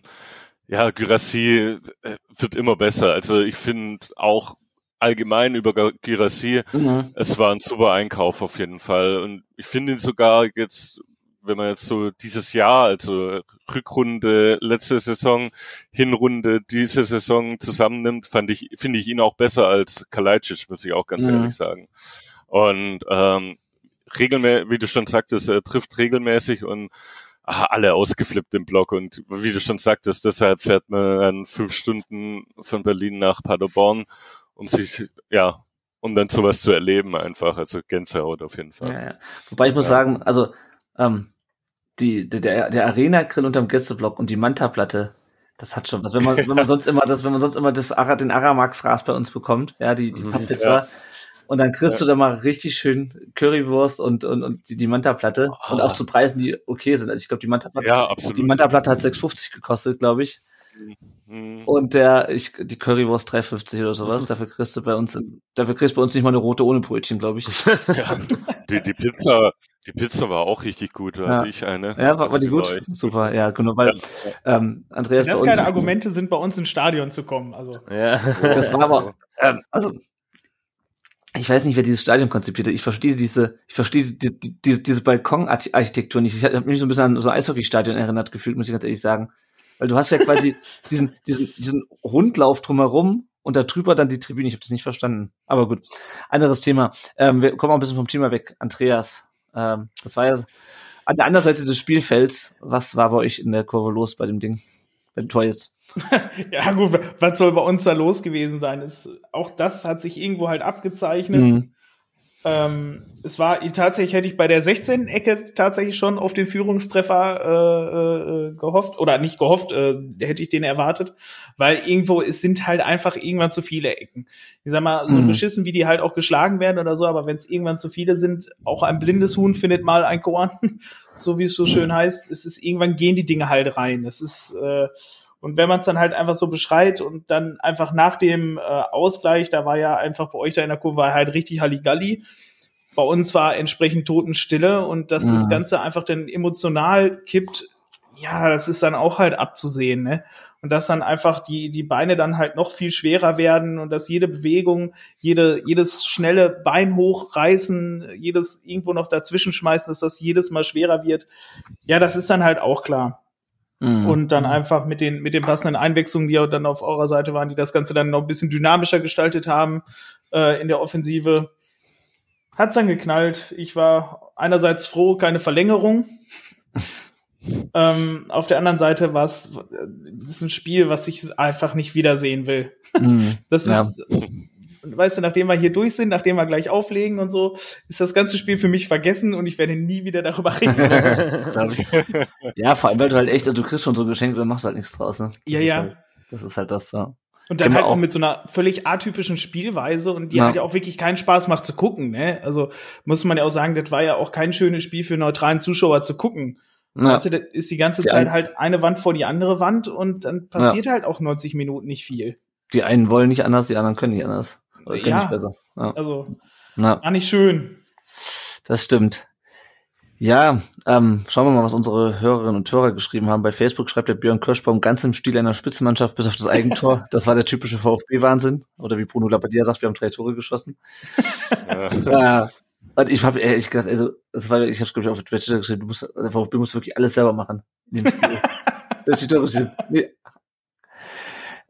ja, Gyrassi äh, wird immer besser. Also ich finde auch allgemein über Gyrassi, Mhm. es war ein super Einkauf auf jeden Fall. Und ich finde ihn sogar jetzt, wenn man jetzt so dieses Jahr, also Rückrunde, letzte Saison, Hinrunde, diese Saison zusammennimmt, fand ich, finde ich ihn auch besser als Kalajdzic, muss ich auch ganz Mhm. ehrlich sagen. Und ähm, regelmäßig, wie du schon sagtest, er trifft regelmäßig und alle ausgeflippt im Block und wie du schon sagtest, deshalb fährt man dann fünf Stunden von Berlin nach Paderborn, um sich, ja, um dann sowas zu erleben einfach, also Gänsehaut auf jeden Fall. Ja, ja. Wobei ich muss Ja. sagen, also ähm, die, der- der, Arena-Grill unterm Gästeblock und die Manta-Platte, das hat schon was. Wenn man, wenn man sonst immer das, wenn man sonst immer das Ara, den Aramak-Fraß bei uns bekommt, ja, die, die Mhm. Papppizza, Ja. Und dann kriegst du da mal richtig schön Currywurst und, und, und die, die Manta-Platte und auch zu Preisen, die okay sind. Also ich glaube, die Manta-Platte, Ja, absolut. die Manta-Platte hat 6,50 gekostet, glaube ich. Mhm. Und der, ich, die Currywurst 3,50 oder sowas, dafür kriegst du bei uns, dafür kriegst du bei uns nicht mal eine rote ohne Brötchen, glaube ich. Ja, die, die Pizza, die Pizza war auch richtig gut, Ja. hatte ich eine. Ja, war, war Also die gut? Super, ja, genau, weil ähm, Andreas Wenn das bei uns, keine Argumente sind, bei uns ins Stadion zu kommen. Also Ja. das war aber, ähm, also ich weiß nicht, wer dieses Stadion konzipiert hat. Ich verstehe diese, ich verstehe die, die, diese, diese Balkonarchitektur nicht. Ich habe mich so ein bisschen an so ein Eishockeystadion erinnert gefühlt, muss ich ganz ehrlich sagen. Weil du hast ja quasi diesen, diesen, diesen Rundlauf drumherum und da drüber dann die Tribüne. Ich habe das nicht verstanden. Aber gut, anderes Thema. Ähm, wir kommen auch ein bisschen vom Thema weg. Andreas, ähm, das war ja an der anderen Seite des Spielfelds. Was war bei euch in der Kurve los bei dem Ding? Dem Tor jetzt? ja gut, was soll bei uns da los gewesen sein? Ist, auch das hat sich irgendwo halt abgezeichnet. Mhm. Ähm, es war tatsächlich hätte ich bei der 16 Ecke tatsächlich schon auf den Führungstreffer äh, äh, gehofft oder nicht gehofft, äh, hätte ich den erwartet, weil irgendwo es sind halt einfach irgendwann zu viele Ecken. Ich sag mal, so Mhm. beschissen wie die halt auch geschlagen werden oder so, aber wenn es irgendwann zu viele sind, auch ein blindes Huhn findet mal ein Korn, so wie es so schön heißt, es ist irgendwann gehen die Dinge halt rein. Es ist äh, und wenn man es dann halt einfach so beschreit und dann einfach nach dem äh, Ausgleich, da war ja einfach bei euch da in der Kurve halt richtig Halligalli. Bei uns war entsprechend Totenstille und dass das Mhm. Ganze einfach dann emotional kippt, ja, das ist dann auch halt abzusehen, ne? Und dass dann einfach die, die Beine dann halt noch viel schwerer werden und dass jede Bewegung, jede, jedes schnelle Bein hochreißen, jedes irgendwo noch dazwischen schmeißen, dass das jedes Mal schwerer wird. Ja, das ist dann halt auch klar Mhm. und dann einfach mit den mit den passenden Einwechslungen, die auch dann auf eurer Seite waren, die das Ganze dann noch ein bisschen dynamischer gestaltet haben äh, in der Offensive, hat's dann geknallt. Ich war einerseits froh, keine Verlängerung. ähm, auf der anderen Seite war es ist ein Spiel, was ich einfach nicht wiedersehen will. Mhm. Das Ja. ist weißt du, nachdem wir hier durch sind, nachdem wir gleich auflegen und so, ist das ganze Spiel für mich vergessen und ich werde nie wieder darüber reden. Ja, vor allem, weil du halt echt, also du kriegst schon so Geschenke, du machst halt nichts draus, ne? Das Ja, ja. Halt, das ist halt das, ja. Und dann Kennen halt auch auch. mit so einer völlig atypischen Spielweise und die Ja. halt ja auch wirklich keinen Spaß macht zu gucken, ne? Also muss man ja auch sagen, das war ja auch kein schönes Spiel für neutralen Zuschauer zu gucken. Ja, Weißt du, das ist die ganze Die Zeit halt eine Wand vor die andere Wand und dann passiert halt auch 90 Minuten nicht viel. die einen wollen nicht anders, die anderen können nicht anders. Oder Ja. nicht besser. Ja. Also, ja, war nicht schön. das stimmt. Ja, ähm, schauen wir mal, was unsere Hörerinnen und Hörer geschrieben haben. Bei Facebook schreibt der Björn Kirschbaum ganz im Stil einer Spitzenmannschaft bis auf das Eigentor. Das war der typische VfB-Wahnsinn. Oder wie Bruno Labbadia sagt, wir haben drei Tore geschossen. Ja. äh, und ich habe ehrlich gesagt, also, das war, ich habe glaube ich auf Twitter geschrieben, du musst, der VfB muss wirklich alles selber machen. Selbst die Tore. Nee.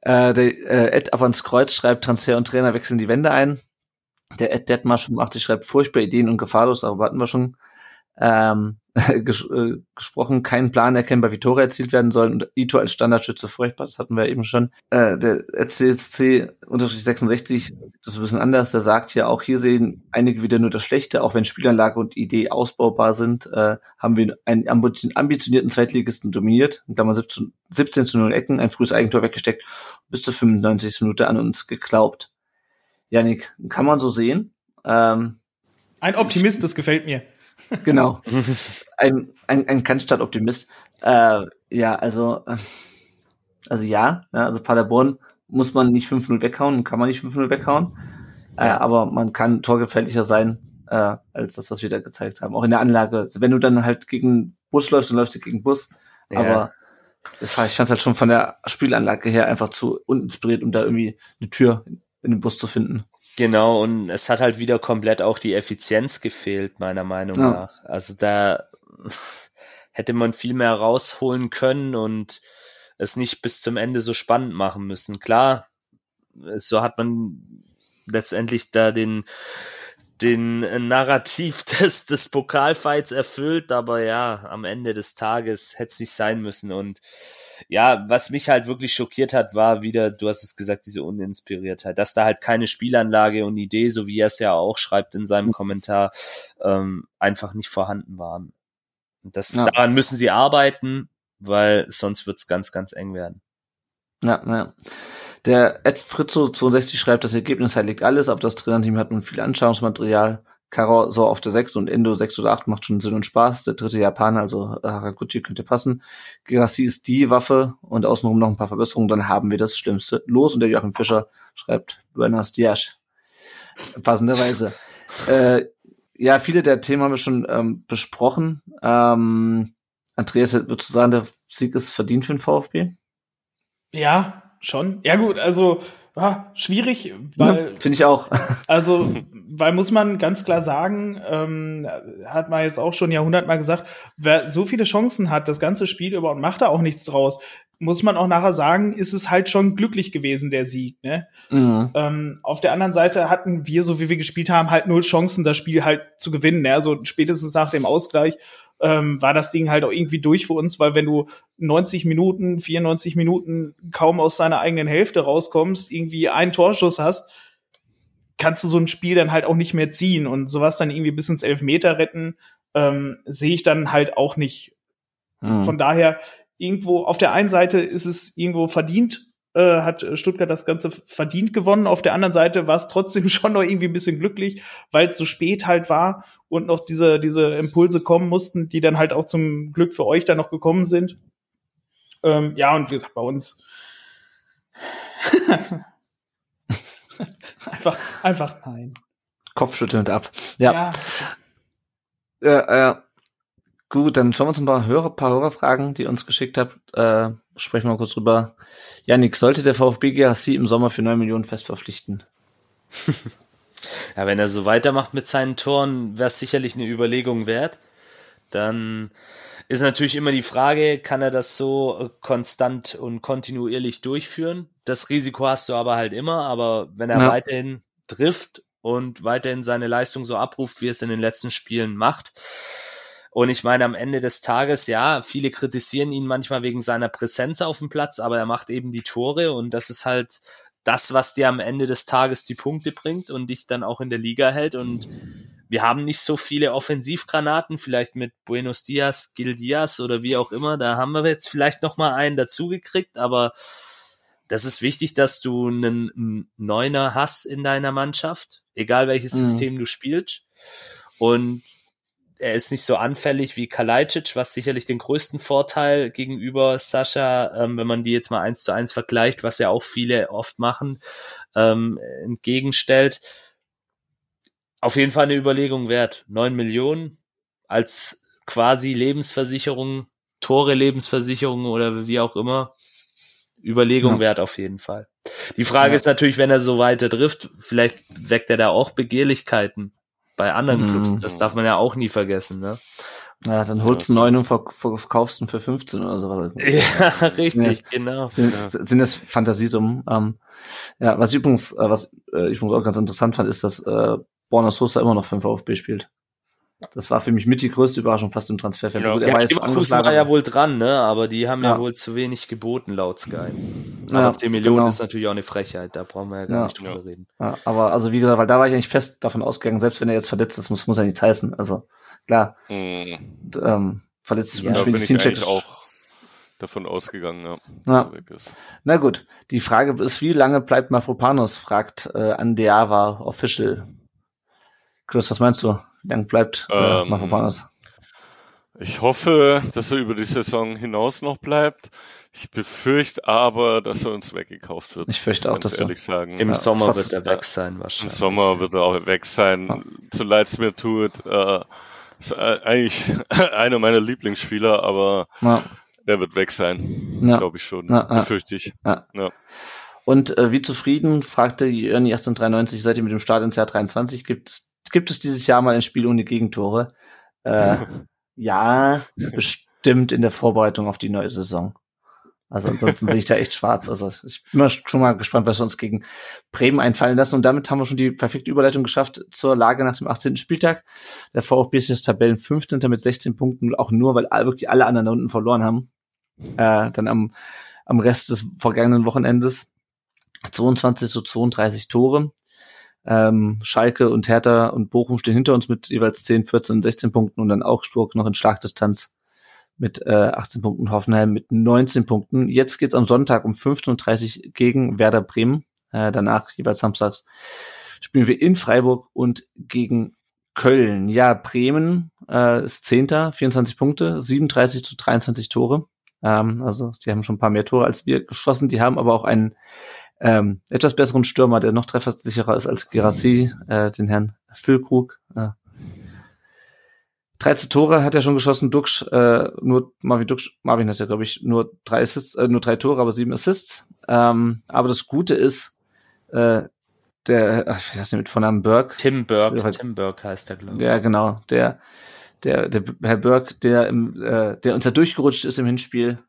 Äh, der äh, Ed Avans Kreuz schreibt, Transfer und Trainer wechseln die Wände ein. Der Ed Detmarsch 85 schreibt, furchtbar Ideen und gefahrlos, aber hatten wir schon ähm, ges äh, gesprochen, kein Plan erkennbar, wie Tore erzielt werden sollen und Ito als Standardschütze furchtbar, das hatten wir eben schon. Äh, der CSC unterstrich 66 sieht das ein bisschen anders, der sagt hier auch, hier sehen einige wieder nur das Schlechte, auch wenn Spielanlage und Idee ausbaubar sind, äh, haben wir einen ambi- ambitionierten Zweitligisten dominiert, in Klammer 17, 17 zu 0 Ecken, ein frühes Eigentor weggesteckt, bis zur 95. Minute an uns geglaubt. Janik, kann man so sehen. Ähm, Ein Optimist, das gefällt mir. Genau. ein, ein, ein Cannstatt-Optimist. Äh, ja, also, äh, also ja, ja, also Paderborn muss man nicht 5-0 weghauen, kann man nicht 5-0 weghauen. Äh, aber man kann torgefährlicher sein, äh, als das, was wir da gezeigt haben. Auch in der Anlage. Also wenn du dann halt gegen Bus läufst, dann läufst du gegen Bus. Ja. Aber das war, ich fand halt schon von der Spielanlage her einfach zu uninspiriert, um da irgendwie eine Tür in den Bus zu finden. Genau, und es hat halt wieder komplett auch die Effizienz gefehlt, meiner Meinung Ja. nach. Also da hätte man viel mehr rausholen können und es nicht bis zum Ende so spannend machen müssen. Klar, so hat man letztendlich da den den Narrativ des, des Pokalfights erfüllt, aber ja, am Ende des Tages hätte es nicht sein müssen. Und ja, was mich halt wirklich schockiert hat, war wieder, du hast es gesagt, diese Uninspiriertheit, dass da halt keine Spielanlage und Idee, so wie er es ja auch schreibt in seinem Kommentar, ähm, einfach nicht vorhanden waren. Das, Ja. daran müssen sie arbeiten, weil sonst wird's ganz, ganz eng werden. Ja, ja. Der Ed Fritzo 62 schreibt, das Ergebnis heiligt alles, aber das Trainerteam hat nun viel Anschauungsmaterial. Karo so auf der 6 und Endo 6 oder 8 macht schon Sinn und Spaß. Der dritte Japaner, also Haraguchi, könnte passen. Gerassi ist die Waffe und außenrum noch ein paar Verbesserungen, dann haben wir das Schlimmste los. Und der Joachim Fischer schreibt, Buenos Dias. Passenderweise. äh, ja, viele der Themen haben wir schon ähm, besprochen. Ähm, Andreas, würdest du sagen, der Sieg ist verdient für den VfB? Ja, schon. Ja gut, also ah, schwierig, weil Ja, Finde ich auch. Also, weil muss man ganz klar sagen, ähm, hat man jetzt auch schon jahrhundertmal gesagt, wer so viele Chancen hat, das ganze Spiel über und macht da auch nichts draus, muss man auch nachher sagen, ist es halt schon glücklich gewesen, der Sieg. Ne? Mhm. Ähm, auf der anderen Seite hatten wir, so wie wir gespielt haben, halt null Chancen, das Spiel halt zu gewinnen. Ne? Also spätestens nach dem Ausgleich ähm, war das Ding halt auch irgendwie durch für uns, weil wenn du 90 Minuten, 94 Minuten kaum aus seiner eigenen Hälfte rauskommst, irgendwie einen Torschuss hast, kannst du so ein Spiel dann halt auch nicht mehr ziehen und sowas dann irgendwie bis ins Elfmeter retten, ähm, sehe ich dann halt auch nicht. Mhm. Von daher irgendwo auf der einen Seite ist es irgendwo verdient, äh, hat Stuttgart das Ganze verdient gewonnen. Auf der anderen Seite war es trotzdem schon noch irgendwie ein bisschen glücklich, weil es so spät halt war und noch diese, diese Impulse kommen mussten, die dann halt auch zum Glück für euch dann noch gekommen sind. Ähm, ja, und wie gesagt, bei uns einfach, einfach nein. Kopfschüttelnd ab. Ja. Ja. Äh, gut, dann schauen wir uns ein paar, Hörer, paar Hörerfragen, die ihr uns geschickt habt. Äh, sprechen wir mal kurz drüber. Janik, sollte der VfB GHC im Sommer für 9 Millionen fest verpflichten? Ja, wenn er so weitermacht mit seinen Toren, wäre es sicherlich eine Überlegung wert. Dann ist natürlich immer die Frage, kann er das so konstant und kontinuierlich durchführen? Das Risiko hast du aber halt immer, aber wenn er Ja. weiterhin trifft und weiterhin seine Leistung so abruft, wie er es in den letzten Spielen macht. Und ich meine, am Ende des Tages, ja, viele kritisieren ihn manchmal wegen seiner Präsenz auf dem Platz, aber er macht eben die Tore und das ist halt das, was dir am Ende des Tages die Punkte bringt und dich dann auch in der Liga hält. Und wir haben nicht so viele Offensivgranaten, vielleicht mit Buenos Dias, Gil Diaz oder wie auch immer. Da haben wir jetzt vielleicht noch mal einen dazugekriegt, aber das ist wichtig, dass du einen Neuner hast in deiner Mannschaft, egal welches mhm. System du spielst. Und er ist nicht so anfällig wie Kalajdzic, was sicherlich den größten Vorteil gegenüber Sascha, ähm, wenn man die jetzt mal eins zu eins vergleicht, was ja auch viele oft machen, ähm, entgegenstellt. Auf jeden Fall eine Überlegung wert. Neun Millionen als quasi Lebensversicherung, Tore Lebensversicherung oder wie auch immer. Überlegung ja. wert auf jeden Fall. Die Frage ja. ist natürlich, wenn er so weiter trifft, vielleicht weckt er da auch Begehrlichkeiten bei anderen mhm. Clubs. Das darf man ja auch nie vergessen, ne? Ja, dann holst du neun und verkaufst ihn für 15 oder sowas. Ja, richtig, ja, genau. Sind, sind das Fantasiesummen. Ähm, ja, was ich übrigens, äh, was äh, ich übrigens auch ganz interessant fand, ist, dass äh, Borna Sosa immer noch für den VfB spielt. Das war für mich mit die größte Überraschung fast im Transferfenster. Ja, ja, Leverkusen war ja wohl dran, ne? Aber die haben ja, ja wohl zu wenig geboten laut Sky. Aber ja, 10 Millionen genau. ist natürlich auch eine Frechheit, da brauchen wir ja gar ja. nicht drüber reden. Ja, aber also wie gesagt, weil da war ich eigentlich fest davon ausgegangen, selbst wenn er jetzt verletzt ist, muss, muss er nichts heißen. Also klar. Mhm. Ähm, verletzt ist ja, da bin ich eigentlich auch davon ausgegangen, ja. ja. Na gut, die Frage ist, wie lange bleibt Mafropanos, fragt äh, Andeava Official. Chris, was meinst du? Wie lange bleibt äh, ähm, Mafropanos? Ich hoffe, dass er über die Saison hinaus noch bleibt. Ich befürchte aber, dass er uns weggekauft wird. Ich fürchte auch, dass ehrlich er sagen. Im ja, Sommer trotz, wird er weg sein wahrscheinlich. Im Sommer wird er auch weg sein. Ja. So leid es mir tut. Äh, ist eigentlich einer meiner Lieblingsspieler, aber ja. der wird weg sein. Ja. Glaube ich schon. Ja, Befürchte ich. Ja. Und äh, wie zufrieden, fragte Jörni 1893, seid ihr mit dem Start ins Jahr 23? Gibt, gibt es dieses Jahr mal ein Spiel ohne Gegentore? Äh, ja, bestimmt in der Vorbereitung auf die neue Saison. Also ansonsten sehe ich da echt schwarz. Also ich bin schon mal gespannt, was wir uns gegen Bremen einfallen lassen. Und damit haben wir schon die perfekte Überleitung geschafft zur Lage nach dem 18. Spieltag. Der VfB ist jetzt Tabellen 15. mit 16 Punkten, auch nur, weil wirklich alle anderen da unten verloren haben. Äh, dann am, am Rest des vergangenen Wochenendes 22 zu 32 Tore. Ähm, Schalke und Hertha und Bochum stehen hinter uns mit jeweils 10, 14 und 16 Punkten und dann Augsburg noch in Schlagdistanz mit äh, 18 Punkten, Hoffenheim mit 19 Punkten. Jetzt geht's am Sonntag um 15.30 Uhr gegen Werder Bremen. Äh, danach, jeweils samstags, spielen wir in Freiburg und gegen Köln. Ja, Bremen äh, ist Zehnter, 24 Punkte, 37 zu 23 Tore. Ähm, also die haben schon ein paar mehr Tore als wir geschossen. Die haben aber auch einen ähm, etwas besseren Stürmer, der noch treffersicherer ist als Gerassi, äh, den Herrn Füllkrug. Äh, 13 Tore hat er schon geschossen, Duxch, äh, nur Marvin Duxch, Marvin hat ja, glaube ich, nur drei Assists, äh, nur drei Tore, aber sieben Assists. Ähm, aber das Gute ist, äh, der, ach, wie heißt der mit Vornamen Burke? Tim Burke, Tim Burke heißt der, glaube ich. Ja, genau, der, der, der Herr Burke, der im, äh, der uns ja durchgerutscht ist im Hinspiel,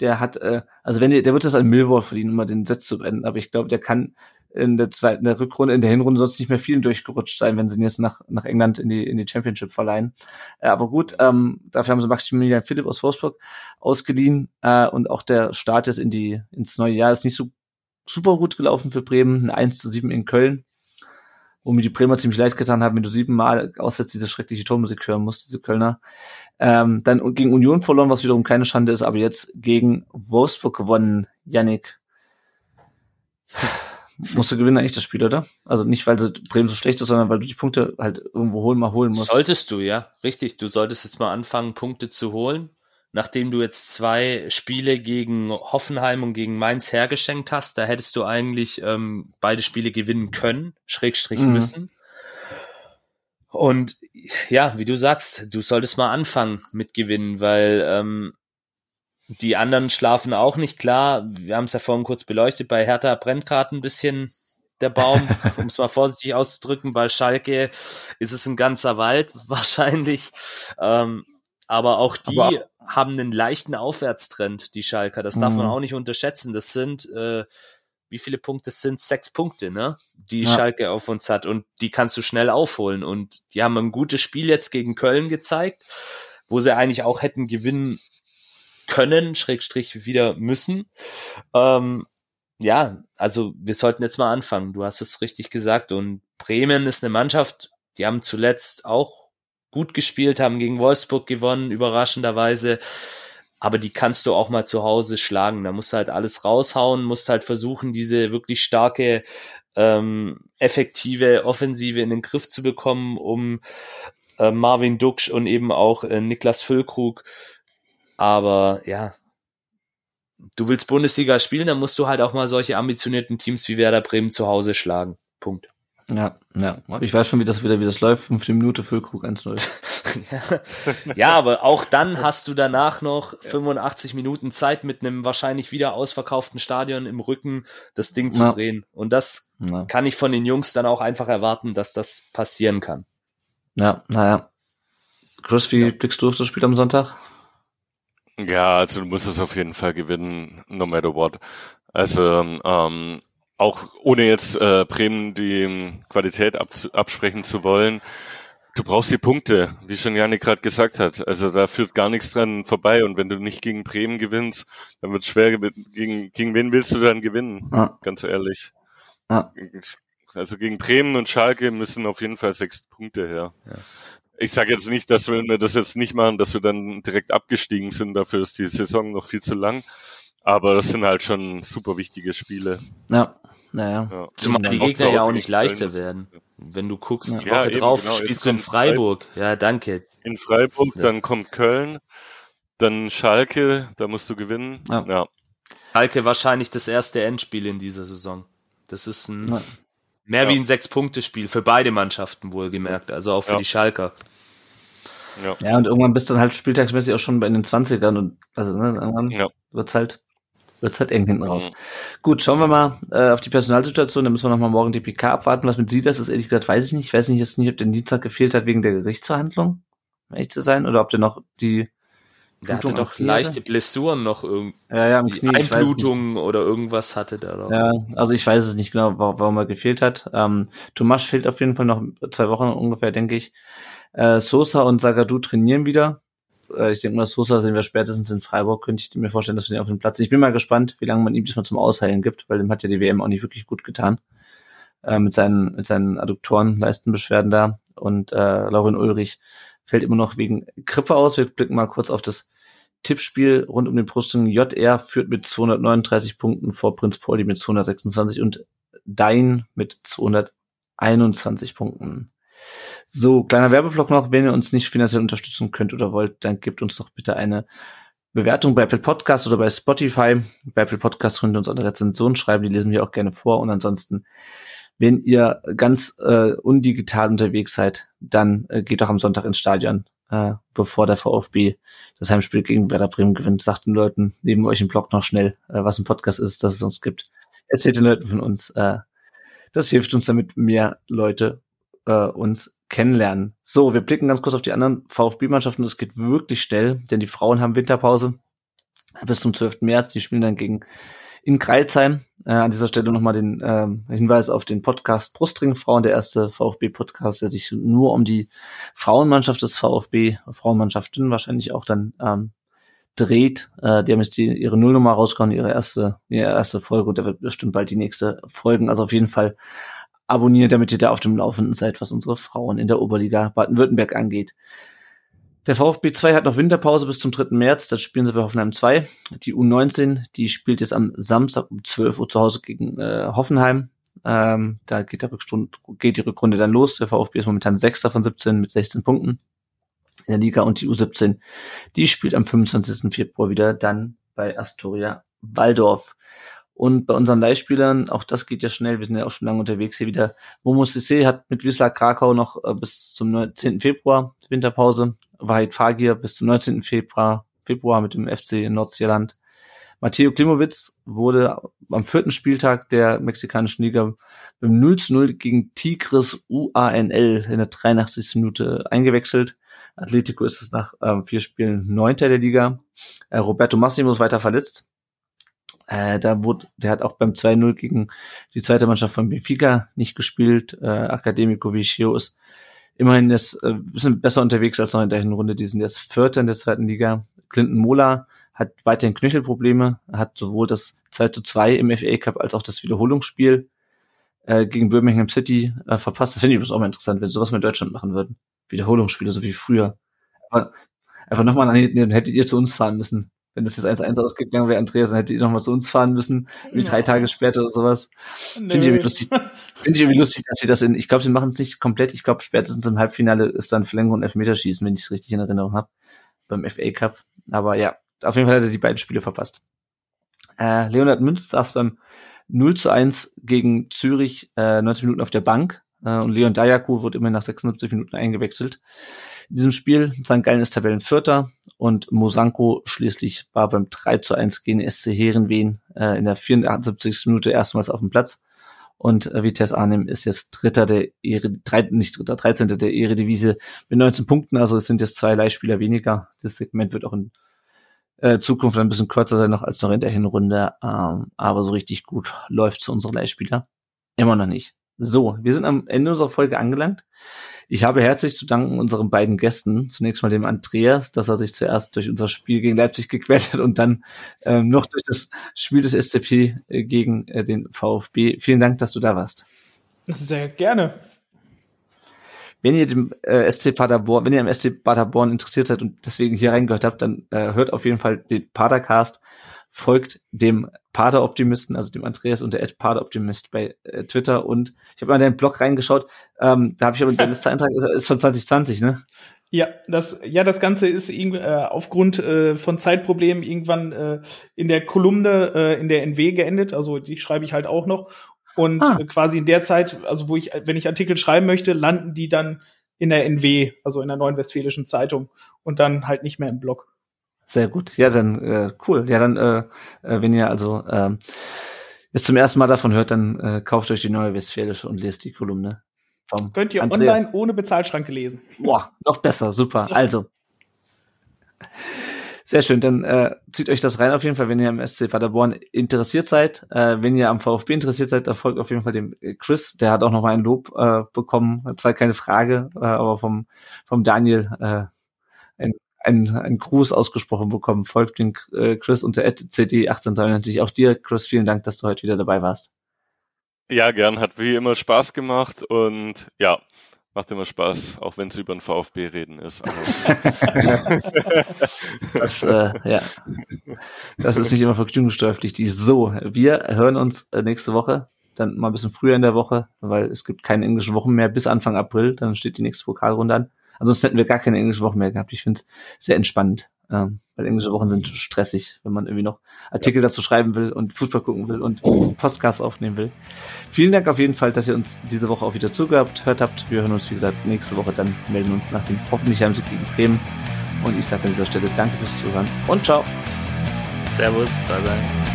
der hat, äh, also wenn der, der wird das an Millwall verdienen, um mal den Satz zu beenden, aber ich glaube, der kann in der zweiten, in der Rückrunde, in der Hinrunde sonst nicht mehr vielen durchgerutscht sein, wenn sie ihn jetzt nach, nach England in die, in die Championship verleihen. Äh, aber gut, ähm, dafür haben sie Maximilian Philipp aus Wolfsburg ausgeliehen äh, und auch der Start jetzt in die, ins neue Jahr ist nicht so super gut gelaufen für Bremen. Ein 1 zu 7 in Köln, wo mir die Bremer ziemlich leid getan haben, wenn du siebenmal aussetzt diese schreckliche Tormusik hören musst, diese Kölner. Ähm, dann gegen Union verloren, was wiederum keine Schande ist, aber jetzt gegen Wolfsburg gewonnen, Yannick musst du gewinnen eigentlich das Spiel, oder? Also nicht, weil Bremen so schlecht ist, sondern weil du die Punkte halt irgendwo holen, mal holen musst. Solltest du, ja. Richtig. Du solltest jetzt mal anfangen, Punkte zu holen. Nachdem du jetzt zwei Spiele gegen Hoffenheim und gegen Mainz hergeschenkt hast, da hättest du eigentlich ähm, beide Spiele gewinnen können, Schrägstrich mhm. müssen. Und ja, wie du sagst, du solltest mal anfangen mit gewinnen, weil ähm, die anderen schlafen auch nicht klar. Wir haben es ja vorhin kurz beleuchtet. Bei Hertha brennt gerade ein bisschen der Baum, um es mal vorsichtig auszudrücken. Bei Schalke ist es ein ganzer Wald wahrscheinlich. Ähm, aber auch die aber haben einen leichten Aufwärtstrend, die Schalker. Das darf man mhm. auch nicht unterschätzen. Das sind, äh, wie viele Punkte das sind? Sechs Punkte, ne? Die ja. Schalke auf uns hat. Und die kannst du schnell aufholen. Und die haben ein gutes Spiel jetzt gegen Köln gezeigt, wo sie eigentlich auch hätten gewinnen können, Schrägstrich wieder müssen. Ähm, ja, also wir sollten jetzt mal anfangen. Du hast es richtig gesagt. Und Bremen ist eine Mannschaft, die haben zuletzt auch gut gespielt, haben gegen Wolfsburg gewonnen, überraschenderweise. Aber die kannst du auch mal zu Hause schlagen. Da musst du halt alles raushauen, musst halt versuchen, diese wirklich starke, ähm, effektive Offensive in den Griff zu bekommen, um äh, Marvin Duksch und eben auch äh, Niklas Füllkrug. Aber ja, du willst Bundesliga spielen, dann musst du halt auch mal solche ambitionierten Teams wie Werder Bremen zu Hause schlagen. Punkt. Ja, ja. Ich weiß schon, wie das wieder, wie das läuft. Fünfte Minute Füllkrug 1-0. ja, aber auch dann hast du danach noch 85 Minuten Zeit mit einem wahrscheinlich wieder ausverkauften Stadion im Rücken das Ding zu Ja. drehen. Und das Ja. kann ich von den Jungs dann auch einfach erwarten, dass das passieren kann. Ja, naja. Chris, wie blickst du auf das Spiel am Sonntag? Ja, also du musst es auf jeden Fall gewinnen, no matter what. Also ähm, auch ohne jetzt äh, Bremen die ähm, Qualität abzu- absprechen zu wollen, du brauchst die Punkte, wie schon Janik gerade gesagt hat. Also da führt gar nichts dran vorbei. Und wenn du nicht gegen Bremen gewinnst, dann wird es schwer. Gegen, gegen wen willst du dann gewinnen? Ja. Ganz ehrlich. Ja. Also gegen Bremen und Schalke müssen auf jeden Fall sechs Punkte her. Ich sage jetzt nicht, dass wenn wir das jetzt nicht machen, dass wir dann direkt abgestiegen sind. Dafür ist die Saison noch viel zu lang. Aber das sind halt schon super wichtige Spiele. Ja, naja. Ja. Zumal die Gegner ja auch nicht leichter werden. Wenn du guckst, die Ja, Woche eben, drauf genau. Spielst du in kommt Freiburg. Ja, danke. In Freiburg, Ja. dann kommt Köln, dann Schalke, da musst du gewinnen. Ja. ja. Schalke wahrscheinlich das erste Endspiel in dieser Saison. Das ist ein Ja. mehr Ja. wie ein Sechs-Punkte-Spiel für beide Mannschaften wohlgemerkt, also auch für Ja. die Schalker. ja. Ja, und irgendwann bist du dann halt spieltagsmäßig auch schon bei den 20ern und also ne, irgendwann Ja. wird's halt wird's halt eng hinten raus. Mhm. Gut, schauen wir mal äh, auf die Personalsituation, dann müssen wir noch mal morgen die PK abwarten. Was mit sie das ist, ehrlich gesagt, weiß ich nicht. Ich weiß nicht jetzt nicht, ob der Dienstag gefehlt hat wegen der Gerichtsverhandlung, um ehrlich zu sein, oder ob der noch die Der hatte Blutung am doch leichte hatte? Blessuren noch irgendwie. ja, ja, Knie. Einblutungen oder irgendwas hatte der doch. Ja, also ich weiß es nicht genau, wa- warum er gefehlt hat. Ähm, Tomasch fehlt auf jeden Fall noch zwei Wochen ungefähr, denke ich. Äh, Sosa und Sagadu trainieren wieder. Äh, ich denke mal, Sosa sehen wir spätestens in Freiburg. Könnte ich mir vorstellen, dass wir den auf dem Platz. Ich bin mal gespannt, wie lange man ihm diesmal zum Ausheilen gibt, weil dem hat ja die WM auch nicht wirklich gut getan. Äh, mit seinen, mit seinen Adduktoren, Leistenbeschwerden da. Und äh, Laurin Ulrich fällt immer noch wegen Grippe aus. Wir blicken mal kurz auf das Tippspiel rund um den Brustring. JR führt mit 239 Punkten vor Prinz Pauli mit 226 und Dein mit 221 Punkten. So, kleiner Werbeblock noch. Wenn ihr uns nicht finanziell unterstützen könnt oder wollt, dann gebt uns doch bitte eine Bewertung bei Apple Podcast oder bei Spotify. Bei Apple Podcast könnt ihr uns eine Rezension schreiben, die lesen wir auch gerne vor. Und ansonsten, wenn ihr ganz äh, undigital unterwegs seid, dann äh, geht doch am Sonntag ins Stadion, äh, bevor der VfB das Heimspiel gegen Werder Bremen gewinnt. Sagt den Leuten neben euch im Blog noch schnell, äh, was ein Podcast ist, dass es uns gibt. Erzählt den Leuten von uns. Äh, das hilft uns, damit mehr Leute äh, uns kennenlernen. So, wir blicken ganz kurz auf die anderen VfB-Mannschaften. Es geht wirklich schnell, denn die Frauen haben Winterpause bis zum 12. März. Die spielen dann gegen in Kreilsheim. Äh, an dieser Stelle nochmal den ähm, Hinweis auf den Podcast Brustring Frauen, der erste VfB-Podcast, der sich nur um die Frauenmannschaft des VfB, Frauenmannschaften wahrscheinlich auch dann ähm, dreht. Äh, die haben jetzt die, ihre Nullnummer rausgehauen, ihre erste, ihre erste Folge und da wird bestimmt bald die nächste folgen. Also auf jeden Fall abonniert, damit ihr da auf dem Laufenden seid, was unsere Frauen in der Oberliga Baden-Württemberg angeht. Der VfB 2 hat noch Winterpause bis zum 3. März. Das spielen sie bei Hoffenheim 2. Die U19, die spielt jetzt am Samstag um 12 Uhr zu Hause gegen äh, Hoffenheim. Ähm, da geht, der geht die Rückrunde dann los. Der VfB ist momentan Sechster von 17 mit 16 Punkten in der Liga und die U17, die spielt am 25. Februar wieder dann bei Astoria Waldorf. Und bei unseren Leihspielern, auch das geht ja schnell, wir sind ja auch schon lange unterwegs hier wieder. Momo Sissé hat mit Wisla Krakau noch äh, bis zum 19. Februar Winterpause. Wahid Fagir bis zum 19. Februar, Februar mit dem FC Nordsjælland. Matteo Klimowitz wurde am vierten Spieltag der mexikanischen Liga beim 0 zu 0 gegen Tigres UANL in der 83. Minute eingewechselt. Atletico ist es nach ähm, vier Spielen Neunter der Liga. Äh, Roberto Massimo ist weiter verletzt. Äh, da wurde, der hat auch beim 2-0 gegen die zweite Mannschaft von Benfica nicht gespielt. Äh, Academico Vicio ist immerhin das äh, bisschen besser unterwegs als noch in der Hinrunde. Die sind jetzt Vierter in der zweiten Liga. Clinton Mola hat weiterhin Knöchelprobleme, hat sowohl das 2 zu 2 im FA Cup als auch das Wiederholungsspiel äh, gegen Birmingham City äh, verpasst. Das finde ich übrigens auch mal interessant, wenn sowas in Deutschland machen würden. Wiederholungsspiele, so wie früher. Aber einfach nochmal, dann hättet ihr zu uns fahren müssen. Wenn das jetzt 1-1 ausgegangen wäre, Andreas, dann hättet ihr nochmal zu uns fahren müssen, wie drei Tage später oder sowas. Finde ich irgendwie lustig. Finde ich irgendwie lustig, dass sie das in, ich glaube, sie machen es nicht komplett. Ich glaube, spätestens im Halbfinale ist dann Verlängerung und Elfmeterschießen, wenn ich es richtig in Erinnerung habe, beim FA Cup. Aber ja, auf jeden Fall hat er die beiden Spiele verpasst. Äh, Leonhard Münz saß beim 0 zu 1 gegen Zürich äh, 90 Minuten auf der Bank äh, und Leon Dayaku wurde immer nach 76 Minuten eingewechselt. In diesem Spiel St. Gallen ist Tabellenvierter und Mosanko schließlich war beim 3 zu 1 gegen SC Herenveen äh, in der 74. Minute erstmals auf dem Platz. Und äh, Vitesse Arnhem ist jetzt Dritter der Ehre, drei, nicht Dritter, 13. der Eredivisie mit 19 Punkten. Also es sind jetzt zwei Leihspieler weniger. Das Segment wird auch in äh, Zukunft ein bisschen kürzer sein noch als noch in der Hinrunde. Ähm, aber so richtig gut läuft zu unseren Leihspieler. Immer noch nicht. So, wir sind am Ende unserer Folge angelangt. Ich habe herzlich zu danken unseren beiden Gästen. Zunächst mal dem Andreas, dass er sich zuerst durch unser Spiel gegen Leipzig gequält hat und dann ähm, noch durch das Spiel des SCP äh, gegen äh, den VfB. Vielen Dank, dass du da warst. Sehr gerne. Wenn ihr dem äh, SC Paderborn, wenn ihr am SC Paderborn interessiert seid und deswegen hier reingehört habt, dann äh, hört auf jeden Fall den Padercast folgt dem Pader-Optimisten, also dem Andreas und der Ed Pader-Optimist bei äh, Twitter und ich habe mal in deinen Blog reingeschaut, ähm, da habe ich aber der letzte Eintrag ist, ist von 2020, ne? Ja, das, ja, das Ganze ist äh, aufgrund äh, von Zeitproblemen irgendwann äh, in der Kolumne äh, in der NW geendet. Also die schreibe ich halt auch noch. Und ah. äh, quasi in der Zeit, also wo ich, wenn ich Artikel schreiben möchte, landen die dann in der NW, also in der Neuen Westfälischen Zeitung und dann halt nicht mehr im Blog. Sehr gut. Ja, dann äh, cool. Ja, dann, äh, äh, wenn ihr also ähm, es zum ersten Mal davon hört, dann äh, kauft euch die neue Westfälische und lest die Kolumne. Vom Könnt ihr Andreas. online ohne Bezahlschranke lesen. Boah, noch besser, super. So. Also. Sehr schön, dann äh, zieht euch das rein auf jeden Fall, wenn ihr am SC Paderborn interessiert seid. Äh, wenn ihr am VfB interessiert seid, da folgt auf jeden Fall dem Chris. Der hat auch noch mal ein Lob äh, bekommen. Zwar keine Frage, äh, aber vom, vom Daniel äh, einen, einen Gruß ausgesprochen bekommen. Folgt den äh, Chris unter cd1893. Auch dir, Chris, vielen Dank, dass du heute wieder dabei warst. Ja, gern. Hat wie immer Spaß gemacht und ja, macht immer Spaß, auch wenn es über den VfB reden ist. das, äh, ja. das ist nicht immer vergnügungssteuerpflichtig. So, wir hören uns äh, nächste Woche, dann mal ein bisschen früher in der Woche, weil es gibt keine englischen Wochen mehr bis Anfang April, dann steht die nächste Pokalrunde an. Ansonsten hätten wir gar keine englische Woche mehr gehabt. Ich finde es sehr entspannt, ähm, weil englische Wochen sind stressig, wenn man irgendwie noch Artikel dazu schreiben will und Fußball gucken will und Podcasts aufnehmen will. Vielen Dank auf jeden Fall, dass ihr uns diese Woche auch wieder zugehört hört habt. Wir hören uns, wie gesagt, nächste Woche dann, melden uns nach dem hoffentlich Heimsieg gegen Bremen. Und ich sage an dieser Stelle danke fürs Zuhören und ciao. Servus, bye bye.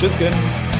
Tschüss, gern.